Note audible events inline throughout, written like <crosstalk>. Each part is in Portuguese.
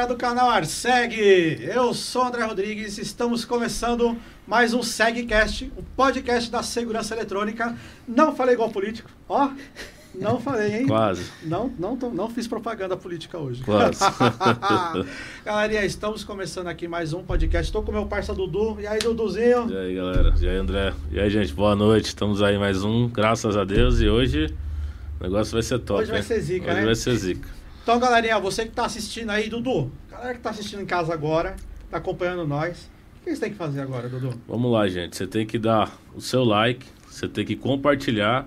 galera do canal Arseg! Eu sou André Rodrigues, estamos começando mais um SegCast, o podcast da segurança eletrônica. Não falei igual político, ó, não falei, hein? Quase. Não, não, tô- não fiz propaganda política hoje. Quase. <laughs> Galerinha, estamos começando aqui mais um podcast. Estou com meu parça Dudu. E aí, Duduzinho? E aí, galera? E aí, André? E aí, gente? Boa noite. Estamos aí mais um, graças a Deus. E hoje o negócio vai ser top. Hoje vai hein? ser zica, Hoje né? vai ser zica. Então, galerinha, você que tá assistindo aí, Dudu, galera que tá assistindo em casa agora, tá acompanhando nós, o que eles têm que fazer agora, Dudu? Vamos lá, gente. Você tem que dar o seu like, você tem que compartilhar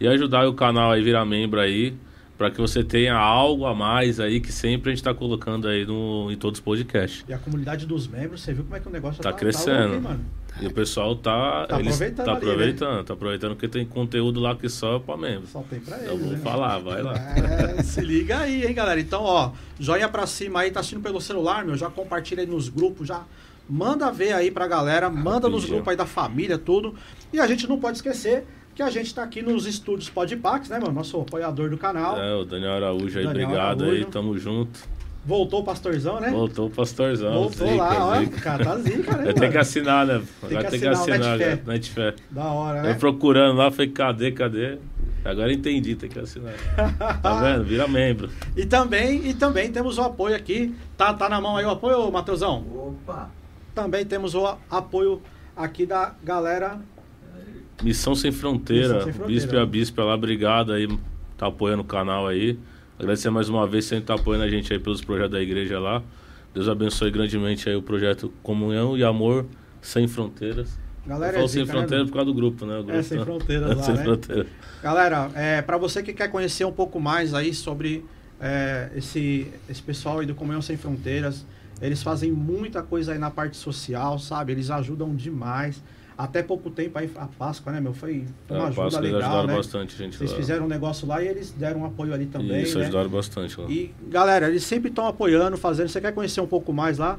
e ajudar o canal aí virar membro aí, para que você tenha algo a mais aí que sempre a gente tá colocando aí no, em todos os podcasts. E a comunidade dos membros, você viu como é que o negócio Tá tá crescendo. hein, mano? E o pessoal tá, Tá eles- aproveitando tá ali, né? aproveitando, tá aproveitando porque tem conteúdo lá que só é para membros. Só tem pra eles, Eu vou né? falar, vai lá. É, se liga aí, hein, galera. Então, ó, joinha pra cima aí, tá assistindo pelo celular, meu, já compartilha aí nos grupos, já manda ver aí pra galera, manda nos Rapidinho. grupos aí da família, tudo. E a gente não pode esquecer que a gente tá aqui nos estúdios Podpax, né, mano? Nosso apoiador do canal. É, o Daniel Araújo aí, Daniel obrigado Araújo. aí, tamo junto. Voltou o pastorzão, né? Voltou o pastorzão. Voltou zica, lá, ó. zica. Cara, tá zica, né, <laughs> Eu tenho que mano? assinar, né? Que tem que assinar né? Netfé. Da hora, né? Eu procurando lá, falei, cadê, cadê? Agora entendi, tem que assinar. Tá vendo? Vira membro. <laughs> E também, e também temos o apoio aqui. Tá, tá na mão aí o apoio, Matheusão? Opa! Também temos o apoio aqui da galera. Missão Sem Fronteira, Missão Sem Fronteira. Bispo e a Bispa lá, obrigado aí, tá apoiando o canal aí. Agradecer mais uma vez, sempre tá apoiando a gente aí pelos projetos da igreja lá. Deus abençoe grandemente aí o projeto Comunhão e Amor Sem Fronteiras. Galera, Eu é Sem né, Fronteiras Dudu? por causa do grupo, né? O grupo, É, Sem né? Fronteiras <laughs> lá, Sem né? Galera, é, para você que quer conhecer um pouco mais aí sobre é, esse, esse pessoal aí do Comunhão Sem Fronteiras, eles fazem muita coisa aí na parte social, sabe? Eles ajudam demais. Até pouco tempo aí, a Páscoa, né, meu? Foi, foi uma É, ajuda Páscoa, eles legal, ajudaram né? bastante, gente. Vocês lá. fizeram um negócio lá e eles deram um apoio ali também, Isso, né? ajudaram bastante lá. E, galera, eles sempre estão apoiando, fazendo. Você quer conhecer um pouco mais lá?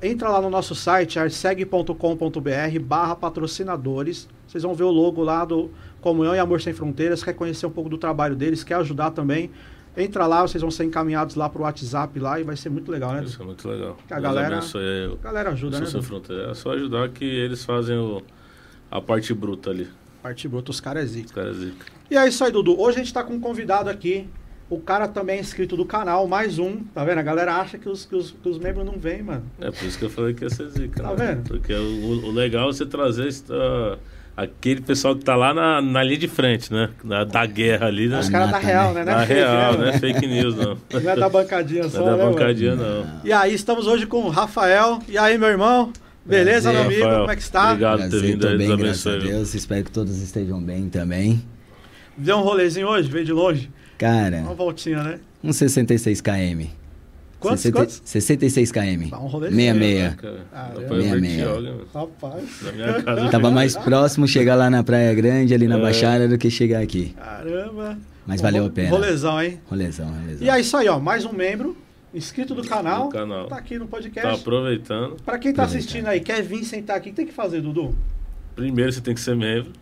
Entra lá no nosso site, arseg.com.br barra patrocinadores. Vocês vão ver o logo lá do Comunhão e Amor Sem Fronteiras. Quer conhecer um pouco do trabalho deles, quer ajudar também. Entra lá, vocês vão ser encaminhados lá pro WhatsApp lá e vai ser muito legal, né? Isso é muito legal. Que a Deus galera- abençoe A galera ajuda, né? Sem Fronteiras. É só ajudar que eles fazem o, a parte bruta ali. Parte bruta, os caras é zica. Os caras zica. E é isso aí, Dudu. Hoje a gente tá com um convidado aqui. O cara também é inscrito do canal, mais um. Tá vendo? A galera acha que os, que os, que os membros não vêm, mano. É por isso que eu falei que ia ser zica. Tá né? vendo? Porque o, o legal é você trazer esse, ah, aquele pessoal que tá lá na, na linha de frente, né? Da, da guerra ali, né? Os caras da real, né? Da Não é fake, real, né? Fake news, não. <laughs> Não é da bancadinha só, Não é da né, mano? bancadinha, não. E aí, estamos hoje com o Rafael. E aí, meu irmão? Beleza, Prazer, meu amigo? Rafael. Como é que está? Obrigado. por ter vindo aí, bem, Deus graças a? Deus. Espero que todos estejam bem também. Deu um rolezinho hoje? Veio de longe? Cara, Uma voltinha, né? uns 66 km. Quantos, 60 quantos? 66 km. Dá um rolezinho. 66. Cara, Ah, dá é. Rapaz. Casa. Tava mais próximo chegar lá na Praia Grande, ali na É. Baixada, do que chegar aqui. Caramba. Mas Um valeu a pena. Rolezão, hein? Rolezão, rolezão. E é isso aí, ó. Mais um membro, inscrito do canal. Do canal. Tá aqui no Tá podcast. aproveitando. Pra quem tá assistindo aí, quer vir sentar aqui, o que tem que fazer, Dudu? Primeiro você tem que ser membro.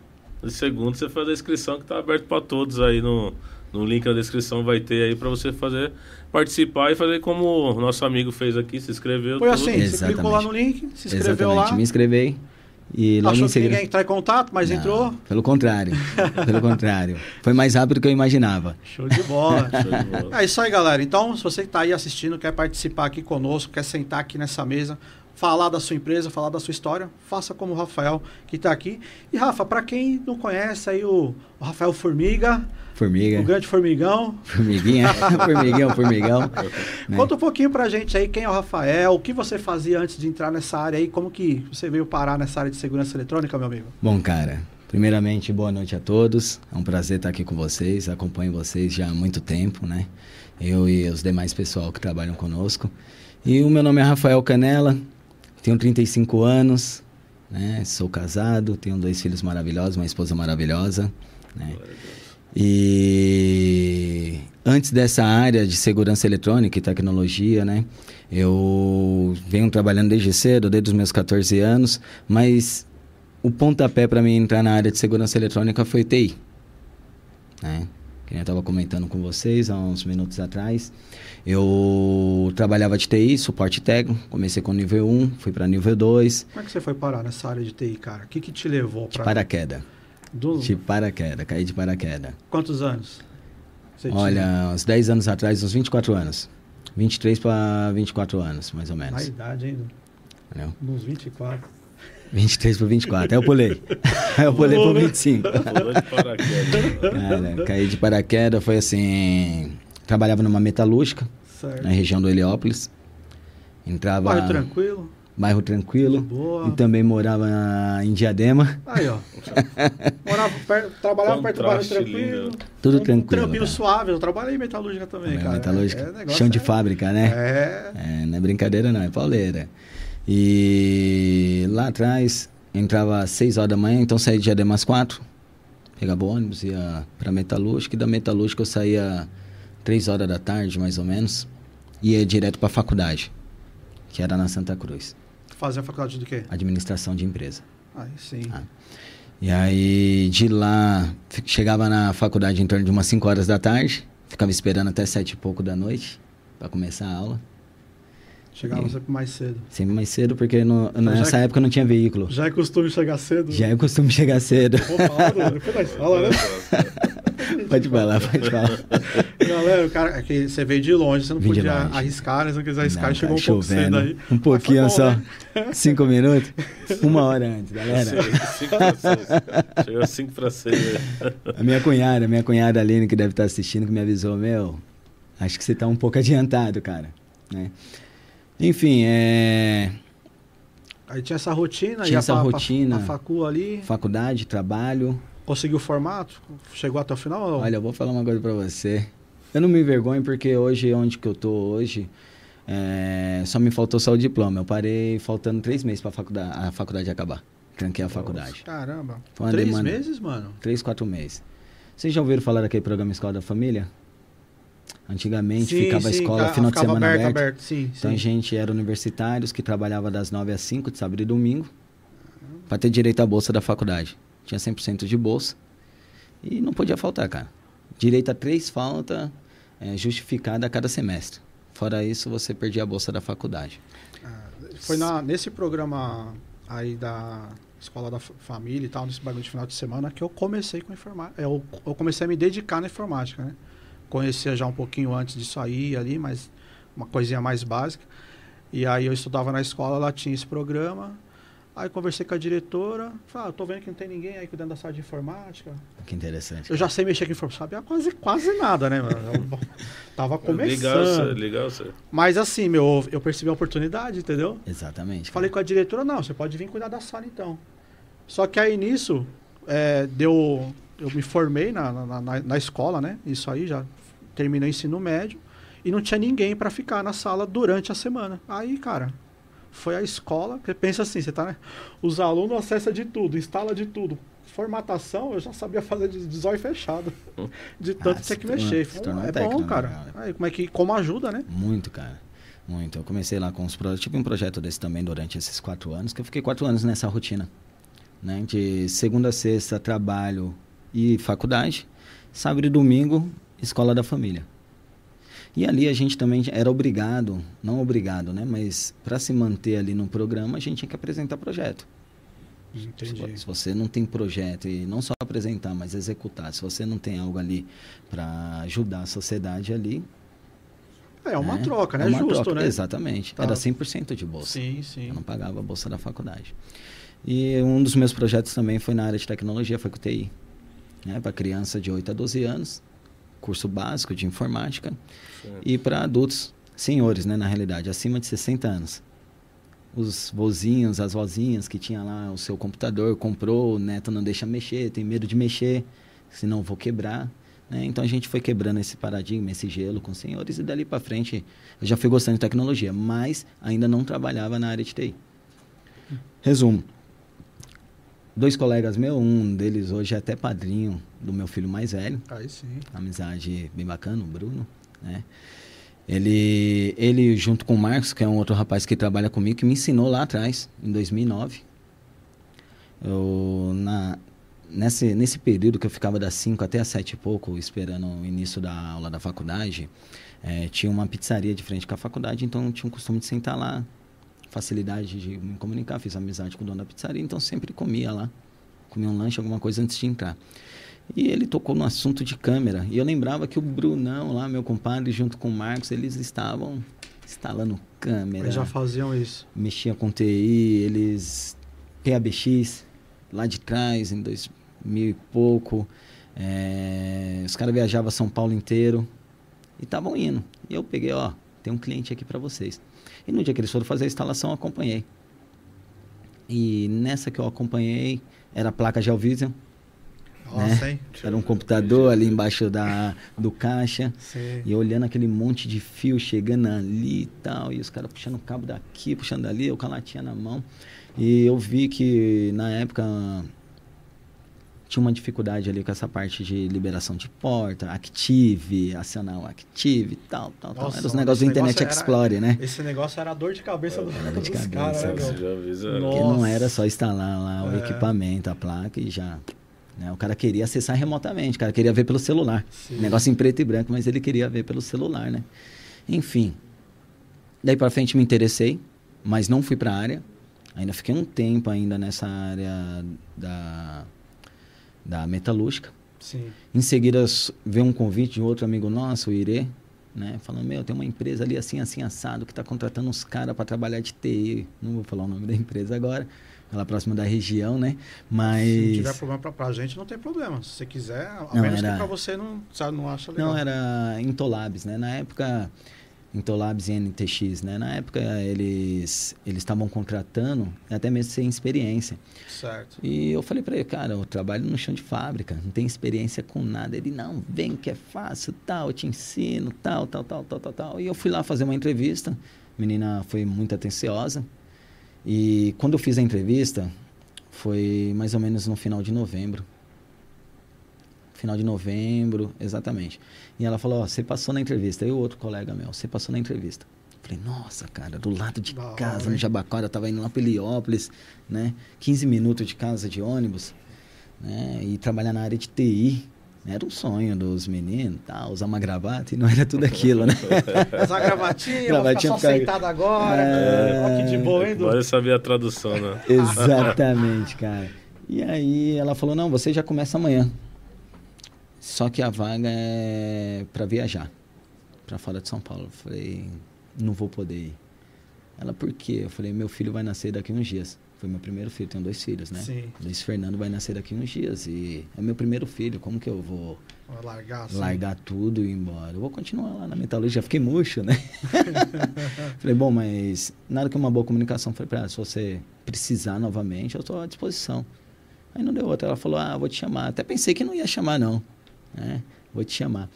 E segundo, você faz a inscrição que tá aberto para todos aí no, no link na descrição vai ter aí para você fazer participar e fazer como o nosso amigo fez aqui, se inscreveu. Foi tudo. assim, você Exatamente. clicou lá no link, se inscreveu Exatamente, lá. me inscrevi. E logo Achou em que seguida. ninguém ia entrar em contato, mas Não, entrou. Pelo contrário. pelo <laughs> contrário. Foi mais rápido do que eu imaginava. Show de bola. <laughs> Show de bola. É isso aí, galera. Então, se você que tá aí assistindo, quer participar aqui conosco, quer sentar aqui nessa mesa, falar da sua empresa, falar da sua história, faça como o Rafael que tá aqui. E Rafa, para quem não conhece aí o, o Rafael Formiga, Formiga. o grande formigão, Formiguinha. <laughs> formigão, formigão. né? conta um pouquinho pra gente aí quem é o Rafael, o que você fazia antes de entrar nessa área aí, como que você veio parar nessa área de segurança eletrônica, meu amigo? Bom, cara, primeiramente, boa noite a todos. É um prazer estar aqui com vocês. Acompanho vocês já há muito tempo, né? Eu e os demais pessoal que trabalham conosco. E o meu nome é Rafael Canela, tenho 35 anos, né? Sou casado, tenho dois filhos maravilhosos, uma esposa maravilhosa, né? E antes dessa área de segurança eletrônica e tecnologia, né? Eu venho trabalhando desde cedo, desde os meus 14 anos, mas o pontapé para mim entrar na área de segurança eletrônica foi TI. Né? que eu estava comentando com vocês há uns minutos atrás. Eu trabalhava de TI, suporte técnico, comecei com nível 1, fui para nível 2. Como é que você foi parar nessa área de TI, cara? O que, que te levou De para... paraquedas. Do... De paraquedas, caí de paraquedas. Quantos anos? Você tinha? Olha, uns 10 anos atrás, uns 24 anos. 23 para 24 anos, mais ou Na menos. idade ainda, Entendeu? nos 24. 23 para 24. Aí eu pulei. <laughs> Aí eu pulei para né? 25. Pulou de paraquedas. Cara, caí de paraquedas, foi assim. Trabalhava numa metalúrgica, Certo. na região do Heliópolis. Entrava. Bairro tranquilo, bairro tranquilo. boa. E também morava em Diadema. Aí, ó. <laughs> Morava perto, trabalhava perto do bairro tranquilo. lindo. Tudo um, tranquilo, trampinho cara. suave. Eu trabalhei em metalúrgica também, Também cara. metalúrgica. É, negócio Chão de é- fábrica, né? É. É, não é brincadeira não, é pauleira. E lá atrás, entrava às 6 horas da manhã, então saía de Diadema às 4. Pegava o ônibus, ia pra Metalúrgica. E da Metalúrgica eu saía 3 horas da tarde, mais ou menos. E ia direto pra faculdade, que era na Santa Cruz. Fazia faculdade do quê? Administração de empresa. Aí sim. Ah. E aí, de lá, chegava na faculdade em torno de umas 5 horas da tarde. Ficava esperando até 7 e pouco da noite pra começar a aula. Chegava E- sempre mais cedo. Sempre mais cedo, porque no- já nessa que- época não tinha veículo. Já é costume chegar cedo? Já é costume chegar cedo. Falar do- depois da escola, né? <laughs> pode falar, pode <laughs> falar. Galera, o cara, é que você veio de longe, você não Vim podia arriscar, né? Se não quiser arriscar, Não, chegou tá um pouco cedo chovendo. aí. Um pouquinho bom, só. né? Cinco minutos. Uma hora antes, galera. Cinco para seis. Chegou 5 para 6. A minha cunhada, a minha cunhada Aline, que deve estar assistindo, que me avisou, meu, acho que você tá um pouco adiantado, cara. Né? Enfim, é. Aí tinha essa rotina, Tinha ia essa pra, pra- rotina. pra facu ali. Faculdade, trabalho. Conseguiu o formato? Chegou até o final? Olha, eu vou falar uma coisa pra você. Eu não me envergonho porque hoje, onde que eu tô hoje, é, só me faltou só o diploma. Eu parei faltando três meses pra faculdade, a faculdade acabar. Tranquei a faculdade. Caramba. Três demanda. meses, mano? Três, quatro meses. Vocês já ouviram falar daquele programa Escola da Família? Antigamente Sim, ficava a sim, escola ca- final de semana aberto, aberto. aberto. Sim, Então a gente era universitários que trabalhava das 9 às 5 de sábado e domingo para ter direito à bolsa da faculdade. Tinha 100% de bolsa e não podia faltar, cara. Direito a três faltas é, justificada a cada semestre. Fora isso, você perdia a bolsa da faculdade. Foi na, nesse programa aí da Escola da Família e tal, nesse bagulho de final de semana, que eu comecei com informática. Eu, eu comecei a me dedicar na informática, né? Conhecia já um pouquinho antes disso aí, ali, mas uma coisinha mais básica. E aí eu estudava na escola, lá tinha esse programa. Aí conversei com a diretora, falei, ah, tô vendo que não tem ninguém aí cuidando da sala de informática. Que interessante. Eu já sei mexer com informática, sabia quase, quase nada, né, mano? <laughs> Tava Legal, começando. você, legal você. Mas assim, meu, eu percebi a oportunidade, entendeu? Exatamente. Falei com a diretora, não, você pode vir cuidar da sala então. Só que aí nisso, é, deu. Eu me formei na, na, na- na escola, né? Isso aí, já terminei o ensino médio. E não tinha ninguém para ficar na sala durante a semana. Aí, cara, foi a escola. Porque pensa assim, você tá, né? Os alunos acessam de tudo, instala de tudo. Formatação, eu já sabia fazer de, de zóio fechado. <laughs> De tanto Ah, que tinha que mexer. tornou é bom, né, cara. cara? Aí, como é que. Como ajuda, né? Muito, cara. Muito. Eu comecei lá com os projetos. Tive um projeto desse também durante esses quatro anos, que eu fiquei quatro anos nessa rotina. Né? De segunda a sexta, trabalho e faculdade. Sábado e domingo, escola da família. E ali a gente também era obrigado, não obrigado, né? Mas para se manter ali no programa, a gente tinha que apresentar projeto. Entendi. Se você não tem projeto e não só apresentar, mas executar, se você não tem algo ali para ajudar a sociedade ali, É uma né? troca, né? É uma Justo, troca, né? Exatamente. Tá. Era 100% de bolsa. Sim, sim. Eu não pagava a bolsa da faculdade. E um dos meus projetos também foi na área de tecnologia, foi com TI. Né? Para criança de 8 a 12 anos, curso básico de informática. E para adultos, senhores, né, na realidade, acima de 60 anos. Os vozinhos, as vozinhas que tinha lá o seu computador, comprou, o neto não deixa mexer, tem medo de mexer, senão vou quebrar. né? Então a gente foi quebrando esse paradigma, esse gelo com os senhores e dali para frente eu já fui gostando de tecnologia, mas ainda não trabalhava na área de TI. Resumo. Dois colegas meus, um deles hoje é até padrinho do meu filho mais velho, Aí sim. amizade bem bacana, o Bruno, né? Ele, ele junto com o Marcos, que é um outro rapaz que trabalha comigo, que me ensinou lá atrás, em 2009. Eu, na, nesse, nesse período que eu ficava das 5 até as 7 e pouco, esperando o início da aula da faculdade, é, tinha uma pizzaria de frente com a faculdade, então eu tinha o costume de sentar lá, facilidade de me comunicar, fiz amizade com o dono da pizzaria, então sempre comia lá, comia um lanche, alguma coisa antes de entrar. E ele tocou no assunto de câmera. E eu lembrava que o Brunão lá, meu compadre, junto com o Marcos, eles estavam instalando câmera. Eles já faziam isso. Mexia com TI, eles. PABX, lá de trás, em 2000 e pouco. É, os caras viajavam São Paulo inteiro e estavam indo. E eu peguei, ó, tem um cliente aqui para vocês. E no dia que eles foram fazer a instalação, eu acompanhei. E nessa que eu acompanhei, era a placa Gelvision nossa, né? hein? Era um computador ali embaixo da, do caixa. Sim. E olhando aquele monte de fio chegando ali e tal. E os caras puxando o cabo daqui, puxando dali, eu com a latinha na mão. E eu vi que na época tinha uma dificuldade ali com essa parte de liberação de porta, Active, acionar o Active e tal, tal, Nossa, tal. Era os negócios do Internet Explorer, né? Esse negócio era dor de cabeça do era de cabeça, caras, né, Porque não era só instalar lá o é. equipamento, a placa e já né? O cara queria acessar remotamente, o cara queria ver pelo celular. Sim. Negócio em preto e branco, mas ele queria ver pelo celular, né? Enfim. Daí para frente me interessei, mas não fui para a área. Ainda fiquei um tempo ainda nessa área da, da metalúrgica. Sim. Em seguida veio um convite de outro amigo nosso, o Irê, né? Falando, meu, tem uma empresa ali assim, assim, assado, que está contratando uns caras para trabalhar de TI. Não vou falar o nome da empresa agora lá próxima da região, né? Mas... Se tiver problema pra, pra gente, não tem problema. Se você quiser, a não, menos era... que pra você não, sabe, não acha legal. Não, era Intolabs, né? Na época, Intolabs e NTX, né? Na época, eles eles estavam contratando, até mesmo sem experiência. Certo. E eu falei para ele, cara, eu trabalho no chão de fábrica, não tem experiência com nada. Ele, não, vem que é fácil, tal, eu te ensino, tal, tal, tal, tal, tal, tal. E eu fui lá fazer uma entrevista, a menina foi muito atenciosa, e quando eu fiz a entrevista, foi mais ou menos no final de novembro. Final de novembro, exatamente. E ela falou: Ó, você passou na entrevista. Eu, outro colega meu, você passou na entrevista. Falei, nossa, cara, do lado de casa, no Jabaquara, eu tava indo lá para Heliópolis, né? 15 minutos de casa de ônibus, né? E trabalhar na área de TI. Era um sonho dos meninos, tá, usar uma gravata e não era tudo aquilo, né? <laughs> Usar gravatinha, gravatinha ficar só sentado agora. É... Olha que de boa, hein, Agora sabia a tradução, né? Exatamente, cara. E aí ela falou, não, você já começa amanhã. Só que a vaga é para viajar, para fora de São Paulo. Eu falei, não vou poder ir. Ela, por quê? Eu falei, meu filho vai nascer daqui uns dias. Foi meu primeiro filho, tenho dois filhos, né? Sim. Luiz Fernando vai nascer daqui uns dias e é meu primeiro filho, como que eu vou largar, assim. largar tudo e ir embora? Eu vou continuar lá na metalurgia, já fiquei murcho, né? <laughs> falei, bom, mas nada que uma boa comunicação. Falei pra ela, se você precisar novamente, eu estou à disposição. Aí não deu outra, ela falou, ah, vou te chamar. Até pensei que não ia chamar, não, né? Vou te chamar.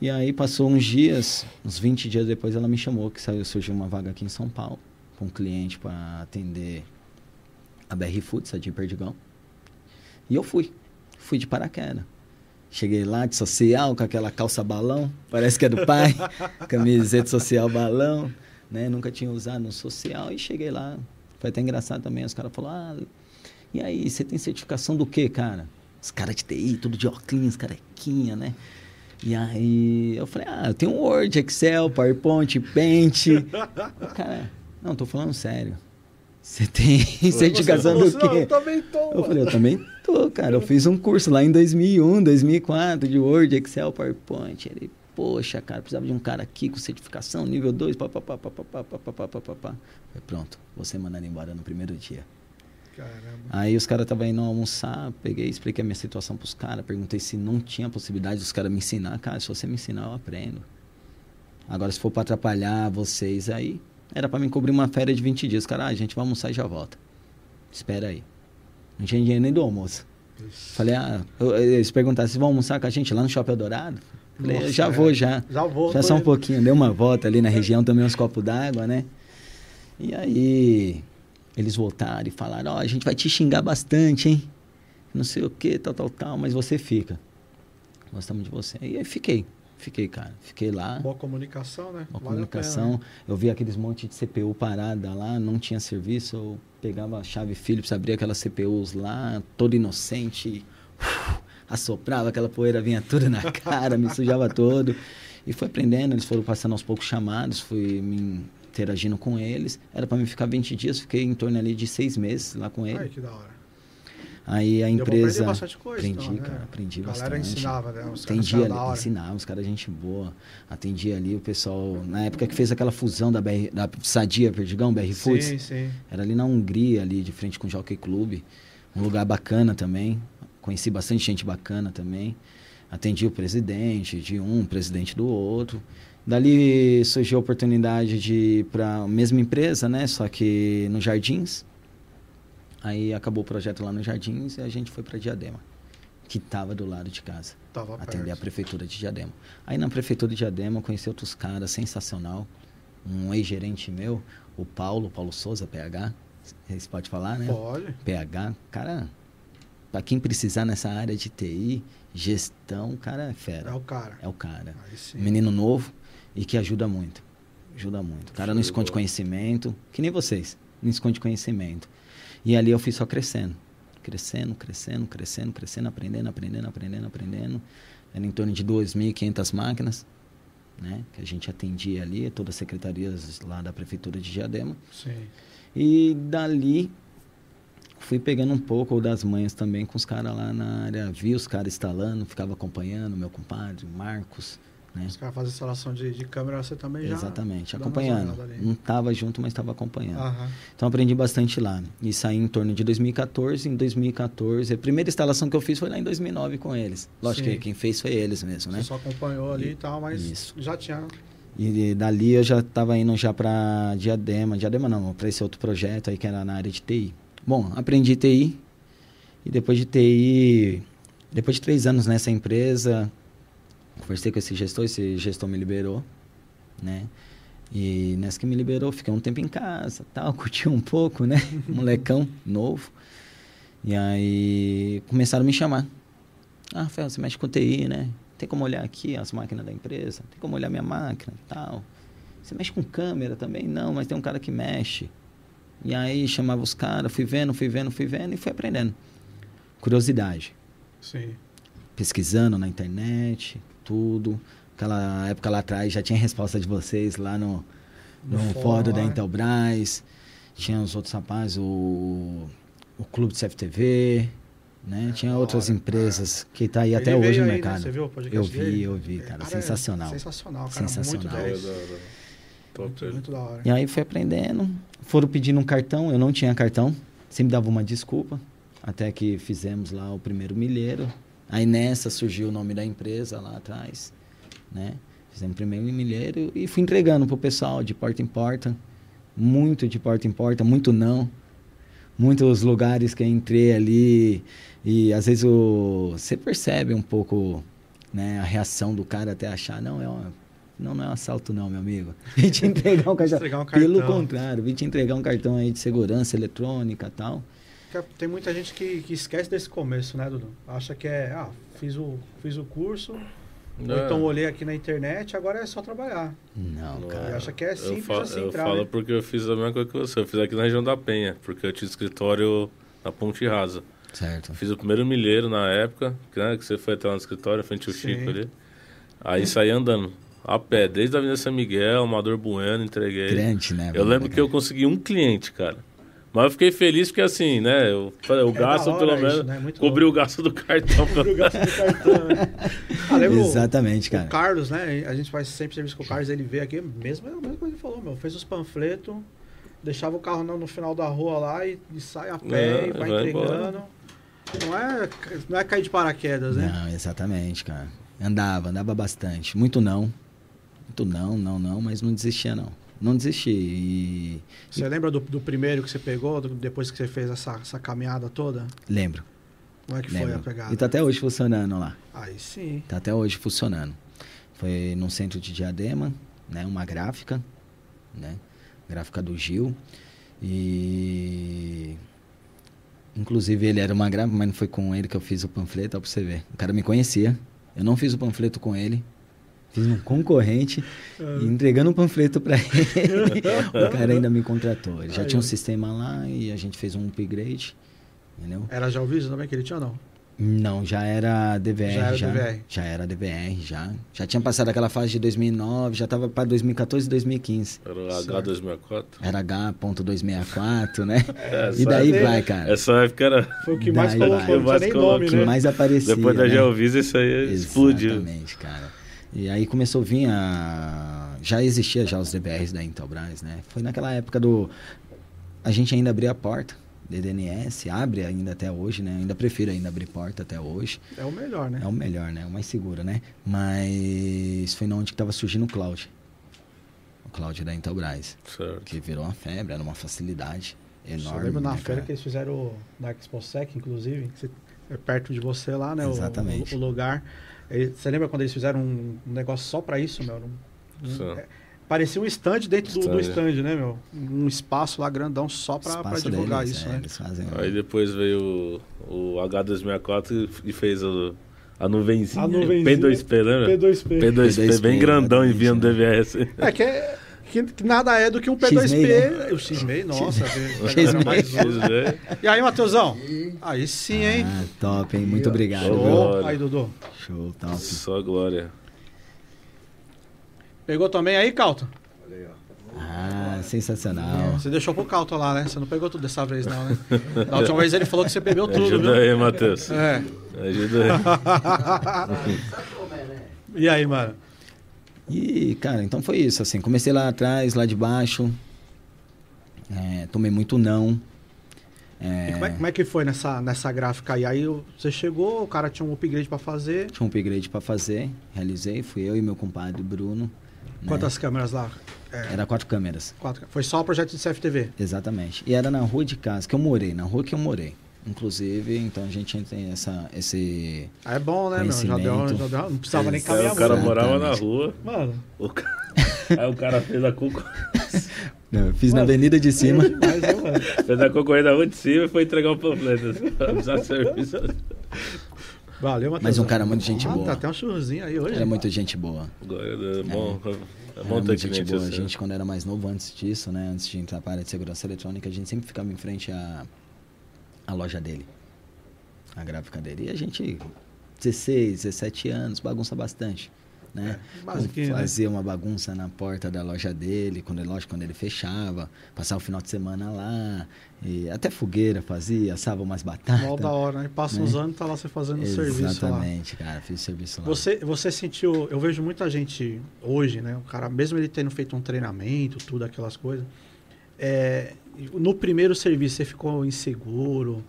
E aí passou uns dias, uns 20 dias depois ela me chamou, que saiu, surgiu uma vaga aqui em São Paulo, com um cliente para atender a BR Foods, a de Perdigão. E eu fui. Fui de paraquedas. Cheguei lá de social, com aquela calça balão, parece que é do pai, <laughs> camiseta social balão, né? Nunca tinha usado no social e cheguei lá. Foi até engraçado também, os caras falaram, ah, e aí, você tem certificação do quê, cara? Os caras de TI, tudo de óculos, carequinha, né? E aí eu falei, ah, eu tenho Word, Excel, PowerPoint, Paint. o cara, não, tô falando sério. Você tem certificação do quê? Eu também tô. Eu falei, eu também tô, cara. Eu fiz um curso lá em 2001, 2004 de Word, Excel, PowerPoint. Ele, poxa, cara, precisava de um cara aqui com certificação, nível 2, papapá, papapá, papapá, papapá. Falei, pronto, você mandando embora no primeiro dia. Caramba. Aí os caras estavam indo almoçar, peguei, expliquei a minha situação pros caras, perguntei se não tinha possibilidade dos caras me ensinar. Cara, se você me ensinar, eu aprendo. Agora, se for para atrapalhar vocês aí, era para mim cobrir uma férias de 20 dias. Cara, ah, a gente vai almoçar e já volta. Espera aí. Não tinha dinheiro nem do almoço. Isso. Falei, ah, eles perguntaram se vão almoçar com a gente lá no Shopping Eldorado. Falei, Nossa, já é. vou, já. Já vou. Já só um pouquinho. Dei uma volta ali na região, também uns copos d'água, né? E aí, eles voltaram e falaram, ó, oh, a gente vai te xingar bastante, hein? Não sei o que, tal, tal, tal, mas você fica. Gostamos de você. E aí fiquei. Fiquei, cara. Fiquei lá. Boa comunicação, né? Boa vale comunicação. Né? Eu vi aqueles monte de CPU parada lá, não tinha serviço. Eu pegava a chave Philips, abria aquelas CPUs lá, todo inocente, assoprava, aquela poeira vinha tudo na cara, me sujava todo. E fui aprendendo, eles foram passando aos poucos chamados, fui me interagindo com eles. Era para mim ficar 20 dias, fiquei em torno ali de seis meses lá com ele. Ai, que da hora. Aí a empresa. aprender bastante coisa, aprendi, então, né? cara, aprendi A bastante. galera ensinava, né? Os caras Atendia eram da ali, hora. ensinava, os caras gente boa. Atendia ali o pessoal, na época que fez aquela fusão da, BR, da Sadia Perdigão, BR Foods. Sim, sim. Era ali na Hungria, ali de frente com o Jockey Club. Um lugar bacana também. Conheci bastante gente bacana também. Atendi o presidente de um, presidente do outro. Dali surgiu a oportunidade de ir para a mesma empresa, né? Só que no Jardins. Aí acabou o projeto lá no Jardins e a gente foi para Diadema, que estava do lado de casa Tava atender a perto. prefeitura de Diadema. Aí na prefeitura de Diadema eu conheci outros caras sensacional. Um ex-gerente meu, o Paulo, Paulo Souza, PH. Você pode falar, né? Pode. PH, cara, para quem precisar nessa área de TI, gestão, cara é fera. É o cara. É o cara. Menino novo e que ajuda muito. Ajuda muito. O cara não Show esconde conhecimento, que nem vocês. Não esconde conhecimento. E ali eu fui só crescendo. Crescendo, crescendo, crescendo, crescendo, aprendendo, aprendendo, aprendendo, aprendendo. Era em torno de 2.500 máquinas, né? Que a gente atendia ali, todas as secretarias lá da prefeitura de Diadema. Sim. E dali fui pegando um pouco das manhas também com os caras lá na área. Vi os caras instalando, ficava acompanhando, meu compadre, Marcos, né? Os caras fazem instalação de, de câmera, você também já. Exatamente, acompanhando. Não estava junto, mas estava acompanhando. Aham. Então aprendi bastante lá. E saí em torno de 2014. Em 2014, a primeira instalação que eu fiz foi lá em 2009 com eles. Lógico Sim. que quem fez foi eles mesmo, né? Você só acompanhou ali e tal, mas Isso. já tinha. E dali eu já estava indo já para Diadema, Diadema não, para esse outro projeto aí que era na área de TI. Bom, aprendi TI e depois de TI, depois de três anos nessa empresa, conversei com esse gestor, esse gestor me liberou, né? E nessa que me liberou, fiquei um tempo em casa, tal, <laughs> curti um pouco, né? <laughs> Molecão novo. E aí começaram a me chamar. Ah, Rafael, você mexe com TI, né? Tem como olhar aqui as máquinas da empresa? Tem como olhar minha máquina tal? Você mexe com câmera também? Não, mas tem um cara que mexe. E aí chamava os caras, fui vendo, fui vendo, fui vendo e fui aprendendo. Curiosidade. Sim. Pesquisando na internet, tudo. Aquela época lá atrás já tinha resposta de vocês lá no, no, No fórum da né? Intelbras. Tinha os outros rapazes, o, o Clube de CFTV, né? É, tinha outras hora, empresas que tá aí Ele até hoje no aí, né? mercado. Você viu o podcast Eu vi, dele? eu vi, É, cara, é sensacional. sensacional, cara. Sensacional. Muito Da 10. hora, da hora. Top Muito, ele. muito da hora. E aí fui aprendendo. Foram pedindo um cartão, eu não tinha cartão. Sempre dava uma desculpa. Até que fizemos lá o primeiro milheiro. Aí nessa surgiu o nome da empresa lá atrás, né? Fizemos primeiro milheiro e fui entregando pro pessoal de porta em porta. Muito de porta em porta, muito não. Muitos lugares que eu entrei ali e às vezes o, você percebe um pouco né, a reação do cara até achar, não, é uma, não, não é um assalto não, meu amigo. <laughs> Vim te entregar um <laughs> cartão. Entregar um Pelo cartão. contrário, vim te entregar um cartão aí de segurança eletrônica e tal. Porque Tem muita gente que, que esquece desse começo, né, Dudu? Acha que é, ah, fiz o, fiz o curso, É. então olhei aqui na internet, agora é só trabalhar. Não, Não, cara. E acha que é eu simples falo, assim eu entrar, falo né? porque eu fiz a mesma coisa que você. Eu fiz aqui na região da Penha, porque eu tinha escritório na Ponte Rasa. Certo. Fiz o primeiro milheiro na época, que, né, que você foi até lá no escritório, frente ao Sim. Chico ali. Aí saí andando, a pé, desde a Avenida São Miguel, Amador Bueno, entreguei. Grande, né? Eu lembro que eu consegui um cliente, cara. Mas eu fiquei feliz porque assim, né? Eu, eu É gasto hora pelo isso, menos. né? <laughs> Cobri o gasto do cartão. Cobriu o gasto do cartão, né? <laughs> Ah, o- Exatamente, O cara. Carlos, né? A gente faz sempre serviço com o Carlos, ele veio aqui, mesmo, a mesma coisa que ele falou, meu. Fez os panfletos, deixava o carro no, no final da rua lá e, e sai a pé É, e vai vai entregando. Não é, não é cair de paraquedas, né? Não, exatamente, cara. Andava, andava bastante. Muito não. Muito não, não, não, mas não desistia, não. Não desisti. E Você lembra do, do primeiro que você pegou, do- depois que você fez essa, essa caminhada toda? lembro. Como é que foi lembro. a pegada? E tá até hoje funcionando lá. Aí sim. Tá até hoje funcionando. Foi num centro de Diadema, né? Uma gráfica, né? Gráfica do Gil. E... Inclusive ele era uma gráfica, mas não foi com ele que eu fiz o panfleto, ó, pra você ver. O cara me conhecia. Eu não fiz o panfleto com ele. Fiz um concorrente Ah. e entregando um panfleto para ele. <laughs> o cara ainda me contratou. Ele já Aí, tinha um sistema lá e a gente fez um upgrade. Entendeu? Era já o vídeo também que ele tinha ou não? Não, já era DVR. Já era já, DVR. Já era DVR, já. Já tinha passado aquela fase de 2009, já tava para 2014 e 2015. Era o Certo. H264. Era H.264, né? <laughs> É, e daí essa- vai, cara. Essa época era. Foi o que mais Daí colocou, Mais colocou. nome, que né? mais aparecia. Depois da né? Geovisa, isso aí explodiu. Exatamente, cara. E aí começou a vir a... Já existia já os DVRs da Intelbras, né? Foi naquela época do... A gente ainda abria a porta, DDNS, abre ainda até hoje, né? Ainda prefiro ainda abrir porta até hoje. É o melhor, né? É o melhor, né? O mais seguro, né? Mas foi na onde que tava surgindo o cloud. O cloud da Intelbras. Certo. Que virou uma febre, era uma facilidade Eu enorme. lembro na né, feira cara? que eles fizeram o- na ExpoSec, inclusive, que você- é perto de você lá, né? Exatamente. O, o lugar. Você lembra quando eles fizeram um, negócio só pra isso, meu? Um- é, parecia um stand dentro do, do Stand. stand, né, meu? Um espaço lá grandão só Espaço divulgar deles, isso, é, né? Fazem... Aí depois veio o, o H264 e fez o, a nuvenzinha. A nuvenzinha. P2P, lembra? P2P. P2P, bem P2P, grandão exatamente, enviando né? DVR. assim. É que, é que, que nada é do que um P2P. X-Meio, né? O X-Meio, nossa. Mais né? E aí, Matheusão? Aí sim, hein? Ah, top, hein? Muito obrigado. Show. Aí, Dudu. Show, top. Só glória. Pegou também aí, Calton? Ah, sensacional. Você deixou pro Calton lá, né? Você não pegou tudo dessa vez, não, né? <laughs> Da última vez ele falou que você bebeu tudo, Ajuda viu? aí, Matheus. É. Ajuda aí. <laughs> E aí, mano? E, cara, então foi isso, assim. Comecei lá atrás, lá de baixo. É, tomei muito não. É, E como, é, como é que foi nessa, nessa gráfica aí? Aí você chegou, o cara tinha um upgrade pra fazer. Tinha um upgrade pra fazer, realizei. Fui eu e meu compadre Bruno. né? Quantas câmeras lá? É, Era quatro câmeras, quatro. Foi só o projeto de CFTV. exatamente. E era na rua de casa, que eu morei, na rua que eu morei. Inclusive, então a gente tem essa, esse... Aí é bom, né, meu? Já deu, já deu, não precisava nem Aí caminhar o cara muito. morava na rua. Mano, o ca- <laughs> Aí o cara fez a, conco... <laughs> Não, fiz na Mano, avenida de cima. é demais, né, fez a concorrência da rua de cima e foi entregar o panfleto. Usar serviço. Valeu, Matheus. Mas um cara muito gente ah, boa. Tá até um churrozinho aí hoje. Era muita gente boa. A Deus, É bom, é bom ter muita gente boa. A assim. gente, quando era mais novo, antes disso, né? Antes de entrar para a área de segurança eletrônica, a gente sempre ficava em frente à, à loja dele. A gráfica dele. E a gente, 16, 17 anos, bagunça bastante. Né? É, basiquinho, né? Fazia uma bagunça na porta da loja dele, quando ele, lógico, quando ele fechava, passava o final de semana lá, e até fogueira fazia, assava umas batatas. Mó da hora, né? Passa uns anos e tá lá você fazendo o serviço lá. Exatamente, cara, fiz serviço lá. Você, você sentiu, eu vejo muita gente hoje, né? O cara, mesmo ele tendo feito um treinamento, tudo aquelas coisas, é, no primeiro serviço você ficou inseguro?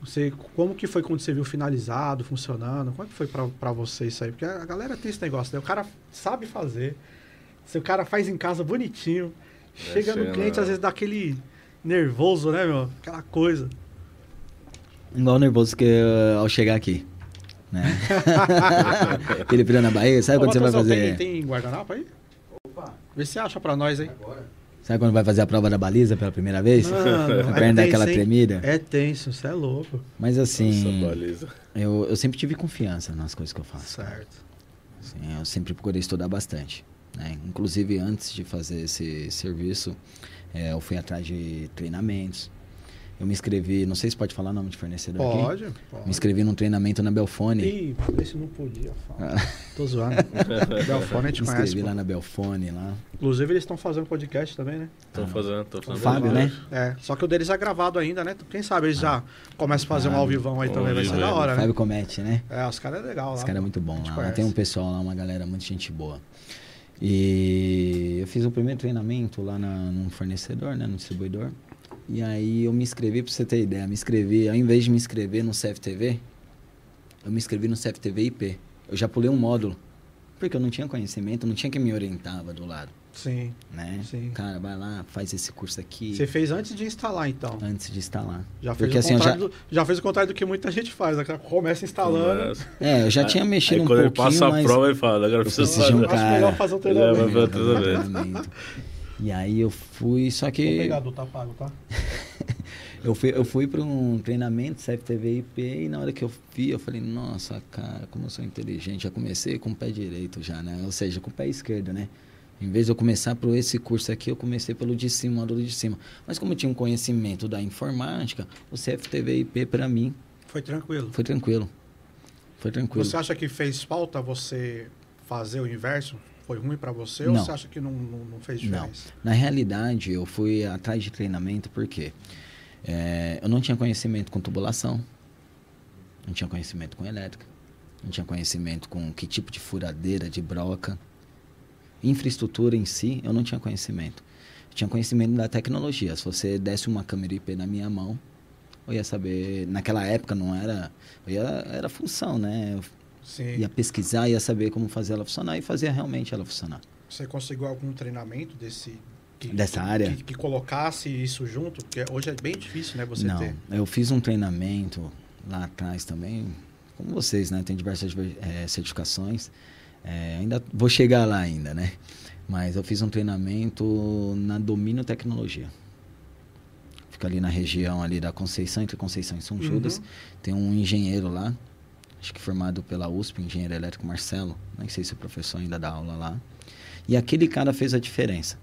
Você, como que foi quando você viu finalizado, funcionando? Como é que foi pra, pra você isso aí? Porque a galera tem esse negócio, né? O cara sabe fazer, se o cara faz em casa bonitinho, chega no cliente, na- às vezes dá aquele nervoso, né, meu? Aquela coisa. Igual nervoso que eu- ao chegar aqui. Né? <laughs> Aquele frio na Bahia, sabe Ô, quando você vai fazer. Tem, tem guardanapo aí? Opa. Vê se acha pra nós aí. Sabe quando vai fazer a prova da baliza pela primeira vez? Mano, a perna dá aquela tremida. É tenso, você é louco. Mas assim, baliza. eu, eu sempre tive confiança nas coisas que eu faço. Certo. Assim, eu sempre procurei estudar bastante. Né? Inclusive, antes de fazer esse serviço, eh, eu fui atrás de treinamentos. Eu me inscrevi, não sei se pode falar o nome de fornecedor aqui. Pode, Me pode. inscrevi num treinamento na Belfone. Ih, esse não podia falar. Ah, Tô zoando. <laughs> Belfone a gente me conhece. inscrevi pô. lá na Belfone, lá. Inclusive, eles estão fazendo podcast também, né? Tô fazendo, tô O fazendo. Fábio, né? É, só que o deles é gravado ainda, né? Quem sabe eles já começam a fazer um Fábio. ao vivão aí também, vai ser da hora, né? Fábio Comete, né? É, os caras é legal lá. Esse cara é muito bom lá. Lá conhece. tem um pessoal lá, uma galera muito gente boa. E eu fiz o primeiro treinamento lá na, num fornecedor, né? No distribuidor. E aí eu me inscrevi, pra você ter ideia, me inscrevi, ao invés de me inscrever no CFTV, eu me inscrevi no CFTV IP. Eu já pulei um módulo. Porque eu não tinha conhecimento, não tinha quem me orientava do lado, Sim. né? Sim. Cara, vai lá, faz esse curso aqui. Você fez antes de instalar, então. Antes de instalar. Já fez, Porque o assim, eu já, contrário do, já fez o contrário do que muita gente faz. Né? Começa instalando. É, eu já tinha mexido Aí um quando ele pouquinho, passa a mas... prova, ele fala, agora precisa um fazer. Acho cara. melhor fazer o É, treinamento. vai fazer tudo bem. Treinamento. E aí eu fui, só que... Obrigado, tá pago, tá? <laughs> Eu fui, eu fui para um treinamento CFTV IP e na hora que eu vi, eu falei, nossa, cara, como eu sou inteligente. Já comecei com o pé direito já, né? Ou seja, com o pé esquerdo, né? Em vez de eu começar por esse curso aqui, eu comecei pelo de cima, módulo de cima. Mas como eu tinha um conhecimento da informática, o CFTV IP para mim Foi tranquilo. foi tranquilo. Foi tranquilo. Você acha que fez falta você fazer o inverso? Foi ruim para você Não. ou você acha que não, não, não fez Não. diferença? Na realidade, eu fui atrás de treinamento porque é, eu não tinha conhecimento com tubulação, não tinha conhecimento com elétrica, não tinha conhecimento com que tipo de furadeira, de broca. Infraestrutura em si, eu não tinha conhecimento. Eu tinha conhecimento da tecnologia. Se você desse uma câmera IP na minha mão, eu ia saber. Naquela época não era. Eu ia, era função, né? Eu Sim. ia pesquisar, ia saber como fazer ela funcionar e fazia realmente ela funcionar. Você conseguiu algum treinamento desse que, Dessa área? que, que colocasse isso junto? Porque hoje é bem difícil, né? Você não, ter. eu fiz um treinamento lá atrás também, como vocês, né? Tem diversas eh, certificações. Eh, ainda vou chegar lá ainda, né? Mas eu fiz um treinamento na Domínio Tecnologia. Fica ali na região ali da Conceição, entre Conceição e São Uhum. Judas. Tem um engenheiro lá, acho que formado pela USP, engenheiro elétrico Marcelo. Nem sei se o professor ainda dá aula lá. E aquele cara fez a diferença.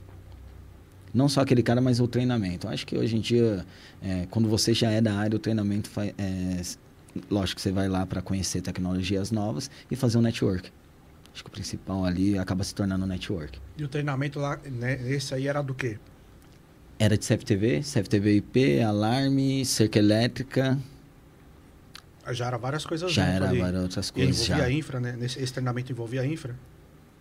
Não só aquele cara, mas o treinamento. Eu Acho que hoje em dia, é, quando você já é da área, o treinamento faz. É, lógico que você vai lá para conhecer tecnologias novas e fazer um network. Acho que o principal ali acaba se tornando um network. E o treinamento lá, né, esse aí era do quê? Era de CFTV, CFTV IP, alarme, cerca elétrica, Já era várias coisas já era ali. várias outras E coisas. envolvia Já. a infra, né? Nesse, esse treinamento envolvia a infra?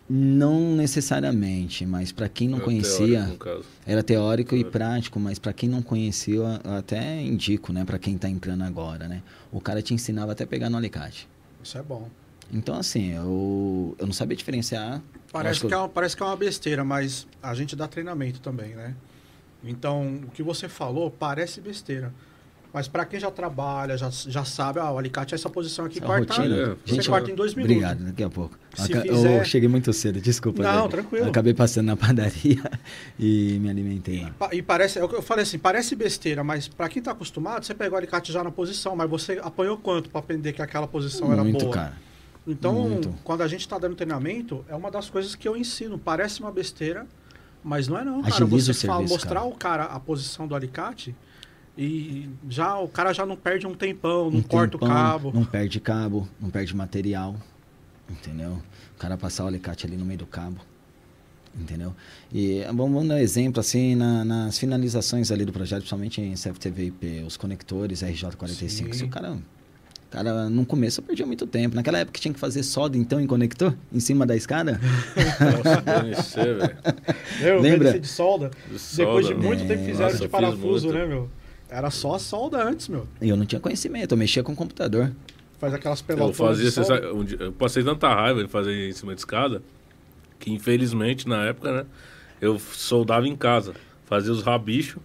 Não necessariamente, mas para quem não É conhecia, teórico, no caso. era teórico e prático, mas para quem não conhecia, eu eu até indico, né, para quem tá entrando agora, né? O cara te ensinava até a pegar no alicate. Isso é bom. Então, assim, eu, eu não sabia diferenciar. Parece Acho que, é uma, parece que é uma besteira, mas a gente dá treinamento também, né? Então, o que você falou parece besteira. Mas para quem já trabalha, já, já sabe, ah, o alicate é essa posição aqui, Essa corta, rotina. é. você Gente, corta em dois minutos. Obrigado, daqui a pouco. Aca- fizer- Eu cheguei muito cedo, desculpa. Não, velho. tranquilo. Acabei passando na <laughs> padaria e me alimentei. Pa- E parece, eu falei assim, parece besteira, mas para quem tá acostumado, você pega o alicate já na posição, mas você apanhou quanto para aprender que aquela posição era Muito, boa? cara. Então, Muito. quando a gente está dando treinamento, é uma das coisas que eu ensino. Parece uma besteira, mas não é não, cara. Agiliza Você fala, serviço, mostrar cara. o cara a posição do alicate e já o cara já não perde um tempão, não Um corta tempão, o cabo. Não perde cabo, não perde material. Entendeu? O cara passar o alicate ali no meio do cabo. Entendeu? E vamos, dar um exemplo assim na- nas finalizações ali do projeto, principalmente em CFTV IP, os conectores RJ45. Sim. Se o cara, o cara no começo eu perdia muito tempo. Naquela época tinha que fazer solda então em conector, em cima da escada. <laughs> Nossa, velho. <laughs> Eu, Lembra? De solda. De Depois de muito É, tempo fizeram nossa, de parafuso, muito. né, meu? Era só solda antes, meu. E eu não tinha conhecimento, eu mexia com o computador. Faz aquelas Eu pelotas. fazia, você solda. sabe, um dia- eu passei tanta raiva de fazer em cima de escada, que infelizmente na época, né, eu soldava em casa. Fazia os rabichos,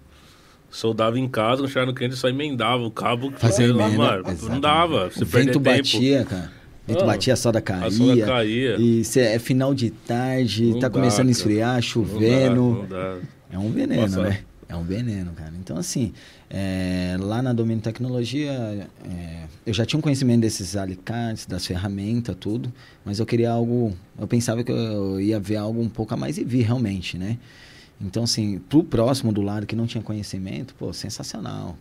soldava em casa, chegava no cliente, só emendava o cabo. Fazia emenda, mano, não dava, você o vento tempo. batia, cara. O vento Ah, batia, a solda caía. A solda caía. E cê, é final de tarde, Não tá dá, começando a cara. esfriar, Não chovendo. dá, não dá. É um veneno, Nossa. né? É um veneno, cara. Então, assim, é, lá na Domínio Tecnologia, é, eu já tinha um conhecimento desses alicates, das ferramentas, tudo, mas eu queria algo. Eu pensava que eu ia ver algo um pouco a mais e vi realmente, né? Então, assim, pro próximo do lado que não tinha conhecimento, pô, sensacional.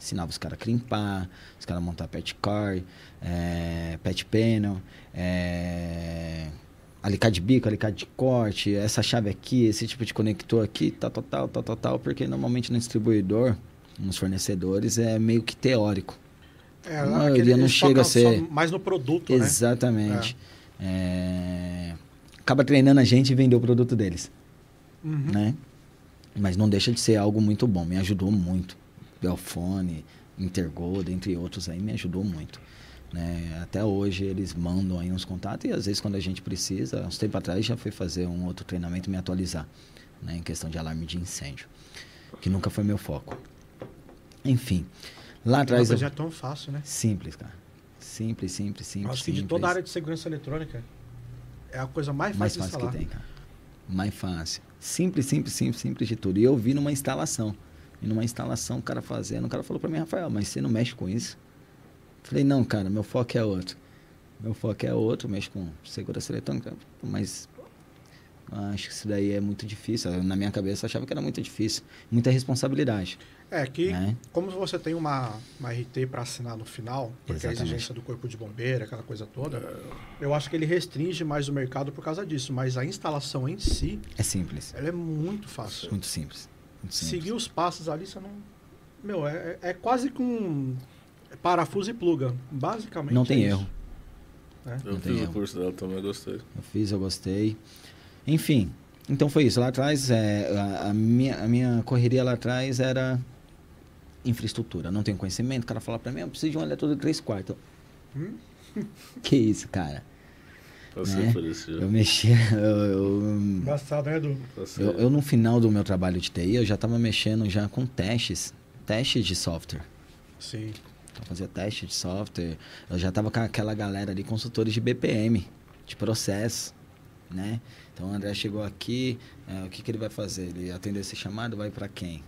Ensinava os caras a crimpar, os caras a montar pet car, é, pet panel, é, alicate de bico, alicate de corte, essa chave aqui, esse tipo de conector aqui, tal, tal, tal, tal, tal, tal, porque normalmente no distribuidor, nos fornecedores, é meio que teórico. É, A lá, maioria não chega a ser- mais no produto, né? Exatamente. É, Acaba treinando a gente e vender o produto deles, Uhum. né? Mas não deixa de ser algo muito bom, me ajudou muito. Belfone, Intergold, entre outros aí, me ajudou muito. Né? Até hoje eles mandam aí uns contatos e às vezes quando a gente precisa, uns tempo atrás já fui fazer um outro treinamento e me atualizar, né? Em questão de alarme de incêndio, que nunca foi meu foco. Enfim, lá atrás... eu- coisa é tão fácil, né? Simples, cara. Simples, simples, simples. Acho que de toda a área de segurança eletrônica é a coisa mais mais fácil de fácil que tem, cara. Mais fácil. Simples, simples, simples, simples de tudo. E eu vi numa instalação. E numa instalação, o cara fazendo, o cara falou pra mim, Rafael, mas você não mexe com isso? Falei, não, cara, meu foco é outro. Meu foco é outro, mexo com segurança eletrônica, mas Acho que isso daí é muito difícil. Na minha cabeça eu achava que era muito difícil. Muita responsabilidade. É que, né? como você tem uma, uma RT para assinar no final, porque Exatamente. a exigência do corpo de bombeiro, aquela coisa toda, eu acho que ele restringe mais o mercado por causa disso. Mas a instalação em si, É simples. ela é muito fácil. Muito simples. Muito simples. Seguir os passos ali, você não. Meu, é, é quase com parafuso e pluga. Basicamente. Não tem é isso. erro. né? Eu Não fiz o erro. curso dela também, gostei. Eu fiz, eu gostei. Enfim, então foi isso. Lá atrás, é, a, a minha, a minha correria lá atrás era infraestrutura. Não tenho conhecimento. O cara fala pra mim, eu preciso de um eletrodo de 3 quartos. Hum? <laughs> Que isso, cara? Passei Né? por isso já. Eu mexia... <laughs> Eu, eu, Engraçado, né, Edu? Eu, eu, no final do meu trabalho de TI, eu já estava mexendo já com testes. Testes de software. Sim. Então, fazia teste de software. Eu já estava com aquela galera ali, consultores de BPM, de processo, né? Então, o André chegou aqui, é, o que, que ele vai fazer? Ele atender esse chamado, vai para quem?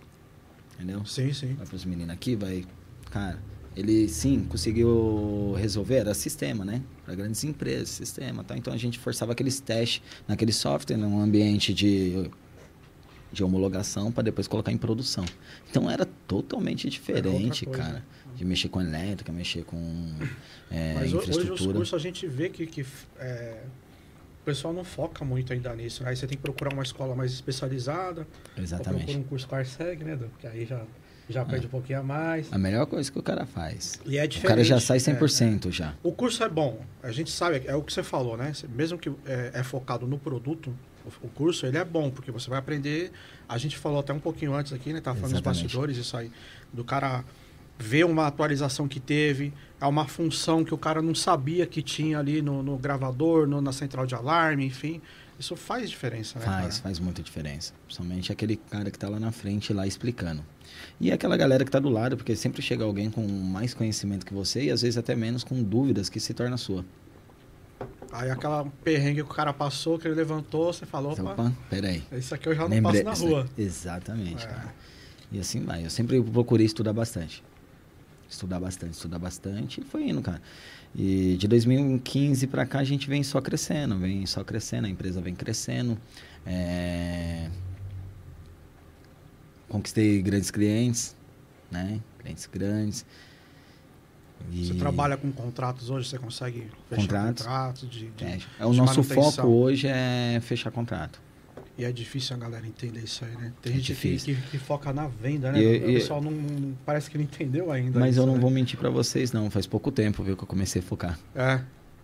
Entendeu? Sim, sim. Vai para os meninos aqui, vai... Cara, ele, sim, conseguiu resolver, era sistema, né? Para grandes empresas, sistema, tá? Então, a gente forçava aqueles testes naquele software, num ambiente de de homologação para depois colocar em produção. Então era totalmente diferente, coisa. cara. De mexer com elétrica, mexer com é, Mas ho- hoje os infraestrutura. cursos a gente vê que, que é, o pessoal não foca muito ainda nisso. né? Aí você tem que procurar uma escola mais especializada. Procura Exatamente. um curso com Arseg, né, Edu? Que aí já, já perde um pouquinho a mais. A melhor coisa que o cara faz. E é O diferente. cara já sai é, 100% já. O curso é bom, a gente sabe, é o que você falou, né? Mesmo que é, é focado no produto, o, o curso ele é bom, porque você vai aprender. A gente falou até um pouquinho antes aqui, né? Tava falando dos bastidores, isso aí. Do cara ver uma atualização que teve, é uma função que o cara não sabia que tinha ali no, no gravador, no- na central de alarme, enfim. Isso faz diferença, né? Faz, cara? faz muita diferença. Principalmente aquele cara que tá lá na frente, lá explicando. E aquela galera que tá do lado, porque sempre chega alguém com mais conhecimento que você e às vezes até menos com dúvidas que se torna sua. Aí aquela perrengue que o cara passou, que ele levantou, você falou, opa, opa, peraí. isso aqui eu já não Lembrei- passo na rua. Exatamente, É. cara. E assim vai. Eu sempre procurei estudar bastante. Estudar bastante, estudar bastante. E foi indo, cara. E de 2015 pra cá a gente vem só crescendo, vem só crescendo, a empresa vem crescendo. É... Conquistei grandes clientes, né? Clientes grandes. E- Você trabalha com contratos hoje, você consegue fechar Contratos. contratos de, de- É, é o nosso manutenção. foco hoje é fechar contrato. E é difícil a galera entender isso aí, né? Tem É gente que, que, que foca na venda, né? E- o e- pessoal não, não- parece que não entendeu ainda. Mas isso, eu não né? vou mentir pra vocês, não. Faz pouco tempo, viu, que eu comecei a focar. É,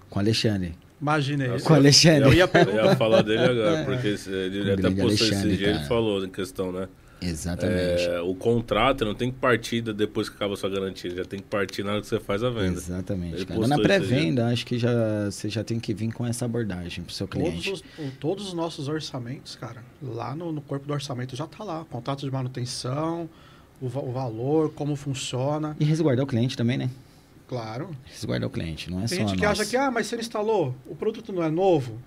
Com o Alexandre. imagina Nossa, isso. Com o Alexandre. Eu ia Eu ia falar dele agora, <laughs> porque ele O até postou esse Alexandre, dia, ele cara. falou em questão, né? Exatamente. É, o contrato não tem que partir depois que acaba a sua garantia, já tem que partir na hora que você faz a venda. Exatamente, Na pré-venda, acho que já, você já tem que vir com essa abordagem pro seu Todos cliente. os, o- todos os nossos orçamentos, cara, lá no, no corpo do orçamento já tá lá. Contrato de manutenção, o, o valor, como funciona. E resguardar o cliente também, né? Claro. Resguardar o cliente, não é Tem só gente que nós. acha que, ah, mas você instalou, o produto não é novo,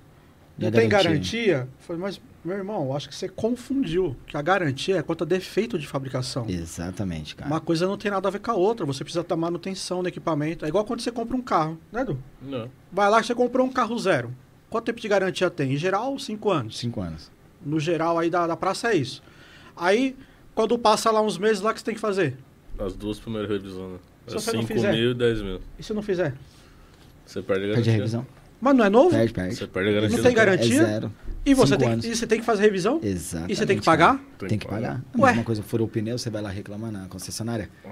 não a tem garantia? garantia. Falei, mas, meu irmão, eu acho que você confundiu. Que a garantia é quanto a defeito de fabricação. Exatamente, cara. Uma coisa não tem nada a ver com a outra. Você precisa ter manutenção no equipamento. É igual quando você compra um carro, né, Edu? Não. Vai lá, você comprou um carro zero. Quanto tempo de garantia tem? Em geral, cinco anos. Cinco anos. No geral aí da, da praça é isso. Aí, quando passa lá uns meses lá, o que você tem que fazer? As duas primeiras revisões, né? É você não 5 fizer? mil e 10 mil. E se não fizer? Você perde a Perde a garantia. revisão? Mas não é novo? Perde, perde. Você perde a garantia. Não tem garantia? É zero. E você, tem, anos. e você tem que fazer revisão? Exatamente. E você tem que pagar? Tem que pagar. A Ué. mesma coisa, furou o pneu, você vai lá reclamar na concessionária. A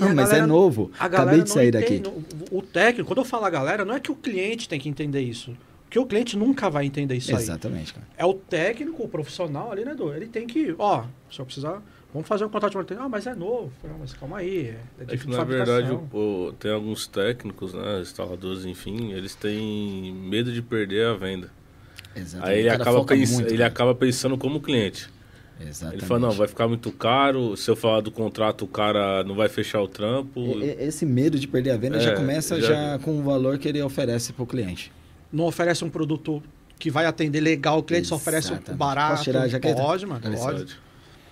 Não, mas galera- é novo. A galera Acabei de sair entende. daqui. O, técnico, quando eu falo a galera, não é que o cliente tem que entender isso. Porque o cliente nunca vai entender isso aí. Exatamente, cara. É o técnico, o profissional ali, né, Edu? Ele tem que, ó, se eu precisar, vamos fazer um contrato de manutenção. Ah, mas é novo. Não, mas calma aí, é, é É que, na verdade, o- o- tem alguns técnicos, né, instaladores, enfim, eles têm medo de perder a venda. Exatamente. Aí ele O acaba, pens- muito, ele cara. acaba pensando como cliente. Exatamente. Ele fala, não, vai ficar muito caro, se eu falar do contrato, o cara não vai fechar o trampo. Esse medo de perder a venda já É, começa já- já... com o valor que ele oferece pro cliente. Não oferece um produto que vai atender legal o cliente, só oferece um Exatamente. barato. Posso tirar a jaqueta? Pode, mano, Olha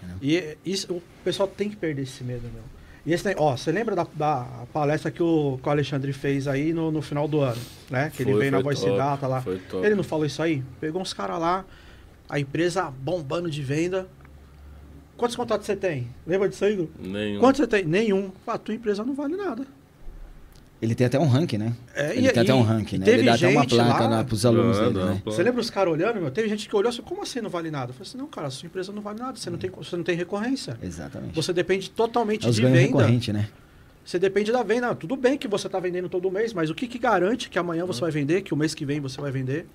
pode. E isso, o pessoal tem que perder esse medo, meu. E esse, ó, você lembra da, da palestra que o, que o Alexandre fez aí no, no final do ano, né? Que ele Foi, veio na Voice top, Data lá. Ele não falou isso aí? Pegou uns caras lá, a empresa bombando de venda. Quantos contatos você tem? Lembra disso aí? Nenhum. Quantos você tem? Nenhum. A tua empresa não vale nada. Ele tem até um ranking, né? É, ele e- tem até um ranking, né? Ele dá até uma placa lá- lá pros alunos Dá, dele, dá, né? Você lembra os caras olhando, meu? Teve gente que olhou assim, como assim não vale nada? Eu falei assim, não, cara, a sua empresa não vale nada, você não tem, você não tem recorrência. Exatamente. Você depende totalmente é os de venda. recorrentes, né? Você depende da venda. Tudo bem que você está vendendo todo mês, mas o que, que garante que amanhã você vai vender, que o mês que vem você vai vender?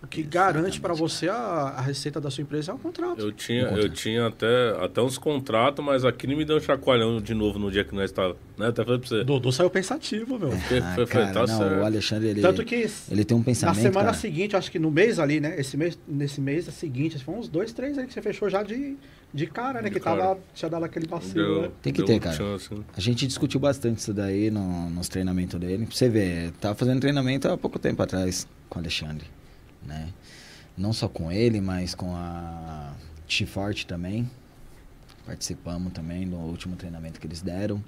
O que garante para você a, a receita da sua empresa é o contrato. Eu tinha, Encontra. eu tinha até, até uns contratos, mas aqui me deu um chacoalhão de novo no dia que nós estávamos. Né? Até falei pra você. Dudu saiu pensativo, meu. Ah, foi, foi, cara, tá não, certo. o Alexandre, ele, Tanto que ele tem um na pensamento, semana cara. seguinte, acho que no mês ali, né? Esse mês, nesse mês seguinte, foi uns dois, três aí que você fechou já de, de cara, né? De que cara. tava, tinha dado aquele vacilo, né? Tem que ter, cara. chance, né? A gente discutiu bastante isso daí no, nos treinamentos dele. Pra você ver, tava fazendo treinamento há pouco tempo atrás com o Alexandre, né? Não só com ele, mas com a T-Forte também. Participamos também do último treinamento que eles deram,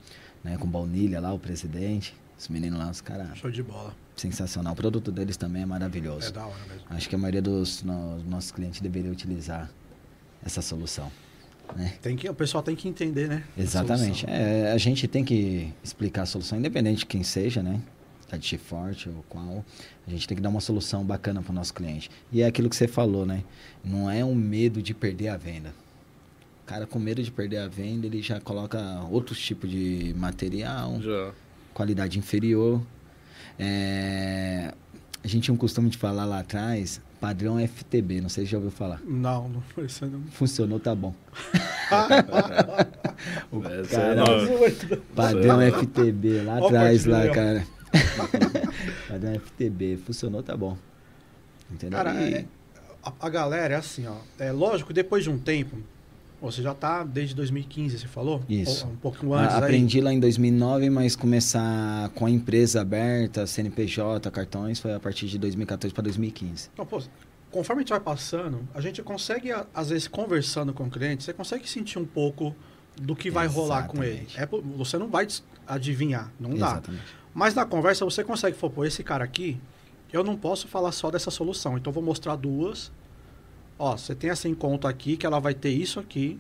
né? Com Baunilha lá, o presidente. Os meninos lá, os caras, Show de bola. sensacional. O produto deles também é maravilhoso. É da hora mesmo. Acho que a maioria dos no- nossos clientes deveria utilizar essa solução, né? Tem que, o pessoal tem que entender, né? a Exatamente. solução. É, a gente tem que explicar a solução, independente de quem seja, né? Tá de forte ou qual. A gente tem que dar uma solução bacana para o nosso cliente. E é aquilo que você falou, né? Não é um medo de perder a venda. O cara com medo de perder a venda, ele já coloca outros tipos de material, Já. qualidade inferior. É, A gente tinha um costume de falar lá atrás, padrão FTB, não sei se já ouviu falar. Não, não foi isso não. Funcionou, tá bom. <laughs> O cara- é. Padrão FTB, lá atrás, lá, do cara. Padrão FTB, funcionou, tá bom. Entendeu? Cara, E- é- a, a galera é assim, ó. É lógico, depois de um tempo, você já tá desde 2015, você falou? Isso. Ou um pouquinho antes a- aí. aprendi lá em 2009, mas começar com a empresa aberta, CNPJ, cartões, foi a partir de 2014 para 2015. Então, pô, conforme a gente vai passando, a gente consegue, às vezes, conversando com o cliente, você consegue sentir um pouco do que vai rolar com ele. Exatamente. É, você não vai adivinhar, não dá. Mas na conversa você consegue falar, pô, esse cara aqui, eu não posso falar só dessa solução, então eu vou mostrar duas. Ó, você tem essa em conta aqui, que ela vai ter isso aqui,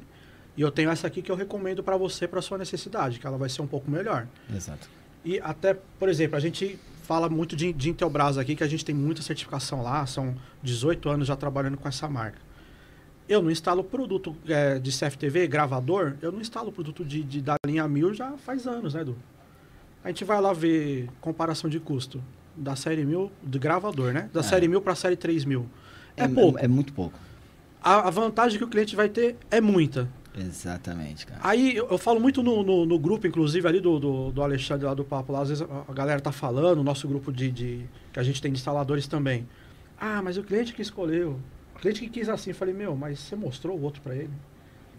e eu tenho essa aqui que eu recomendo para você, para sua necessidade, que ela vai ser um pouco melhor. Exato. E até, por exemplo, a gente fala muito de, de Intelbras aqui, que a gente tem muita certificação lá, são 18 anos já trabalhando com essa marca. Eu não instalo produto é, de CFTV, gravador, eu não instalo produto de, de- da linha 1000 já faz anos, né, Edu? A gente vai lá ver comparação de custo da série 1000, de gravador, né? Da É. série 1000 para a série 3000. É, pouco. É, muito pouco. A, a vantagem que o cliente vai ter é muita. Exatamente, cara. Aí eu, eu falo muito no, no, no grupo, inclusive, ali do, do, do Alexandre lá do Papo lá, às vezes a, a galera tá falando, o nosso grupo de, de- que a gente tem de instaladores também. Ah, mas o cliente que escolheu. O cliente que quis assim, eu falei, meu, mas você mostrou o outro para ele.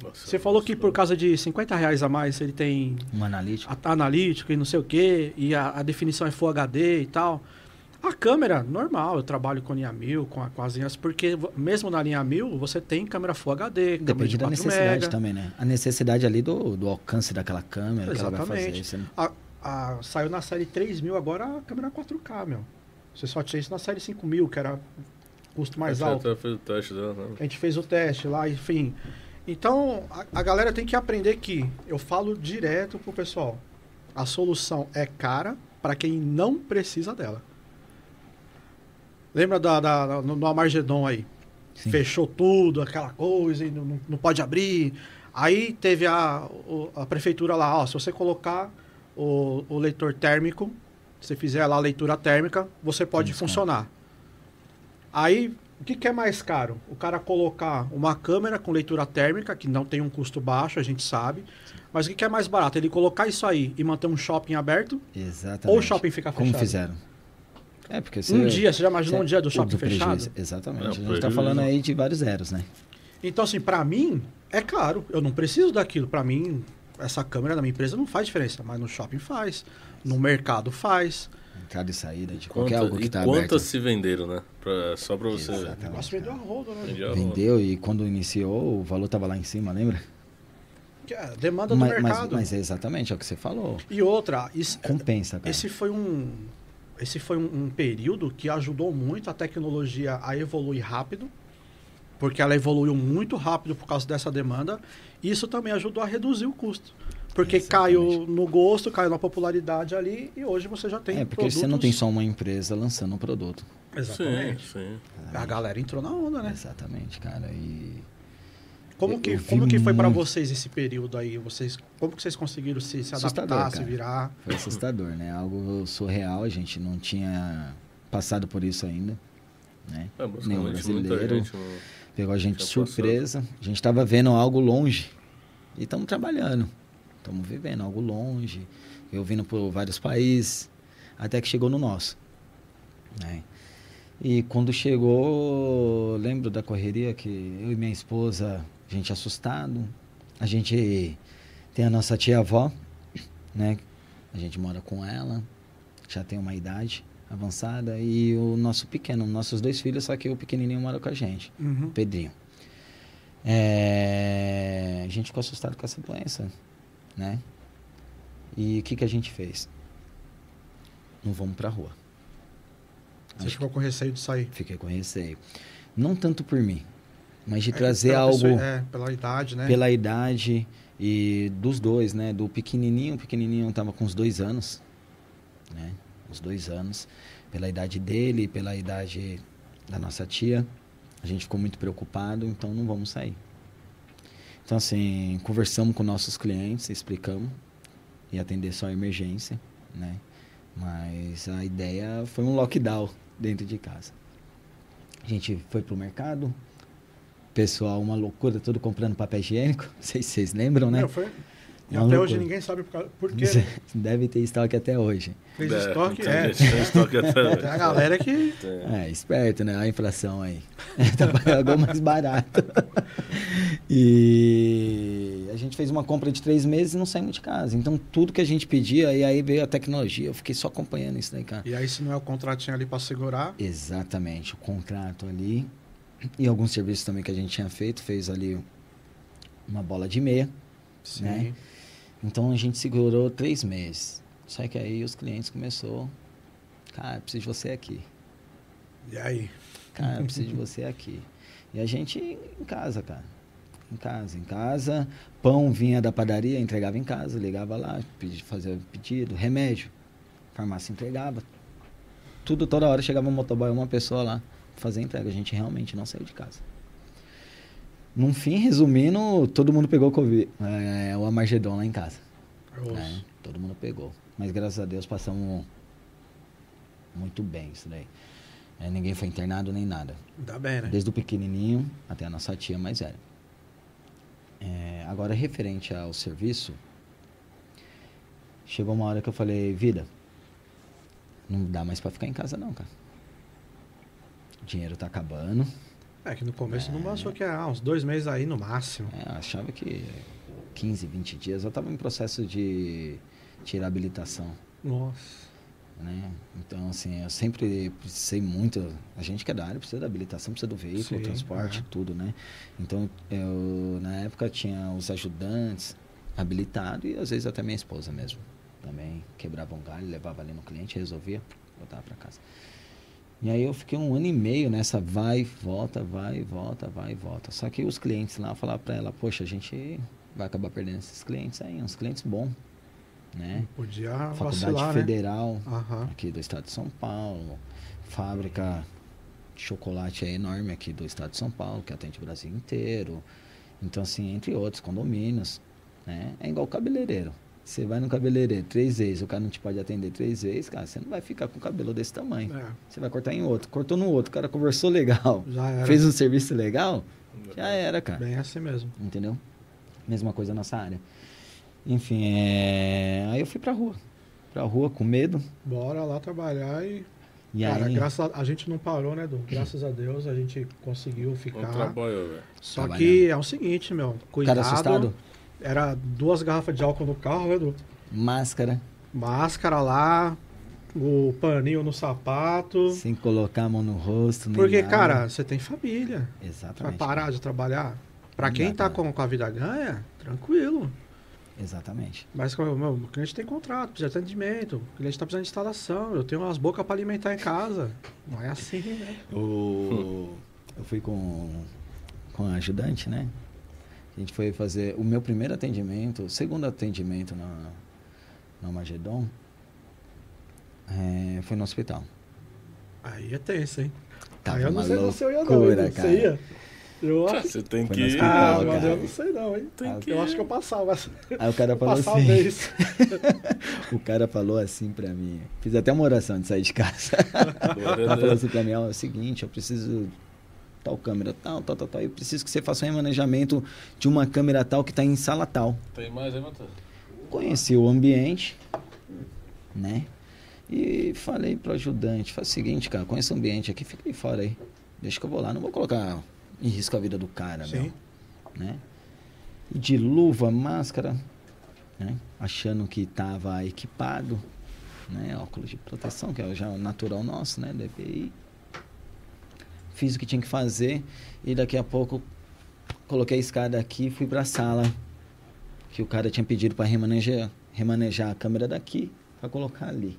Nossa, Você falou que por causa de 50 reais a mais ele tem Um analítico. a- analítico e não sei o que, e a, a definição é Full HD e tal. A câmera, normal, eu trabalho com linha 1000, com, a, com as linhas, porque mesmo na linha 1000 você tem câmera Full HD, Depende de da 4 necessidade mega. também, né? A necessidade ali do, do alcance daquela câmera que ela vai fazer. Exatamente. Você A, a- saiu na série 3000 agora a câmera 4K, meu. Você só tinha isso na série 5000, que era custo mais Você alto. até fez o teste dela, né? A gente fez o teste lá, enfim. Então, a, a galera tem que aprender que eu falo direto pro pessoal. A solução é cara para quem não precisa dela. Lembra da, da, da- no, no Amargedon aí? Sim. Fechou tudo, aquela coisa, e não, não- pode abrir. Aí teve a, a prefeitura lá, ó, se você colocar o, o leitor térmico, se fizer lá a leitura térmica, você pode funcionar. Aí, o que, que é mais caro? O cara colocar uma câmera com leitura térmica, que não tem um custo baixo, a gente sabe. Mas o que, que é mais barato? Ele colocar isso aí e manter um shopping aberto Exatamente. ou o shopping ficar fechado? Como fizeram? É, porque você... Um dia, você já imaginou um você- dia do o shopping prejuízo. fechado? Exatamente. É, a gente tá prejuízo. falando aí de vários zeros, né? Então, assim, pra mim, é caro. Eu não preciso daquilo. Pra mim, essa câmera da minha empresa não faz diferença. Mas no shopping faz. No mercado faz. Entrada e saída de Quanta- qualquer algo que e tá quantas aberto. se venderam, né? Pra- só pra você. O negócio vendeu a roda, né? Vendeu Vendeu e quando iniciou o valor tava lá em cima, lembra? Que é a demanda do Mas, mas, mercado. mas é exatamente é o que você falou. E outra, isso, Compensa, cara. esse foi um. Esse foi um, um período que ajudou muito a tecnologia a evoluir rápido. porque ela evoluiu muito rápido por causa dessa demanda. Isso também ajudou a reduzir o custo. Porque Exatamente. caiu no gosto, caiu na popularidade ali e hoje você já tem É, porque produtos... você não tem só uma empresa lançando um produto. Exatamente. Sim, sim. A galera entrou na onda, né? Exatamente, cara. E Como que, como que foi para vocês esse período aí? Vocês, como que vocês conseguiram se, se adaptar, se virar? foi assustador, né? Algo surreal, a gente não tinha passado por isso ainda, né? É, Nenhum brasileiro. gente Pegou a gente de Tinha passado. surpresa. A gente estava vendo algo longe e estamos trabalhando. Estamos vivendo algo longe. Eu vindo por vários países, até que chegou no nosso. Né? E quando chegou, lembro da correria que eu e minha esposa, a gente assustado. A gente tem a nossa tia-avó, né? A gente mora com ela, já tem uma idade avançada. E o nosso pequeno, nossos dois filhos, só que o pequenininho mora com a gente. Uhum. Pedrinho. É, a gente ficou assustado com essa doença, né? E o que, que a gente fez? Não vamos pra rua. Você ficou com receio de sair? Fiquei com receio. Não tanto por mim, mas de É, trazer algo pessoa- é, pela idade, né? pela idade e dos dois, né? Do pequenininho, o pequenininho tava com uns dois anos, né? Uns dois anos. Pela idade dele, pela idade da nossa tia, a gente ficou muito preocupado, então não vamos sair. Então, assim, conversamos com nossos clientes, explicamos e atender só a emergência, né? Mas a ideia foi um lockdown dentro de casa. A gente foi pro mercado, pessoal, uma loucura, tudo comprando papel higiênico. <laughs> Não sei se vocês lembram, né? Não, foi... E Uma até loucura. hoje ninguém sabe por, causa- por quê. né? <laughs> Deve ter estoque até hoje. Fez É, estoque, é. tem estoque até Tem a galera que... É, esperto, né? A inflação aí. <laughs> Pagou mais barato. E a gente fez uma compra de três meses e não saímos de casa. Então, tudo que a gente pedia, e aí veio a tecnologia. Eu fiquei só acompanhando isso daí, cara. E aí, se não é o contratinho ali pra segurar... Exatamente, o contrato ali. E alguns serviços também que a gente tinha feito, fez ali uma bola de meia. Sim. Né? Então a gente segurou três meses. Só que aí os clientes começou, cara, preciso de você aqui. E aí? Cara, <laughs> preciso de você aqui. E a gente em casa, cara. Em casa, em casa. Pão vinha da padaria, entregava em casa, ligava lá, pedi, fazia pedido, remédio. Farmácia entregava. Tudo toda hora chegava um motoboy, uma pessoa lá, fazer entrega. A gente realmente não saiu de casa. Num fim, resumindo, todo mundo pegou Covid, é, o Amargedon lá em casa. Né? Todo mundo pegou. Mas graças a Deus passamos muito bem isso daí. É, ninguém foi internado nem nada. Ainda bem, né? Desde o pequenininho até a nossa tia mais velha. É, agora, referente ao serviço, chegou uma hora que eu falei, vida, não dá mais pra ficar em casa não, cara. O dinheiro tá acabando. É que no começo não É. passou que ah, uns dois meses aí no máximo. É, eu achava que 15, 20 dias eu tava em processo de tirar habilitação. Nossa. Né? Então, assim, eu sempre precisei muito. A gente que é da área precisa da habilitação, precisa do veículo, Sim, transporte, aham. tudo, né? Então, eu, na época, tinha os ajudantes habilitados e às vezes até minha esposa mesmo. Também quebrava um galho, levava ali no cliente, resolvia, voltava para casa. E aí eu fiquei um ano e meio nessa vai volta, vai volta, vai volta. Só que os clientes lá falavam para ela, poxa, a gente vai acabar perdendo esses clientes aí, uns clientes bons, né? Podia Faculdade vacilar, né? Federal Aham. aqui do estado de São Paulo, fábrica de chocolate é enorme aqui do estado de São Paulo, que atende o Brasil inteiro. Então, assim, entre outros, condomínios, né? É igual cabeleireiro. Você vai no cabeleireiro três vezes, o cara não te pode atender três vezes, cara, você não vai ficar com o cabelo desse tamanho. É, Você vai cortar em outro. Cortou no outro, o cara conversou legal, fez um serviço legal, já era, cara. Bem assim mesmo. Entendeu? Mesma coisa na nossa área. Enfim, é... aí eu fui pra rua. Pra rua com medo. Bora lá trabalhar e. E cara, aí, graças a... a gente não parou, né, Edu? Graças a Deus a gente conseguiu Não ficar. trabalhou, velho. Só que é o seguinte, meu. o Cuidado. cara assustado, Era duas garrafas de álcool no carro, né, Edu? máscara, Máscara lá, o paninho no sapato. sem colocar a mão no rosto. nem Porque, nada. cara, você tem família. Vai Exatamente. parar de trabalhar? Pra Não quem tá com, com a vida ganha, tranquilo. Exatamente. Mas meu, o cliente tem contrato, precisa de atendimento, o cliente tá precisando de instalação, eu tenho umas bocas pra alimentar em casa. Não é assim, né? O... Eu fui com com a ajudante, né? A gente foi fazer o meu primeiro atendimento, o segundo atendimento na, na Magedon, é, foi no hospital. Aí é tenso, hein? Tava Aí eu não sei se eu ia não, cara. Você ia? Eu acho. Você tem que. ir. Ah, mas cara. eu não sei não, hein? Tem que- Eu acho que eu passava. Aí o cara falou assim, <laughs> o cara falou assim pra mim, fiz até uma oração de sair de casa. Agora, <laughs> Ela né? falou assim pra mim, ó, é o seguinte, eu preciso tal câmera tal, tal, tal, tal, eu preciso que você faça um remanejamento de uma câmera tal que tá em sala tal. Tem mais aí, Matheus? Conheci o ambiente, né? E falei pro ajudante, faz o seguinte, cara, conheço o ambiente aqui, fica aí fora aí. Deixa que eu vou lá, não vou colocar em risco a vida do cara, Sim. meu, né? E de luva, máscara, né? Achando que tava equipado, né? Óculos de proteção, que é já o natural nosso, né? Do EPI. Fiz o que tinha que fazer e daqui a pouco coloquei a escada aqui e fui pra sala que o cara tinha pedido para remanejar, remanejar a câmera daqui para colocar ali.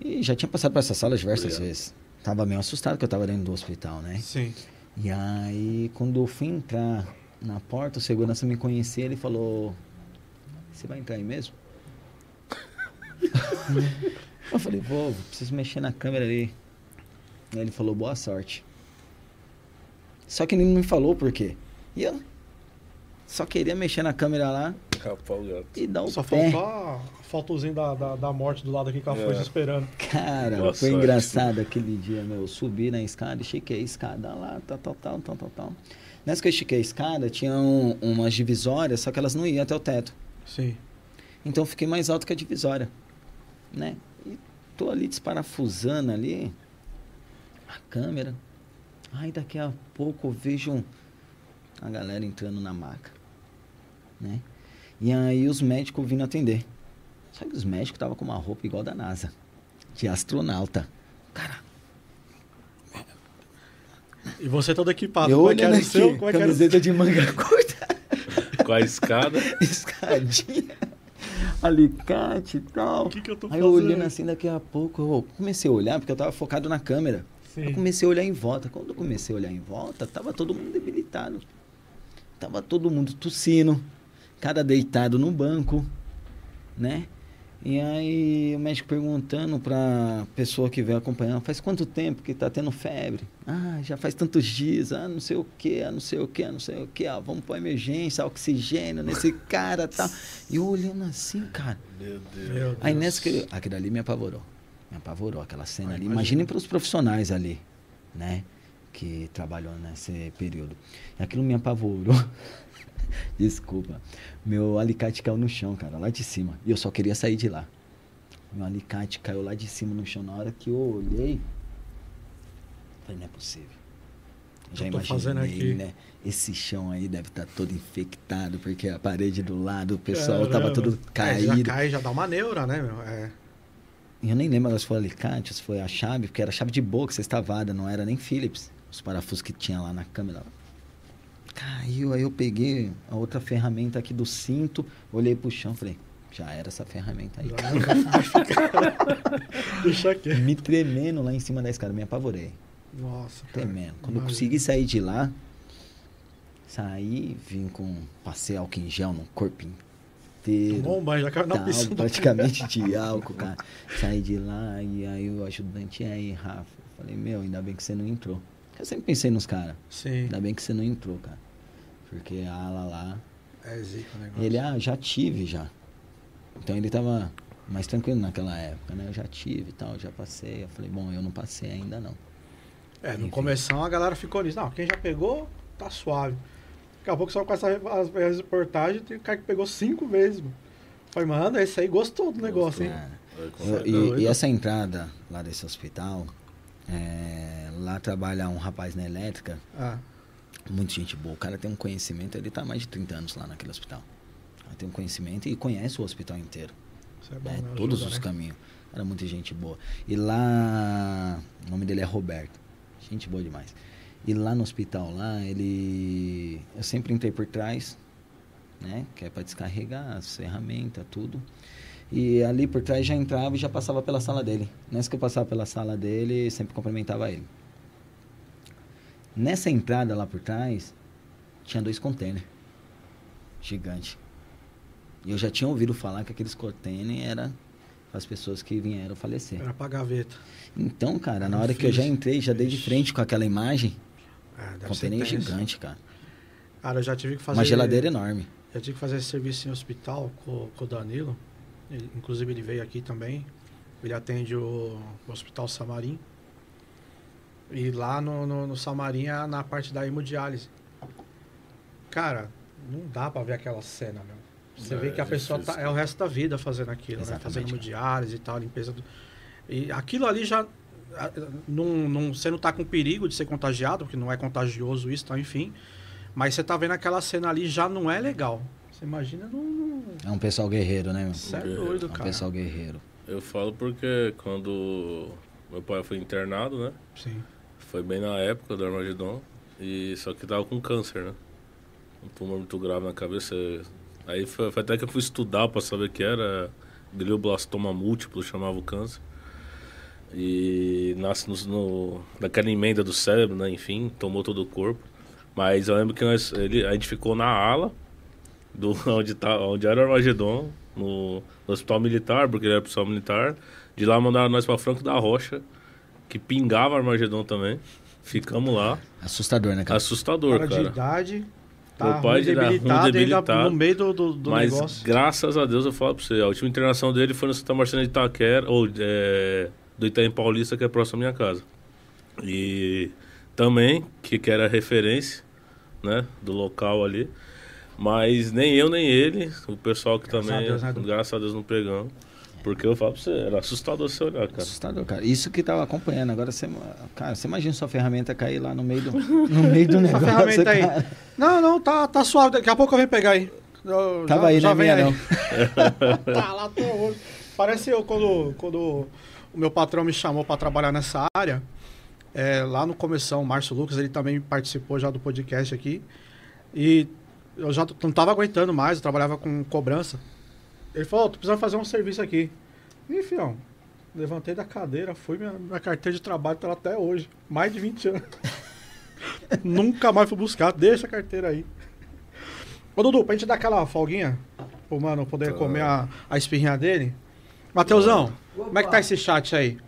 E já tinha passado por essa sala diversas Obrigado. vezes. Tava meio assustado que eu tava dentro do hospital, né? Sim. E aí, quando eu fui entrar na porta, o segurança me conhecia, ele falou: Você vai entrar aí mesmo? <laughs> eu falei: Vou, preciso mexer na câmera ali. Aí ele falou: Boa sorte. Só que ele não me falou por quê. E eu só queria mexer na câmera lá e dar o Só pé. faltou a fotozinho da, da, da morte do lado aqui que ela foi É. se esperando. Cara, Boa foi sorte. engraçado aquele dia, meu. Eu subi na escada, estiquei a escada lá, tal, tal, tal, tal, tal, tal. Nessa que eu estiquei a escada, tinha um- umas divisórias, só que elas não iam até o teto. Sim. Então eu fiquei mais alto que a divisória, né? E tô ali desparafusando ali a câmera. Aí daqui a pouco eu vejo um- a galera entrando na maca, né? E aí os médicos vindo atender. Só que os médicos estavam com uma roupa igual da NASA, de astronauta. Cara, E você todo equipado. eu como é que olhando era o aqui, seu? Como é que era o seu? camiseta de manga <laughs> curta. Com a escada. escadinha, alicate e tal. O que que eu tô Aí eu fazendo? olhando assim, daqui a pouco eu comecei a olhar, porque eu tava focado na câmera. Sim. Eu comecei a olhar em volta. Quando eu comecei a olhar em volta, tava todo mundo debilitado. Tava todo mundo tossindo, cara deitado no banco, né? E aí o médico perguntando pra pessoa que veio acompanhando, faz quanto tempo que tá tendo febre? Ah, já faz tantos dias, ah, não sei o que, ah, não sei o que, ah, não sei o que, ah, vamos pra emergência, oxigênio nesse cara tal. E eu olhando assim, cara. Meu Deus. Aí nessa que. Aquilo ali me apavorou. Me apavorou aquela cena Ah, ali. Imaginem para os profissionais ali, né? Que trabalham nesse período. E aquilo me apavorou. <laughs> Desculpa. Meu alicate caiu no chão, cara, lá de cima. E eu só queria sair de lá. Meu alicate caiu lá de cima no chão. Na hora que eu olhei, falei, não é possível. Já Eu tô fazendo imaginei, aqui. né? Esse chão aí deve estar todo infectado, porque a parede do lado, o pessoal tava Caramba. todo É, caído. já cai, já dá uma neura, né, meu? É. Eu nem lembro se foi alicate, se foi a chave, porque era chave de boca, sextavada, não era nem Phillips. Os parafusos que tinha lá na câmera. Caiu, aí eu peguei a outra ferramenta aqui do cinto, olhei pro chão, falei, já era essa ferramenta aí. <laughs> Deixa aqui. Me tremendo lá em cima da escada, me apavorei. Nossa, cara. Tremendo. Quando eu consegui sair de lá, saí, vim com, passei álcool em gel no corpo inteiro. Tomou um banho, já caiu na piscina. praticamente de <laughs> álcool, cara. Saí de lá e aí o ajudante, aí, Rafa? Falei, meu, ainda bem que você não entrou. Eu sempre pensei nos caras. Sim. Ainda bem que você não entrou, cara. Porque a ala lá. É zica o negócio. Ele, ah, já tive já. Então ele tava mais tranquilo naquela época, né? Eu já tive e tal, já passei. Eu falei, bom, eu não passei ainda não. É, no Enfim. começo a galera ficou nisso. Não, quem já pegou, tá suave. Daqui a pouco só com essa as, as reportagens, tem um cara que pegou cinco vezes, mano. Falei, mano, esse aí gostou do negócio, hein? Vai com eu- fé. e, e essa entrada lá desse hospital, é, lá trabalha um rapaz na elétrica, Ah, Muito gente boa. O cara tem um conhecimento, ele tá há mais de 30 anos lá naquele hospital. Ele tem um conhecimento e conhece o hospital inteiro. isso é bom, né? né? Todos Ajuda, os né? caminhos. Era muita gente boa. E lá. O nome dele é Roberto. Gente boa demais. E lá no hospital, lá, ele. Eu sempre entrei por trás, né? Que é pra descarregar as ferramentas, tudo. E ali por trás já entrava e já passava pela sala dele. Nessa que eu passava pela sala dele, sempre cumprimentava ele. Nessa entrada lá por trás, tinha dois containers. Gigante. E eu já tinha ouvido falar que aqueles containers era as pessoas que vieram falecer. Era pra gaveta. Então, cara, na hora que eu já entrei, já dei de frente com aquela imagem, deve container gigante, cara. Cara, eu já tive que fazer. Uma geladeira enorme. Já tive que fazer esse serviço em hospital com, com o Danilo. Ele- inclusive ele veio aqui também. Ele atende o, o Hospital Samarim. E lá no, no, no Samarim é na parte da hemodiálise. Cara, não dá pra ver aquela cena, meu. Você É, vê que a é pessoa difícil. tá, é o resto da vida fazendo aquilo, né? Fazendo hemodiálise e tal, limpeza do... E aquilo ali já. Não, não, você não tá com perigo de ser contagiado, porque não é contagioso isso, tá, enfim. Mas você tá vendo aquela cena ali já não é legal. Você imagina. É um pessoal guerreiro, né, meu? Você é Guerreiro. doido, É um cara. pessoal guerreiro. Eu falo porque quando meu pai foi internado, né? Sim. Foi bem na época do Armagedon. E só que tava com câncer, né? Um tumor muito grave na cabeça. Aí foi, foi até que eu fui estudar pra saber o que era glioblastoma múltiplo, chamava o câncer. E nasce no, no, daquela emenda do cérebro, né? Enfim, tomou todo o corpo. Mas eu lembro que nós, ele, a gente ficou na ala do, <laughs> onde, tá, onde era o Armagedon, no, no hospital militar, porque ele era hospital militar. De lá mandaram nós pra Franco da Rocha, que pingava Armagedon também. Ficamos lá. Assustador, né, cara? Assustador, Cara de cara. idade. Tá Meu pai ruim, de idade, ruim, debilitado, ainda debilitado. no meio do, do, do Mas negócio. graças a Deus eu falo pra você, a última internação dele foi no Santa Marcelina de Itaquera, ou é, do Itaim Paulista, que é próximo à minha casa. E também, que, que era referência, né, do local ali. Mas nem eu, nem ele, o pessoal que Graças também, a Deus, né, graças a Deus, não pegamos. Porque eu falo pra você, era assustador você olhar, cara. Assustador, cara. Isso que tava acompanhando. Agora você. Cara, você imagina sua ferramenta cair lá no meio do, <laughs> no meio do negócio. ferramenta aí. cara. Não, não, tá, tá suave. Daqui a pouco eu venho pegar aí. Eu- Tava aí, já né, vem minha aí. não. <laughs> tá lá até hoje. Parece eu quando, quando o meu patrão me chamou para trabalhar nessa área. é, lá no Começão, o Márcio Lucas, ele também participou já do podcast aqui. E eu já não tava aguentando mais, eu trabalhava com cobrança. Ele falou, "Ô, tu precisa fazer um serviço aqui. E, fião, levantei da cadeira, fui, minha, minha carteira de trabalho tá lá até hoje. Mais de 20 anos. <laughs> Nunca mais fui buscar, deixa a carteira aí. Ô, Dudu, pra gente dar aquela folguinha, pro mano poder Tá. comer a, a espirrinha dele. Mateusão, como é que tá esse chat aí?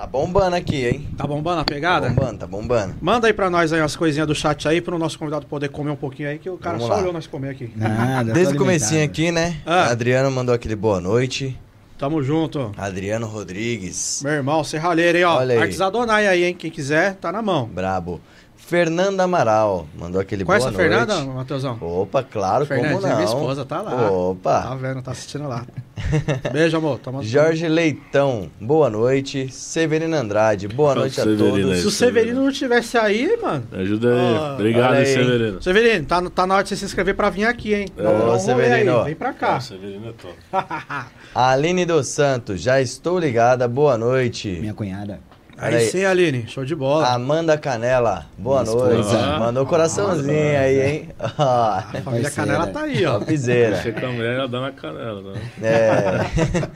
Tá bombando aqui, hein? Tá bombando a Tá pegada? bombando, tá bombando. Manda aí pra nós aí umas coisinhas do chat aí, pro nosso convidado poder comer um pouquinho aí, que o cara Vamos só lá. olhou nós comer aqui. Nada, <laughs> Desde o comecinho alimentado. aqui, né? Ah. Adriano mandou aquele boa noite. Tamo junto. Adriano Rodrigues. Meu irmão, serralheiro aí, ó. Olha aí. Artes Adonai aí, hein? Quem quiser, tá na mão. Brabo. Fernanda Amaral mandou aquele Conhece a boa noite. Fernanda, Mateusão? Opa, claro, como Fernandinha, não? minha esposa, tá lá. Tá Opa. vendo, tá assistindo lá. <laughs> Beijo, amor. Tamo Jorge Leitão, boa noite. Severino Andrade, boa noite a todos. aí. Se o Severino não tivesse aí, mano. Ajuda aí. Ah, Obrigado, aí, hein? Severino. Severino, tá, tá na hora de você se inscrever pra vir aqui, hein? É. Ô, Severino. aí, Vem pra cá. Severino é top. <laughs> Aline dos Santos, já estou ligada, boa noite. Minha cunhada. Aí, aí. sim, Aline. Show de bola. Amanda Canela, boa Minha noite. esposa. Mandou coraçãozinho aí, hein? <laughs> Ó, a família parceira. Canela tá aí, ó. Topzera. Chega com a mulher, ela dá na canela, né? É.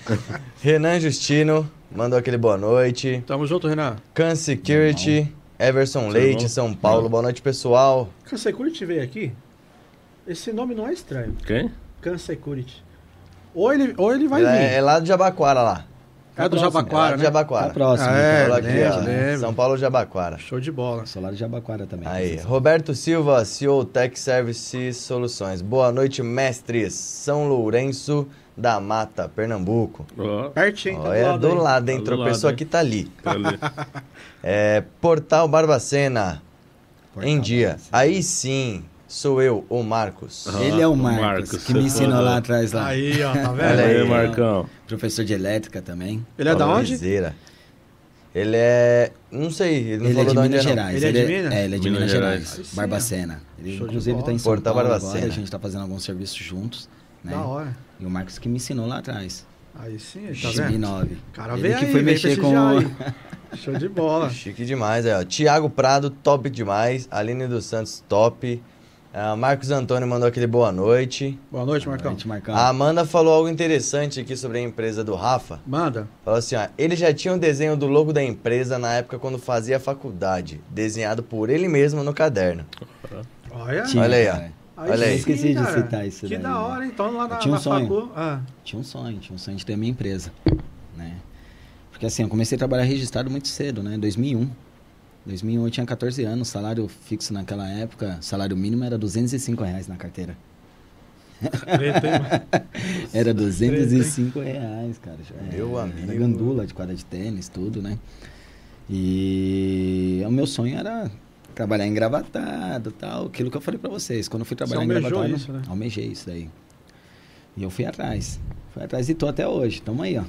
<laughs> Renan Justino mandou aquele boa noite. Tamo junto, Renan. Can Security, Everson Tudo Leite? São Paulo. Boa noite, pessoal. Cansecurity veio aqui. Esse nome não é estranho. Quem? Cansecurity. Ou ele, ou ele vai é, vir. é lá do Jabaquara lá. É do. É Jabaquara, do né? Jabaquara. Tá próximo. Ah, é, Falou aqui, lembro, ó. lembro. São Paulo Jabaquara. Show de bola. Solar de Jabaquara também. Aí, Roberto Silva, CEO Tech Services Soluções. Boa noite, mestres. São Lourenço da Mata, Pernambuco. Ó, Pertinho, tá do aí. lado, hein? Tá do Tropeçou lado, aqui, tá ali. tá ali. <laughs> É, Portal Barbacena, Portal em dia. Barbacena. Aí sim, sou eu, o Marcos. Ah, Ele é o o Marcos, Marcos, que me ensinou lá atrás lá. Aí, ó, tá vendo? Olha Aí, aí. Marcão. Professor de elétrica também. Ele é da onde? Ele é. Não sei, ele não Ele é falou de de Minas é. Gerais. Ele é de Minas? É, ele é de Minas Minas, Gerais. Gerais. Sim, Barbacena. Ele Show inclusive bola. tá em São Portal Paulo Barbacena. agora. A gente tá fazendo alguns serviços juntos. Né? Da hora. E o Marcos que me ensinou lá atrás. Aí sim, tá vendo? 2009. Cara, Ele veio que aí, foi mexer com o... <laughs> Show de bola. Chique demais, ó. Tiago Prado, top demais. Aline dos Santos, top. Ah, Marcos Antônio mandou aquele boa noite. Boa noite, Boa Marcão. noite, Marcão. A Amanda falou algo interessante aqui sobre a empresa do Rafa. Manda. Falou assim, ó, ele já tinha um desenho do logo da empresa na época quando fazia faculdade, desenhado por ele mesmo no caderno. Olha. Tinha, Olha aí, ó. cara. Olha aí. Esqueci de citar isso Que daí, da né? hora, então, lá na, Eu tinha um na sonho. facu. Ah, Tinha um sonho, tinha um sonho de ter a minha empresa, né? Porque assim, eu comecei a trabalhar registrado muito cedo, né? 2001. 2001 eu tinha 14 anos, salário fixo naquela época, salário mínimo era 205 reais na carteira. <laughs> Era 205 reais, cara. Já Meu era, amigo. Era gandula de quadra de tênis, tudo, né? E o meu sonho era trabalhar engravatado tal, aquilo que eu falei pra vocês. Quando eu fui trabalhar engravatado, isso, né? almejei isso daí. E eu fui atrás. Fui atrás e tô até hoje. Tamo aí, ó.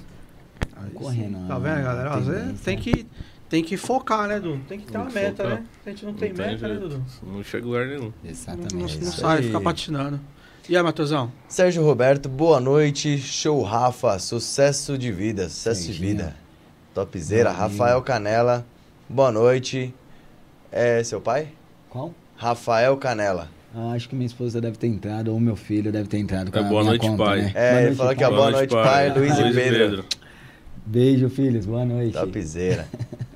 Aí correndo, sim. Tá vendo, galera? Às vezes tem que, tem que focar, né, Dudu? Tem que ter Tem uma que meta, focar. né? A gente não tem Não tem meta, né, jeito. Dudu? Não chega lugar nenhum. Não, Exatamente. não, não isso sai, fica patinando. E aí, Matheusão? Sérgio Roberto, boa noite. Show Rafa, sucesso de vida, sucesso de Serginho. vida. Topzera. Rafael Canela, boa noite. É seu pai? Qual? Rafael Canela. Ah, acho que minha esposa deve ter entrado, ou meu filho deve ter entrado com É, a boa minha noite, conta, pai. né? É, Boa ele falou que pai. a boa noite, pai, Luiz e Pedro. Beijo, filhos. Boa noite. Topzera. <laughs>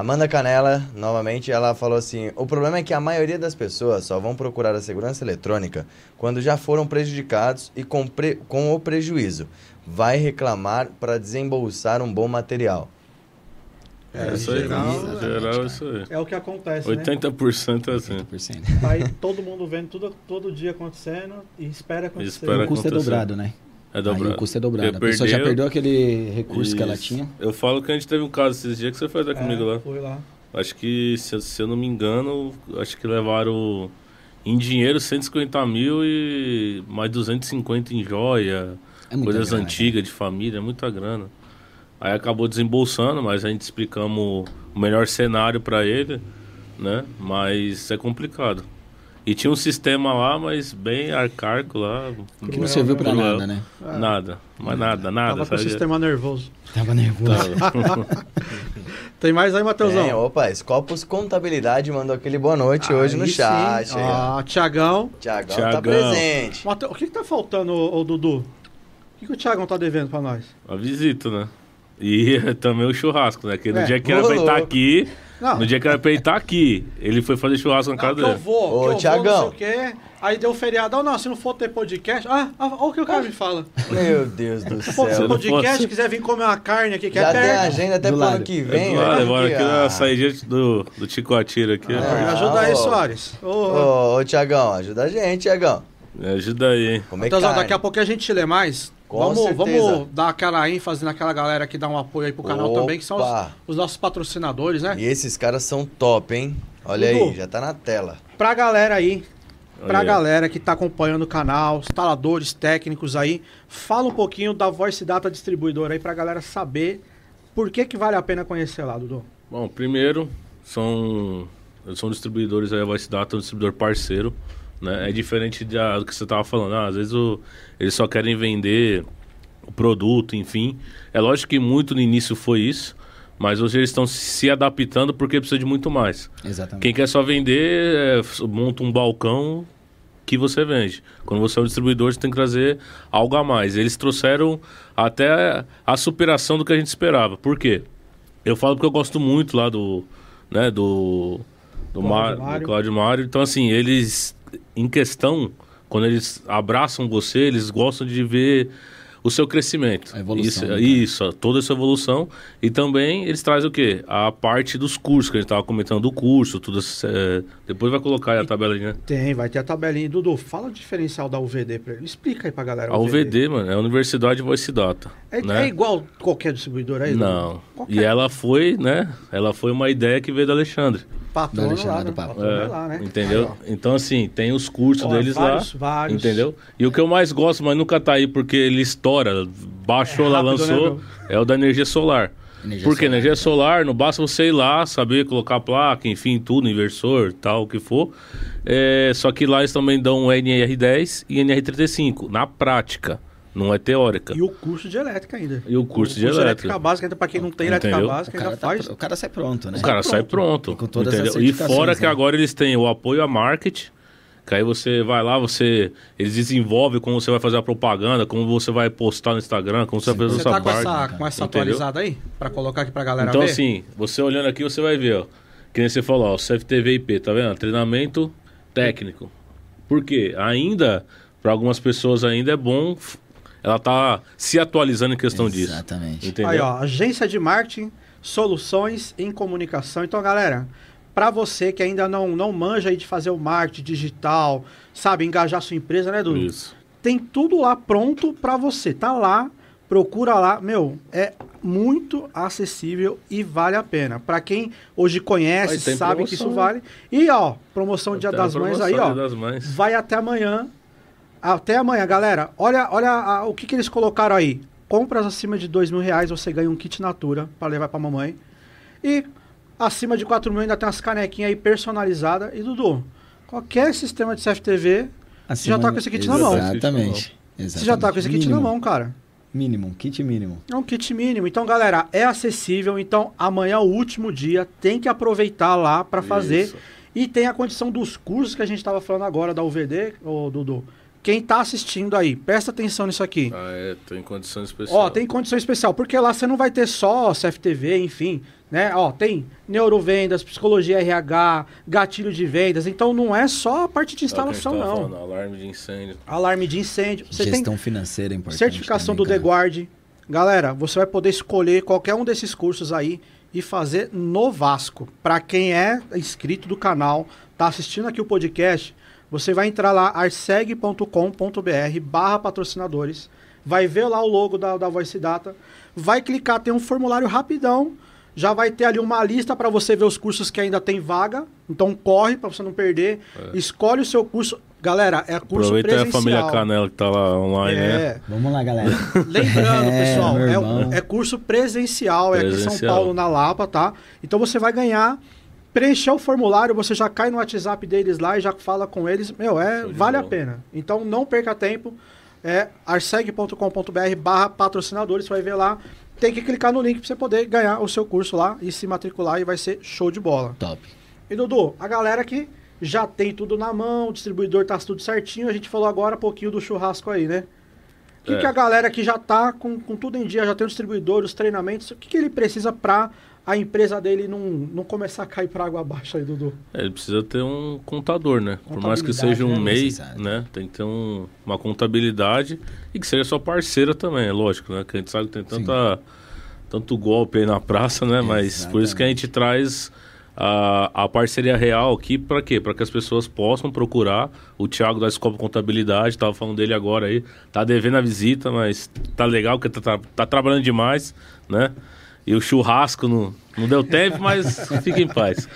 Amanda Canela, novamente, ela falou assim: o problema é que a maioria das pessoas só vão procurar a segurança eletrônica quando já foram prejudicados e com, pre- com o prejuízo. Vai reclamar para desembolsar um bom material. É, isso aí, geral, geral, é isso aí. É o que acontece, né? 80% é assim. 80%. Tá aí todo mundo vendo tudo, todo dia acontecendo e espera acontecer. Espera o custo é acontecer. dobrado, né? É Aí dobrado. o custo é dobrado. Porque A pessoa já perdeu- perdeu aquele recurso que ela Isso. tinha. Eu falo que a gente teve um caso esses dias que você foi até comigo É, lá. Fui lá. Acho que, se, eu- se eu não me engano, acho que levaram em dinheiro 150 mil e mais 250 em joia, É coisas grana, antigas de família, é muita grana. Aí acabou desembolsando, mas a gente explicamos o melhor cenário pra ele, né? Mas é complicado. E tinha um sistema lá, mas bem arcaico lá. Que não serviu pra nada, né? Nada, mas nada, nada. Tava com o sistema nervoso. Tava nervoso. Tava. <laughs> Tem mais aí, Matheusão? É, opa, Scopus Contabilidade mandou aquele boa noite hoje no Aí chat. sim. aí. Ó, Tiagão. Tiagão tá presente. Mate- O que, que tá faltando, ô, ô, Dudu? O que, que o Tiagão tá devendo pra nós? A visita, né? E <laughs> também o churrasco, né? Que no É, dia que era pra estar aqui, Não, no dia que era pra ele estar aqui, ele foi fazer churrasco na casa que eu dele. vou, Ô, que eu vou, não sei o quê. Aí deu feriado. Não, se não for ter podcast... Ah, ah, olha o que o cara me fala. Meu Deus do Se for ter céu. podcast, fosse- quiser vir comer uma carne aqui, que Já é tem perto. agenda até Do pro ano lado. que É vem, lado, velho. agora Aqui, aqui na saída do, do Ticoatira aqui. Me Ah, ajuda aí, ô. Soares. Ô, ô. Ô, ô, Tiagão, ajuda a gente, Tiagão. Me ajuda aí, hein? Comer Matheusão, carne. daqui a pouco a gente lê mais. Com vamos, certeza. vamos dar aquela ênfase naquela galera que dá um apoio aí pro canal Opa. também, que são os, os nossos patrocinadores, né? E esses caras são top, hein? Olha Dudu. aí, já tá na tela. Pra galera aí, pra Olha. galera que tá acompanhando o canal, instaladores, técnicos aí, fala um pouquinho da Voice Data Distribuidora aí pra galera saber por que que vale a pena conhecer lá, Dudu. Bom, primeiro, são, são distribuidores aí, a Voice Data é um distribuidor parceiro, né? É diferente da- do que você tava falando, ah, às vezes o- eles só querem vender o produto, enfim. É lógico que muito no início foi isso, mas hoje eles estão se adaptando porque precisa de muito mais. Exatamente. Quem quer só vender, é, monta um balcão que você vende. Quando você é um distribuidor, você tem que trazer algo a mais. Eles trouxeram até a superação do que a gente esperava. Por quê? Eu falo porque eu gosto muito lá do, né, do, do, Cláudio Mário. Mário. Então, assim, eles, em questão, quando eles abraçam você, eles gostam de ver o seu crescimento. A evolução, Isso, né, isso, toda essa evolução. E também eles trazem o quê? A parte dos cursos, que a gente estava comentando do curso, tudo. é, depois vai colocar aí a tabela, né? Tem, vai ter a tabelinha. Dudu, fala o diferencial da UVD pra ele. Explica aí pra galera. A UVD, mano, é a Universidade Voice Data. É, né? é igual qualquer distribuidor aí? Não. Qualquer E ela foi, né? Ela foi uma ideia que veio do Alexandre. Patrono Alexandre lá, né? Patrono É, lá, né? Entendeu? Aí, então, assim, tem os cursos ó. Deles vários, lá. Vários. Entendeu? E o que eu mais gosto, mas nunca tá aí porque ele estoura, baixou É lá, rápido, né, lançou, meu? é o da energia solar. Energia Porque solar. energia solar, não basta você ir lá, saber colocar placa, enfim, tudo, inversor, tal, o que for. É, só que lá eles também dão NR10 e NR35, na prática, não é teórica. E o curso de elétrica ainda. E o curso de elétrica. básica, ainda pra quem não tem Entendeu? elétrica O básica, ainda tá faz. o cara sai pronto, né? O cara sai pronto. E com todas as entendeu? E fora que né? agora eles têm o apoio a marketing, Que aí você vai lá, você. Eles desenvolvem como você vai fazer a propaganda, como você vai postar no Instagram, como você vai fazer Você a sua tá com parte. essa, com essa atualizada aí? Pra colocar aqui pra galera Então, ver? assim, você olhando aqui, você vai ver, ó. Que nem você falou, ó, CFTV IP, tá vendo? Treinamento técnico. Por quê? Ainda, para algumas pessoas ainda é bom, ela tá se atualizando em questão disso. Exatamente. Entendeu? Aí, ó, agência de marketing, soluções em comunicação. Então, galera, para você que ainda não, não manja aí de fazer o marketing digital, sabe, engajar sua empresa, né, Dudu? Isso. Tem tudo lá pronto para você. Tá lá, procura lá. Meu, é muito acessível e vale a pena. Para quem hoje conhece, Aí sabe que isso promoção. vale. E, ó, promoção Dia Até das a Mães promoção aí, ó. Dia das Mães. Vai até amanhã. Até amanhã, galera. Olha, olha a- o que, que eles colocaram aí. Compras acima de dois mil reais, você ganha um kit Natura para levar para mamãe. E acima de 4 mil ainda tem umas canequinhas aí personalizadas. E Dudu, qualquer sistema de CFTV, você já tá com esse kit na mão. Exatamente. você já tá com esse kit Mínimo. na mão, cara. Mínimo, kit mínimo. É um kit mínimo. Então, galera, é acessível. Então, amanhã é o último dia. Tem que aproveitar lá para fazer. Isso. E tem a condição dos cursos que a gente estava falando agora da UVD, ô Dudu. Quem tá assistindo aí, presta atenção nisso aqui. Ah, é, tem condição especial. Ó, tem condição especial, porque lá você não vai ter só CFTV, enfim, né? Ó, tem neurovendas, psicologia RH, gatilho de vendas. Então não é só a parte de É instalação, não. falando, alarme de incêndio. Alarme de incêndio. Você tem Gestão financeira é importante. certificação do também, The cara. Guard. Galera, você vai poder escolher qualquer um desses cursos aí e fazer no Vasco. Para quem é inscrito do canal, tá assistindo aqui o podcast, você vai entrar lá arseg.com.br barra patrocinadores, vai ver lá o logo da, da Voice Data, vai clicar, tem um formulário rapidão, já vai ter ali uma lista para você ver os cursos que ainda tem vaga, então corre para você não perder, escolhe o seu curso. Galera, é curso Aproveita aí a presencial. família Canela que tá lá online, né? É, Vamos lá, galera. <laughs> Lembrando, <laughs> É, pessoal, é, é curso presencial, é aqui em São Presencial. Paulo, na Lapa, tá? Então você vai ganhar, preencher o formulário, você já cai no WhatsApp deles lá e já fala com eles. Meu, é, vale a bola. pena. Então não perca tempo. É arseg.com.br barra patrocinadores, você vai ver lá. Tem que clicar no link pra você poder ganhar o seu curso lá e se matricular e vai ser show de bola. Top. E Dudu, a galera que já tem tudo na mão, o distribuidor tá tudo certinho, a gente falou agora um pouquinho do churrasco aí, né? O que, É. que a galera que já tá com, com tudo em dia, já tem o distribuidor, os treinamentos, o que, que ele precisa pra a empresa dele não, não começar a cair pra água abaixo aí, Dudu? É, Ele precisa ter um contador, né? Por mais que seja um né? MEI, né? Tem que ter um- uma contabilidade e que seja sua parceira também, é lógico, né? Que a gente sabe que tem tanta, tanto golpe aí na praça, né? Mas por isso que a gente traz a, a parceria real aqui para quê? Para que as pessoas possam procurar o Thiago da Escopa Contabilidade, tava falando dele agora aí, tá devendo a visita, mas tá legal porque tá, tá, tá trabalhando demais, né? E o churrasco não, não deu tempo, mas fica em paz.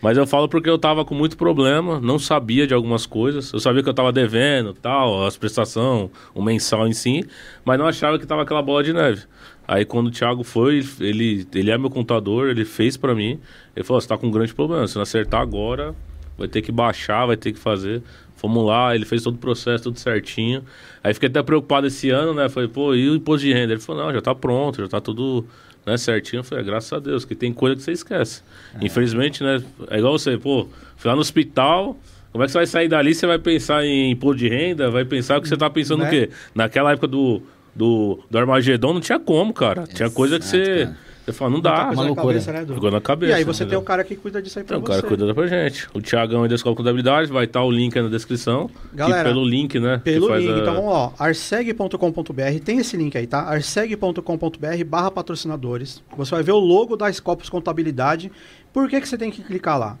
Mas eu falo porque eu tava com muito problema, não sabia de algumas coisas. Eu sabia que eu tava devendo, tal, as prestações, o mensal em si, mas não achava que tava aquela bola de neve. Aí quando o Thiago foi, ele, ele é meu contador, ele fez pra mim. Ele falou: você tá com um grande problema, se não acertar agora, vai ter que baixar, vai ter que fazer. Fomos lá, ele fez todo o processo, tudo certinho. Aí fiquei até preocupado esse ano, né? Falei, pô, e o imposto de renda? Ele falou, não, já tá pronto, já tá tudo né, certinho. Eu falei, "É, graças a Deus, que tem coisa que você esquece. Infelizmente, né? É igual você, pô, fui lá no hospital. Como é que você vai sair dali? Você vai pensar em imposto de renda? Vai pensar que você tá pensando Né? o quê? Naquela época do, do, do Armagedon não tinha como, cara. Tinha coisa que Exato, você. cara. Você fala, não dá. coisa uma na loucura. cabeça, né? Ficou na cabeça. E aí você tem entendeu? o cara que cuida disso aí pra Tem um você. cara que cuida pra gente. O Thiagão aí da Escola de Contabilidade, vai estar o link aí na descrição. Galera, pelo link, né? Pelo link, a- então vamos lá, ó, arseg.com.br, tem esse link aí, tá? arseg.com.br barra patrocinadores. Você vai ver o logo da Scopus Contabilidade. Por que, que você tem que clicar lá?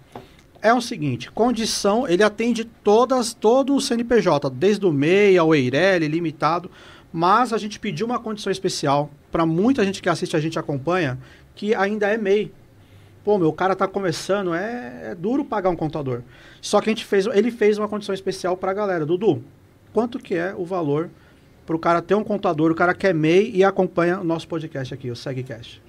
É o seguinte, condição, ele atende todas, todo o CNPJ, desde o MEI ao EIRELI, limitado, mas a gente pediu uma condição especial para muita gente que assiste a gente acompanha, que ainda é MEI. Pô, meu, o cara tá começando, é, é duro pagar um contador. Só que a gente fez, ele fez uma condição especial pra galera. Dudu, quanto que é o valor pro cara ter um contador, o cara que é MEI e acompanha o nosso podcast aqui, o SegCast?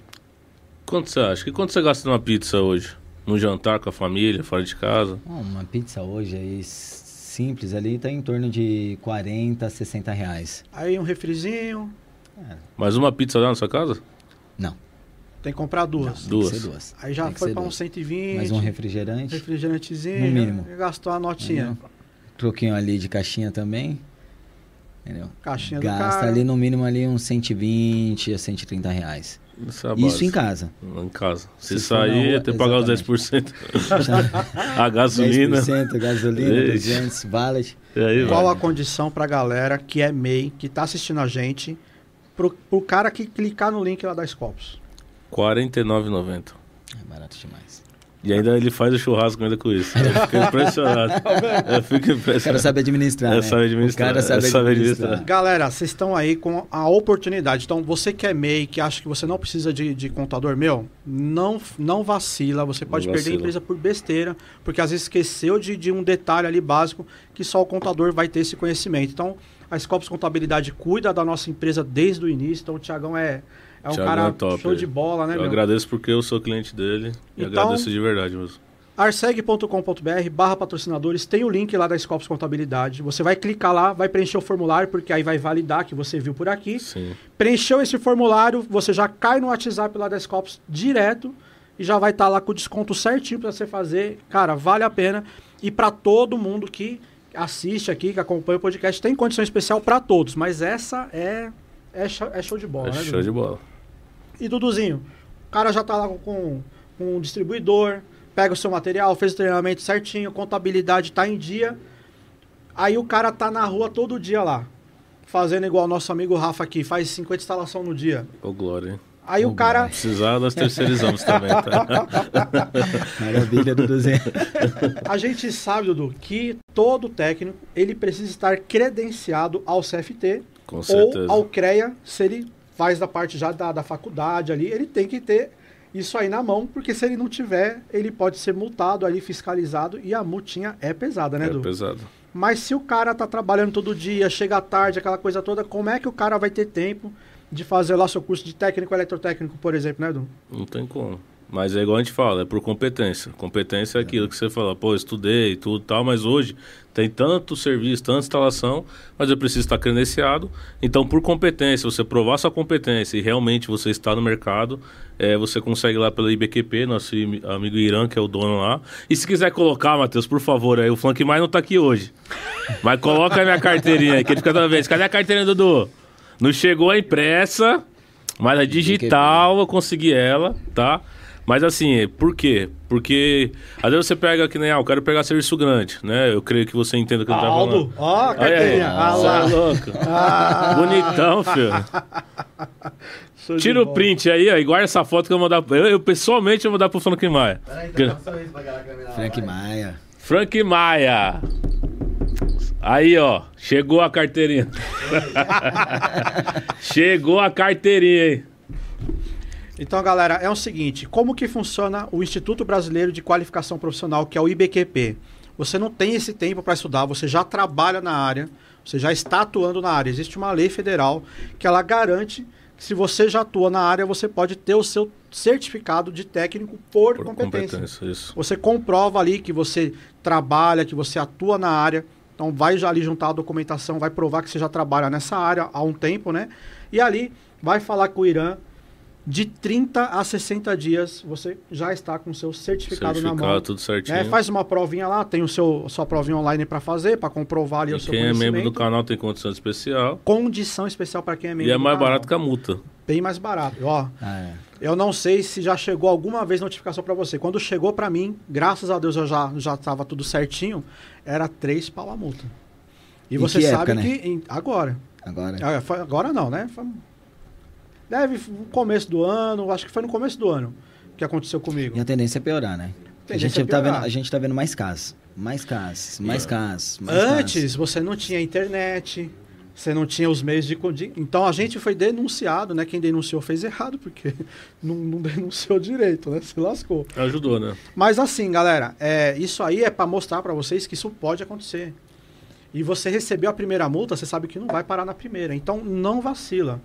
Quanto você acha? Que quanto você gasta numa pizza hoje? Num jantar com a família, fora de casa? Uma pizza hoje aí s- simples ali tá em torno de 40, 60 reais. Aí um refrizinho, Mais uma pizza lá na sua casa? Não, tem que comprar duas. tem Duas. que ser duas. Aí já Tem que foi duas. uns 120, Mais um refrigerante. refrigerantezinho, No mínimo. gastou a notinha. Mínimo. troquinho ali de caixinha também. Entendeu? Caixinha do Gasta ali no mínimo ali uns 120 a 130 reais. Essa é a Isso em casa. Em casa. Se, Se sair, rua, tem que pagar os exatamente. 10%. <laughs> a gasolina. 10% gasolina, Ixi. 200, valet. E aí, Qual vai. a condição pra galera que é MEI, que tá assistindo a gente, pro, pro cara que clicar no link lá da Scopus? R$ 49,90. É barato demais. E ainda ele faz o churrasco ainda com isso. Eu fico impressionado. <laughs> Eu fico O cara impressionado. sabe administrar, né? sabe administrar, O cara sabe sabe administrar. administrar. Galera, vocês estão aí com a oportunidade. Então, você que é MEI, que acha que você não precisa de, de contador, meu, não, não vacila. Você pode Não perder a empresa por besteira, porque às vezes esqueceu de, de um detalhe ali básico que só o contador vai ter esse conhecimento. Então, a Scopus Contabilidade cuida da nossa empresa desde o início. Então, o Tiagão é, é um Thiagão cara é top, show de bola, né, Eu meu? agradeço porque eu sou cliente dele. E Então- agradeço de verdade mesmo. arseg.com.br barra patrocinadores, tem o link lá da Scopus Contabilidade. Você vai clicar lá, vai preencher o formulário, porque aí vai validar que você viu por aqui. Sim. Preencheu esse formulário, você já cai no WhatsApp lá da Scopus direto e já vai estar lá com o desconto certinho para você fazer. Cara, vale a pena. E para todo mundo que assiste aqui, que acompanha o podcast, tem condição especial para todos, mas essa é é, show- é show de bola, É né? show de bola. E Duduzinho, o cara já tá lá com, com um distribuidor, pega o seu material, fez o treinamento certinho, contabilidade tá em dia. Aí o cara tá na rua todo dia lá, fazendo igual o nosso amigo Rafa aqui, faz 50 instalação no dia. Ô, Glória, hein? Aí o Ô, cara. Precisar, nós terceirizamos <laughs> também, tá? Maravilha, Duduzinho. A gente sabe, Dudu, que todo técnico ele precisa estar credenciado ao CFT Com ou ao CREA, se ele faz da parte já da, da faculdade ali, ele tem que ter isso aí na mão, porque se ele não tiver, ele pode ser multado ali, fiscalizado, e a multinha é pesada, né, É Edu? pesado. Mas se o cara tá trabalhando todo dia, chega tarde, aquela coisa toda, como é que o cara vai ter tempo de fazer lá seu curso de técnico eletrotécnico, por exemplo, né, Edu? Não tem como. Mas é igual a gente fala, é por competência. Competência é aquilo que você fala, pô, estudei e tudo e tal, mas hoje tem tanto serviço, tanta instalação, mas eu preciso estar credenciado. Então, por competência, você provar sua competência e realmente você está no mercado, é, você consegue lá pela IBQP, nosso amigo Irã, que é o dono lá. E se quiser colocar, Matheus, por favor, aí o Funk Mais não tá aqui hoje. Mas coloca a minha carteirinha aí, que ele fica toda vez. Cadê a carteirinha, Dudu? Não chegou a impressa, mas a digital eu consegui ela, tá? Mas assim, por quê? Porque às vezes você pega que nem, ah, eu quero pegar serviço grande, né? Eu creio que você entenda o que eu tô falando. Aldo, ó, aí, carteirinha. Ah, lá. é louco. <laughs> Ah, Bonitão, filho. <laughs> Tira o bola. print aí, ó, e guarda essa foto que eu vou mandar. Eu, eu pessoalmente eu vou dar pro Frank Maia. Peraí, então, um pra Frank. Maia. Frank Maia. Aí, ó, chegou a carteirinha. <laughs> chegou a carteirinha, hein? Então, galera, é o seguinte: como que funciona o Instituto Brasileiro de Qualificação Profissional, que é o IBQP? Você não tem esse tempo para estudar, você já trabalha na área, você já está atuando na área. Existe uma lei federal que ela garante que se você já atua na área, você pode ter o seu certificado de técnico por, Por competência. competência, isso. Você comprova ali que você trabalha, que você atua na área. Então vai já ali juntar a documentação, vai provar que você já trabalha nessa área há um tempo, né? E ali vai falar com o Irã de 30 a 60 dias você já está com o seu certificado, na mão. Certificado, tudo certinho. né? Faz uma provinha lá, tem o seu sua provinha online para fazer, para comprovar ali E o seu quem é membro do canal tem condição especial. Condição especial para quem é membro E é do mais canal. barato que a multa. Bem mais barato. Ó, Ah, é. eu não sei se já chegou alguma vez notificação para você. Quando chegou para mim, graças a Deus eu já já estava tudo certinho, era três pau a multa. E Em você que sabe época, né? que em- agora, Agora. Ah, agora não, né? Foi- deve no começo do ano, acho que foi no começo do ano que aconteceu comigo. E a tendência é piorar, né? A gente, é tá vendo, a gente tá vendo mais casos. Mais casos, mais É. casos, mais Antes você não tinha internet, você não tinha os meios de de- então a gente foi denunciado, né? Quem denunciou fez errado porque <laughs> não, não denunciou direito, né? Se lascou. Ajudou, né? Mas assim, galera, é, isso aí é para mostrar para vocês que isso pode acontecer. E você recebeu a primeira multa, você sabe que não vai parar na primeira. Então não vacila.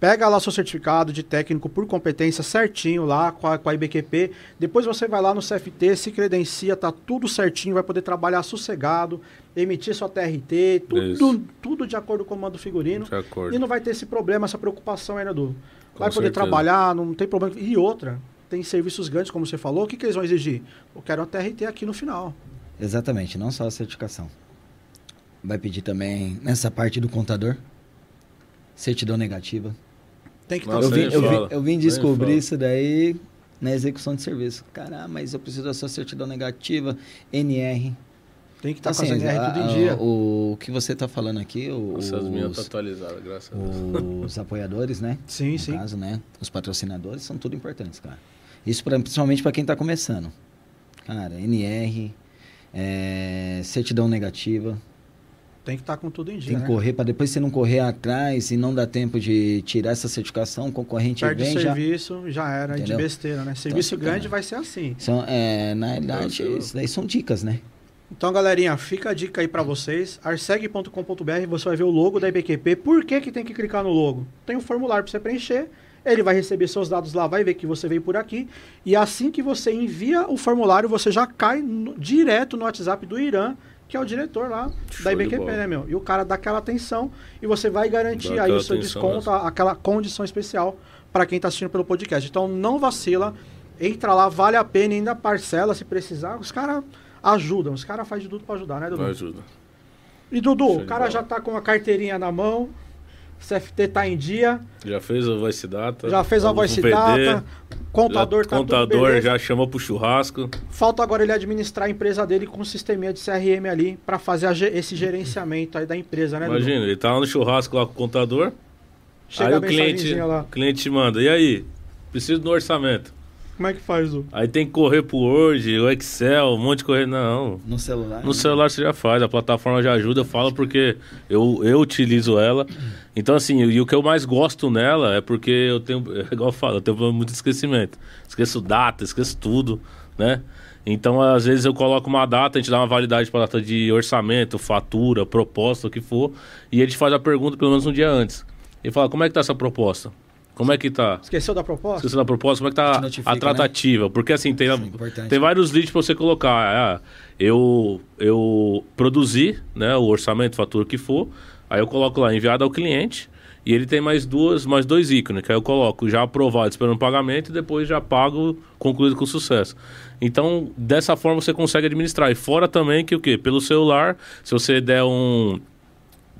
Pega lá seu certificado de técnico por competência certinho lá com a, com a IBQP. Depois você vai lá no CFT, se credencia, tá tudo certinho, vai poder trabalhar sossegado, emitir sua TRT, tudo, tudo de acordo com o comando figurino. De acordo. E não vai ter esse problema, essa preocupação aí, né, Edu? Com Vai poder certeza. trabalhar, não tem problema. E outra, tem serviços grandes, como você falou, o que, que eles vão exigir? Eu quero uma TRT aqui no final. Exatamente, não só a certificação. vai pedir também nessa parte do contador. Certidão negativa. Tem que Nossa, estar eu, vim, nem eu, vim, eu vim descobrir isso daí na execução de serviço. Caramba, mas eu preciso da sua certidão negativa, NR. Tem que estar Então, com assim, as NR a- tudo em a- dia. O, que você está falando aqui, o- Nossa, as minhas estão os, atualizadas, graças a Deus. os apoiadores, né? Sim, no sim. caso, né? Os patrocinadores são tudo importantes, cara. Isso pra, principalmente para quem está começando. Cara, NR, é, certidão negativa. Tem que estar com tudo em dia. Tem que né? correr para depois você não correr atrás e não dá tempo de tirar essa certificação, o concorrente Perde vem já. serviço, já, era Entendeu? de besteira, né? Serviço assim, grande cara. vai ser assim. São, é, na realidade, Nossa. isso daí são dicas, né? Então, galerinha, fica a dica aí pra vocês. arseg.com.br, você vai ver o logo da IBQP. Por que, que tem que clicar no logo? Tem um formulário pra você preencher. Ele vai receber seus dados lá, vai ver que você veio por aqui. E assim que você envia o formulário, você já cai no- direto no WhatsApp do Irã, que é o diretor lá Show da IBQP, né, meu? E o cara dá aquela atenção e você vai garantir Dá aí o seu desconto, aquela condição especial para quem tá assistindo pelo podcast. Então não vacila, entra lá, vale a pena, ainda parcela se precisar. Os caras ajudam, os caras fazem de tudo para ajudar, né, Dudu? Ajuda. E Dudu, Show o cara já tá com a carteirinha na mão, CFT tá em dia, Já fez a voice data. já fez a o voice PD, data, contador já- tá tudo Contador já chamou pro churrasco. Falta agora ele administrar a empresa dele com um sisteminha de CRM ali para fazer a esse gerenciamento aí da empresa, né, Dudu? Imagina, ele tá lá no churrasco lá com o contador. Chega aí a o cliente, lá. o cliente te manda, e aí? Preciso do orçamento. Como é que faz, Dudu? Aí tem que correr pro Word, o Excel, um monte de correr. Não. No celular. No né? celular você já faz, a plataforma já ajuda, eu falo porque eu, eu utilizo ela. Então, assim, e o que eu mais gosto nela é porque eu tenho, <laughs> é igual eu falo, eu tenho muito esquecimento. Esqueço data, esqueço tudo, né? Então, às vezes eu coloco uma data, a gente dá uma validade para data de orçamento, fatura, proposta, o que for, e a gente faz a pergunta pelo menos um dia antes. E fala, como é que tá essa proposta? Como é que tá? Esqueceu da proposta? Esqueci da proposta, como é que tá Te notifica, a né? tratativa? Porque assim, tem, é tem vários leads para você colocar. Ah, eu, eu produzi né, o orçamento, fatura o que for, aí eu coloco lá enviado ao cliente e ele tem mais duas, mais dois ícones, que aí eu coloco já aprovado, esperando pagamento e depois já pago, concluído com sucesso. Então, dessa forma você consegue administrar. E fora também que o quê? Pelo celular, se você der um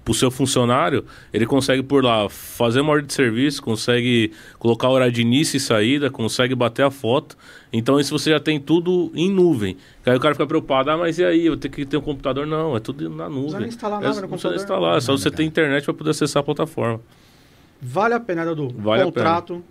pro seu funcionário, ele consegue por lá fazer uma ordem de serviço, consegue colocar o horário de início e saída, consegue bater a foto. Então isso você já tem tudo em nuvem. Aí o cara fica preocupado, ah, mas e aí, eu tenho que ter um computador? Não, é tudo na nuvem. nem instalar é, nada no não precisa computador. instalar, é só você cara. ter internet para poder acessar a plataforma. Vale a pena, Dudu. Vale a Contrato,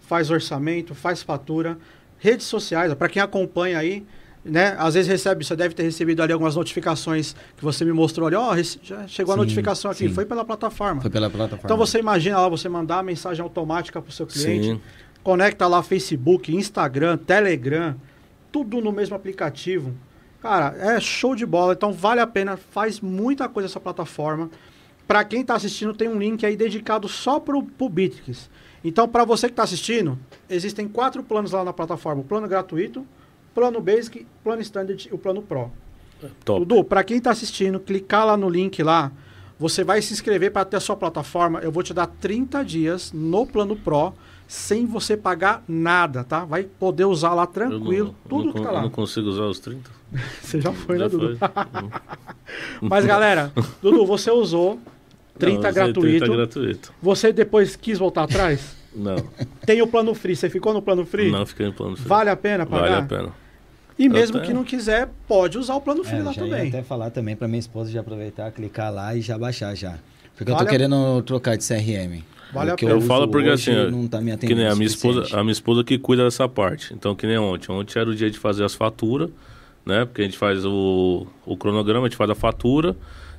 faz orçamento, faz fatura, redes sociais, para quem acompanha aí, né? Às vezes recebe, você deve ter recebido ali algumas notificações que você me mostrou ali, ó, rece- já chegou a Sim, notificação aqui, sim. foi pela plataforma. Foi pela plataforma. Então você imagina lá, você mandar a mensagem automática para o seu cliente, Sim. conecta lá Facebook, Instagram, Telegram, tudo no mesmo aplicativo. Cara, é show de bola. Então vale a pena, faz muita coisa essa plataforma. Para quem está assistindo, tem um link aí dedicado só para o Bitrix. Então, para você que está assistindo, existem quatro planos lá na plataforma: o plano gratuito, plano Basic, plano Standard e o plano Pro. Top. Dudu, para quem está assistindo, clicar lá no link lá, você vai se inscrever para ter a sua plataforma. Eu vou te dar 30 dias no plano Pro, sem você pagar nada, tá? Vai poder usar lá Eu tranquilo, não, tudo não, que tá lá. não consigo usar os 30. <laughs> Você já foi, Já né, Dudu? <laughs> Mas galera, Dudu, você usou 30 Não, gratuito. 30 gratuito. Você depois quis voltar atrás? Não, Tem o plano free. Você ficou no plano free? não fiquei no plano free. Vale a pena pagar? Vale a pena. E mesmo que não quiser, pode usar o plano free É, lá já ia também. até falar também pra minha esposa já aproveitar, clicar lá e já baixar já. Porque eu Vale tô a- querendo trocar de CRM. Vale O a pena. Eu uso falo porque hoje assim, não tá me Que atendendo nem a minha esposa, a minha esposa que cuida dessa parte. Então, que nem ontem. Ontem era o dia de fazer as faturas, né? Porque a gente faz o, o cronograma, a gente faz a fatura,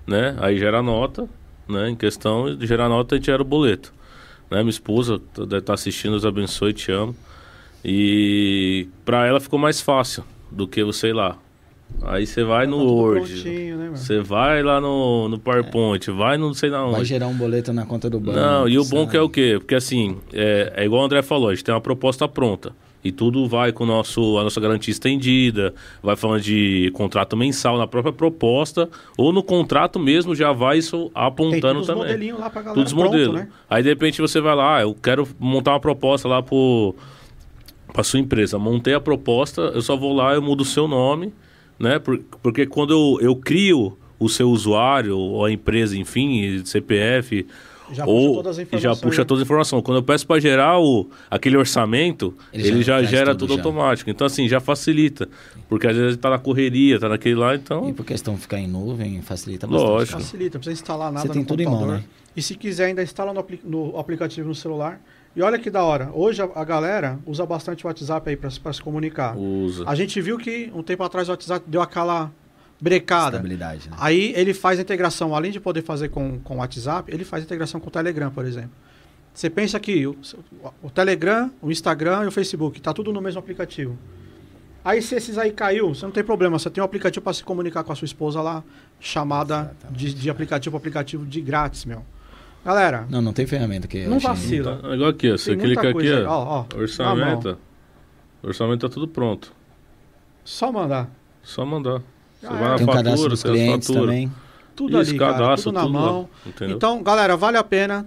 né? Aí gera a nota, né? Em questão de gerar a nota, a gente gera o boleto. Né? Minha esposa deve estar assistindo, Deus abençoe, te amo. E pra ela ficou mais fácil do que você ir lá. Aí você vai no tudo Word, né, você vai lá no, no PowerPoint, vai no não sei na onde. Vai gerar um boleto na conta do banco. Não, e o bom sabe? que é o quê? Porque assim, é, é igual o André falou, a gente tem uma proposta pronta. E tudo vai com o nosso, a nossa garantia estendida, vai falando de contrato mensal na própria proposta, ou no contrato mesmo já vai isso Tem apontando os também. modelinhos lá pra galera Todos os pronto, modelos. né? Aí de repente você vai lá, ah, eu quero montar uma proposta lá pro, pra sua empresa. Montei a proposta, eu só vou lá, eu mudo o seu nome, né? Por- porque quando eu, eu crio o seu usuário, ou a empresa, enfim, CPF, Já puxa ou todas as já informações, puxa né? todas as informações. Quando eu peço para gerar o, aquele orçamento, Ele ele, já já, gera tudo tudo já. automático. Então, assim, já facilita. Porque às vezes tá na correria, tá naquele lá, então. E por questão de ficar em nuvem, facilita bastante. Lógico. Facilita, não precisa instalar nada Você tem no tudo em mão, computador. né? E se quiser ainda instala no, apli- no aplicativo no celular. E olha que da hora. Hoje a, a galera usa bastante o WhatsApp aí para se comunicar. Usa. A gente viu que um tempo atrás o WhatsApp deu aquela brecada. Estabilidade, né? Aí ele faz a integração, além de poder fazer com, com o WhatsApp, ele faz a integração com o Telegram, por exemplo. Você pensa que o, o Telegram, o Instagram e o Facebook, tá tudo no mesmo aplicativo. Aí se esses aí caiu, você não tem problema, você tem um aplicativo para se comunicar com a sua esposa lá, chamada de, de aplicativo aplicativo de grátis, meu. Galera, Não, não tem ferramenta que. Não vacila. Tá, igual aqui. Você clica aqui, aí. ó. Ó, orçamento. orçamento tá tudo pronto. só mandar. Só mandar. Você Ah, vai é. na Tem o cadastro fatura, dos clientes faturas. também. Tudo Isso, ali, cara, cadastro, tudo na tudo lá, mão. entendeu? Então, galera, vale a pena.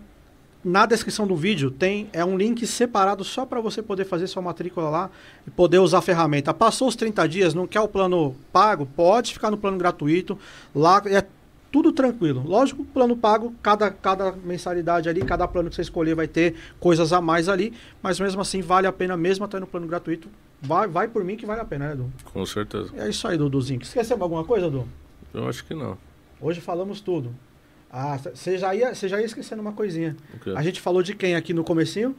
Na descrição do vídeo tem é um link separado só para você poder fazer sua matrícula lá e poder usar a ferramenta. Passou os 30 dias, não quer o plano pago? Pode ficar no plano gratuito. Lá é tudo tranquilo. Lógico, plano pago, cada, cada mensalidade ali, cada plano que você escolher vai ter coisas a mais ali, mas mesmo assim vale a pena, mesmo até no plano gratuito. Vai, vai por mim que vale a pena, né, Edu? Com certeza. É isso aí, Duduzinho. Esqueceu alguma coisa, Edu? Eu acho que não. Hoje falamos tudo. Ah, você já ia, você já ia esquecendo uma coisinha. O quê? A gente falou de quem aqui no comecinho?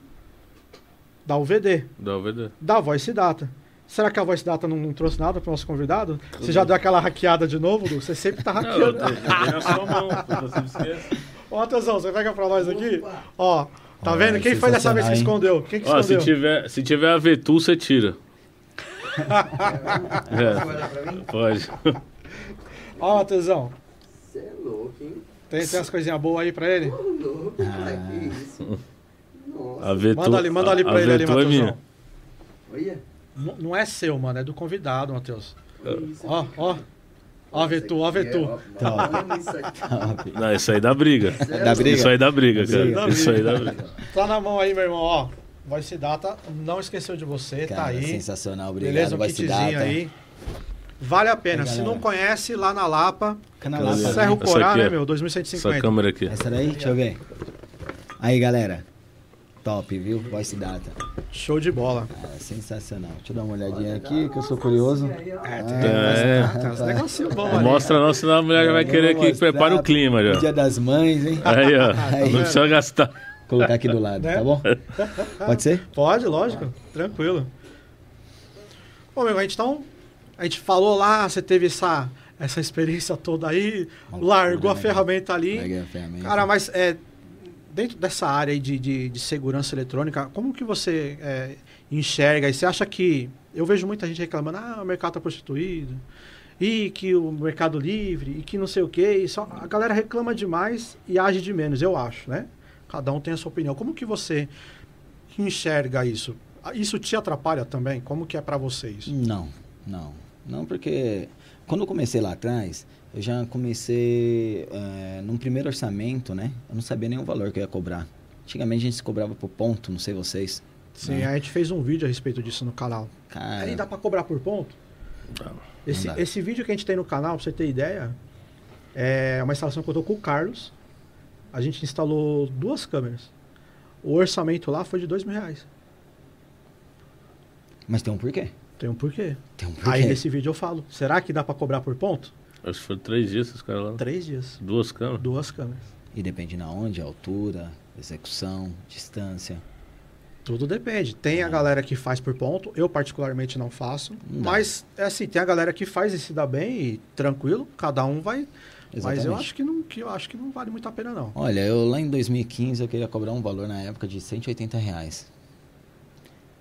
Da UVD, Dá o VD. da Voice Data. Será que a Voice Data não, não trouxe nada para o nosso convidado? Você já deu aquela hackeada de novo, Du? Você sempre tá Não, eu hackeando. tenho a sua mão. Ó, atenção, você pega para nós aqui. Ó, tá Ó, vendo? é Quem foi dessa vez que escondeu? Quem que Ó, se escondeu? tiver, se tiver a Vetu, você tira. Você <laughs> É, vai dar pra mim? pode. Ó, atenção. Você é louco, hein? Tem, tem umas coisinhas boas aí para ele? Ô, louco, cara, que isso? Nossa, A Vetu, Manda ali, manda ali a- para a ele ali, Vetu é minha. Matheusão. olha. Não é seu, mano, é do convidado, Matheus. Ó, ó. Ó a Vetu, ó a Vetu. Isso aqui. Não, isso aí dá briga. Da briga? Isso aí dá briga, cara. briga. Isso aí dá briga. Tá na mão aí, meu irmão, ó. Voice Data não esqueceu de você, tá Cara, aí. sensacional. Obrigado, Beleza? Um kitzinho dar. aí. Vale a pena. Aí, Se não conhece, lá na Lapa, Beleza. Lapa, Serra o? Essa Corá, né, ó. meu? Essa 2150. câmera aqui. Essa daí? Deixa eu ver. Aí, galera. Top, viu? Voice Data. Show de bola. Ah, sensacional. Deixa eu dar uma olhadinha aqui, que eu sou curioso. É, tem, É. tem uns negocinhos bons ali. Mostra não, senão a mulher já vai querer que prepare o clima já. Dia das Mães, hein? Aí, ó. <laughs> Aí. Não precisa gastar. Vou colocar aqui do lado, Né? tá bom? <laughs> Pode ser? Pode, lógico. Tranquilo. Bom, meu, a gente então. A gente falou lá, você teve essa, essa experiência toda aí, largou a né, ferramenta ali. Larguei a ferramenta. Cara, mas é, dentro dessa área de, de, de segurança eletrônica, como que você é, enxerga? E você acha que. Eu vejo muita gente reclamando, ah, o mercado está prostituído, e que o mercado livre, e que não sei o quê. Só, a galera reclama demais e age de menos, eu acho, né? Cada um tem a sua opinião. Como que você enxerga isso? Isso te atrapalha também? Como que é para você isso? Não, não. Não, porque quando eu comecei lá atrás, eu já comecei é, num primeiro orçamento, né? Eu não sabia nem o valor que eu ia cobrar. Antigamente a gente se cobrava por ponto, não sei vocês. Sim, né? a gente fez um vídeo a respeito disso no canal. Cara, Aí dá para cobrar por ponto? Não. Esse, esse vídeo que a gente tem no canal, pra você ter ideia, é uma instalação que eu tô com o Carlos. A gente instalou duas câmeras. O orçamento lá foi de dois mil reais. mas tem um porquê. Tem um porquê. Tem um porquê. Aí nesse vídeo eu falo, será que dá pra cobrar por ponto? Acho que foi três dias esses caras lá. Três dias. Duas câmeras. Duas câmeras. E depende na onde, a altura, execução, distância. Tudo depende. Tem a galera que faz por ponto, eu particularmente não faço. Não. Mas, é assim, tem a galera que faz e se dá bem e tranquilo, cada um vai. Mas eu Exatamente. acho que não, que eu acho que não vale muito a pena, não. Olha, eu lá em 2015 eu queria cobrar um valor na época de 180 reais.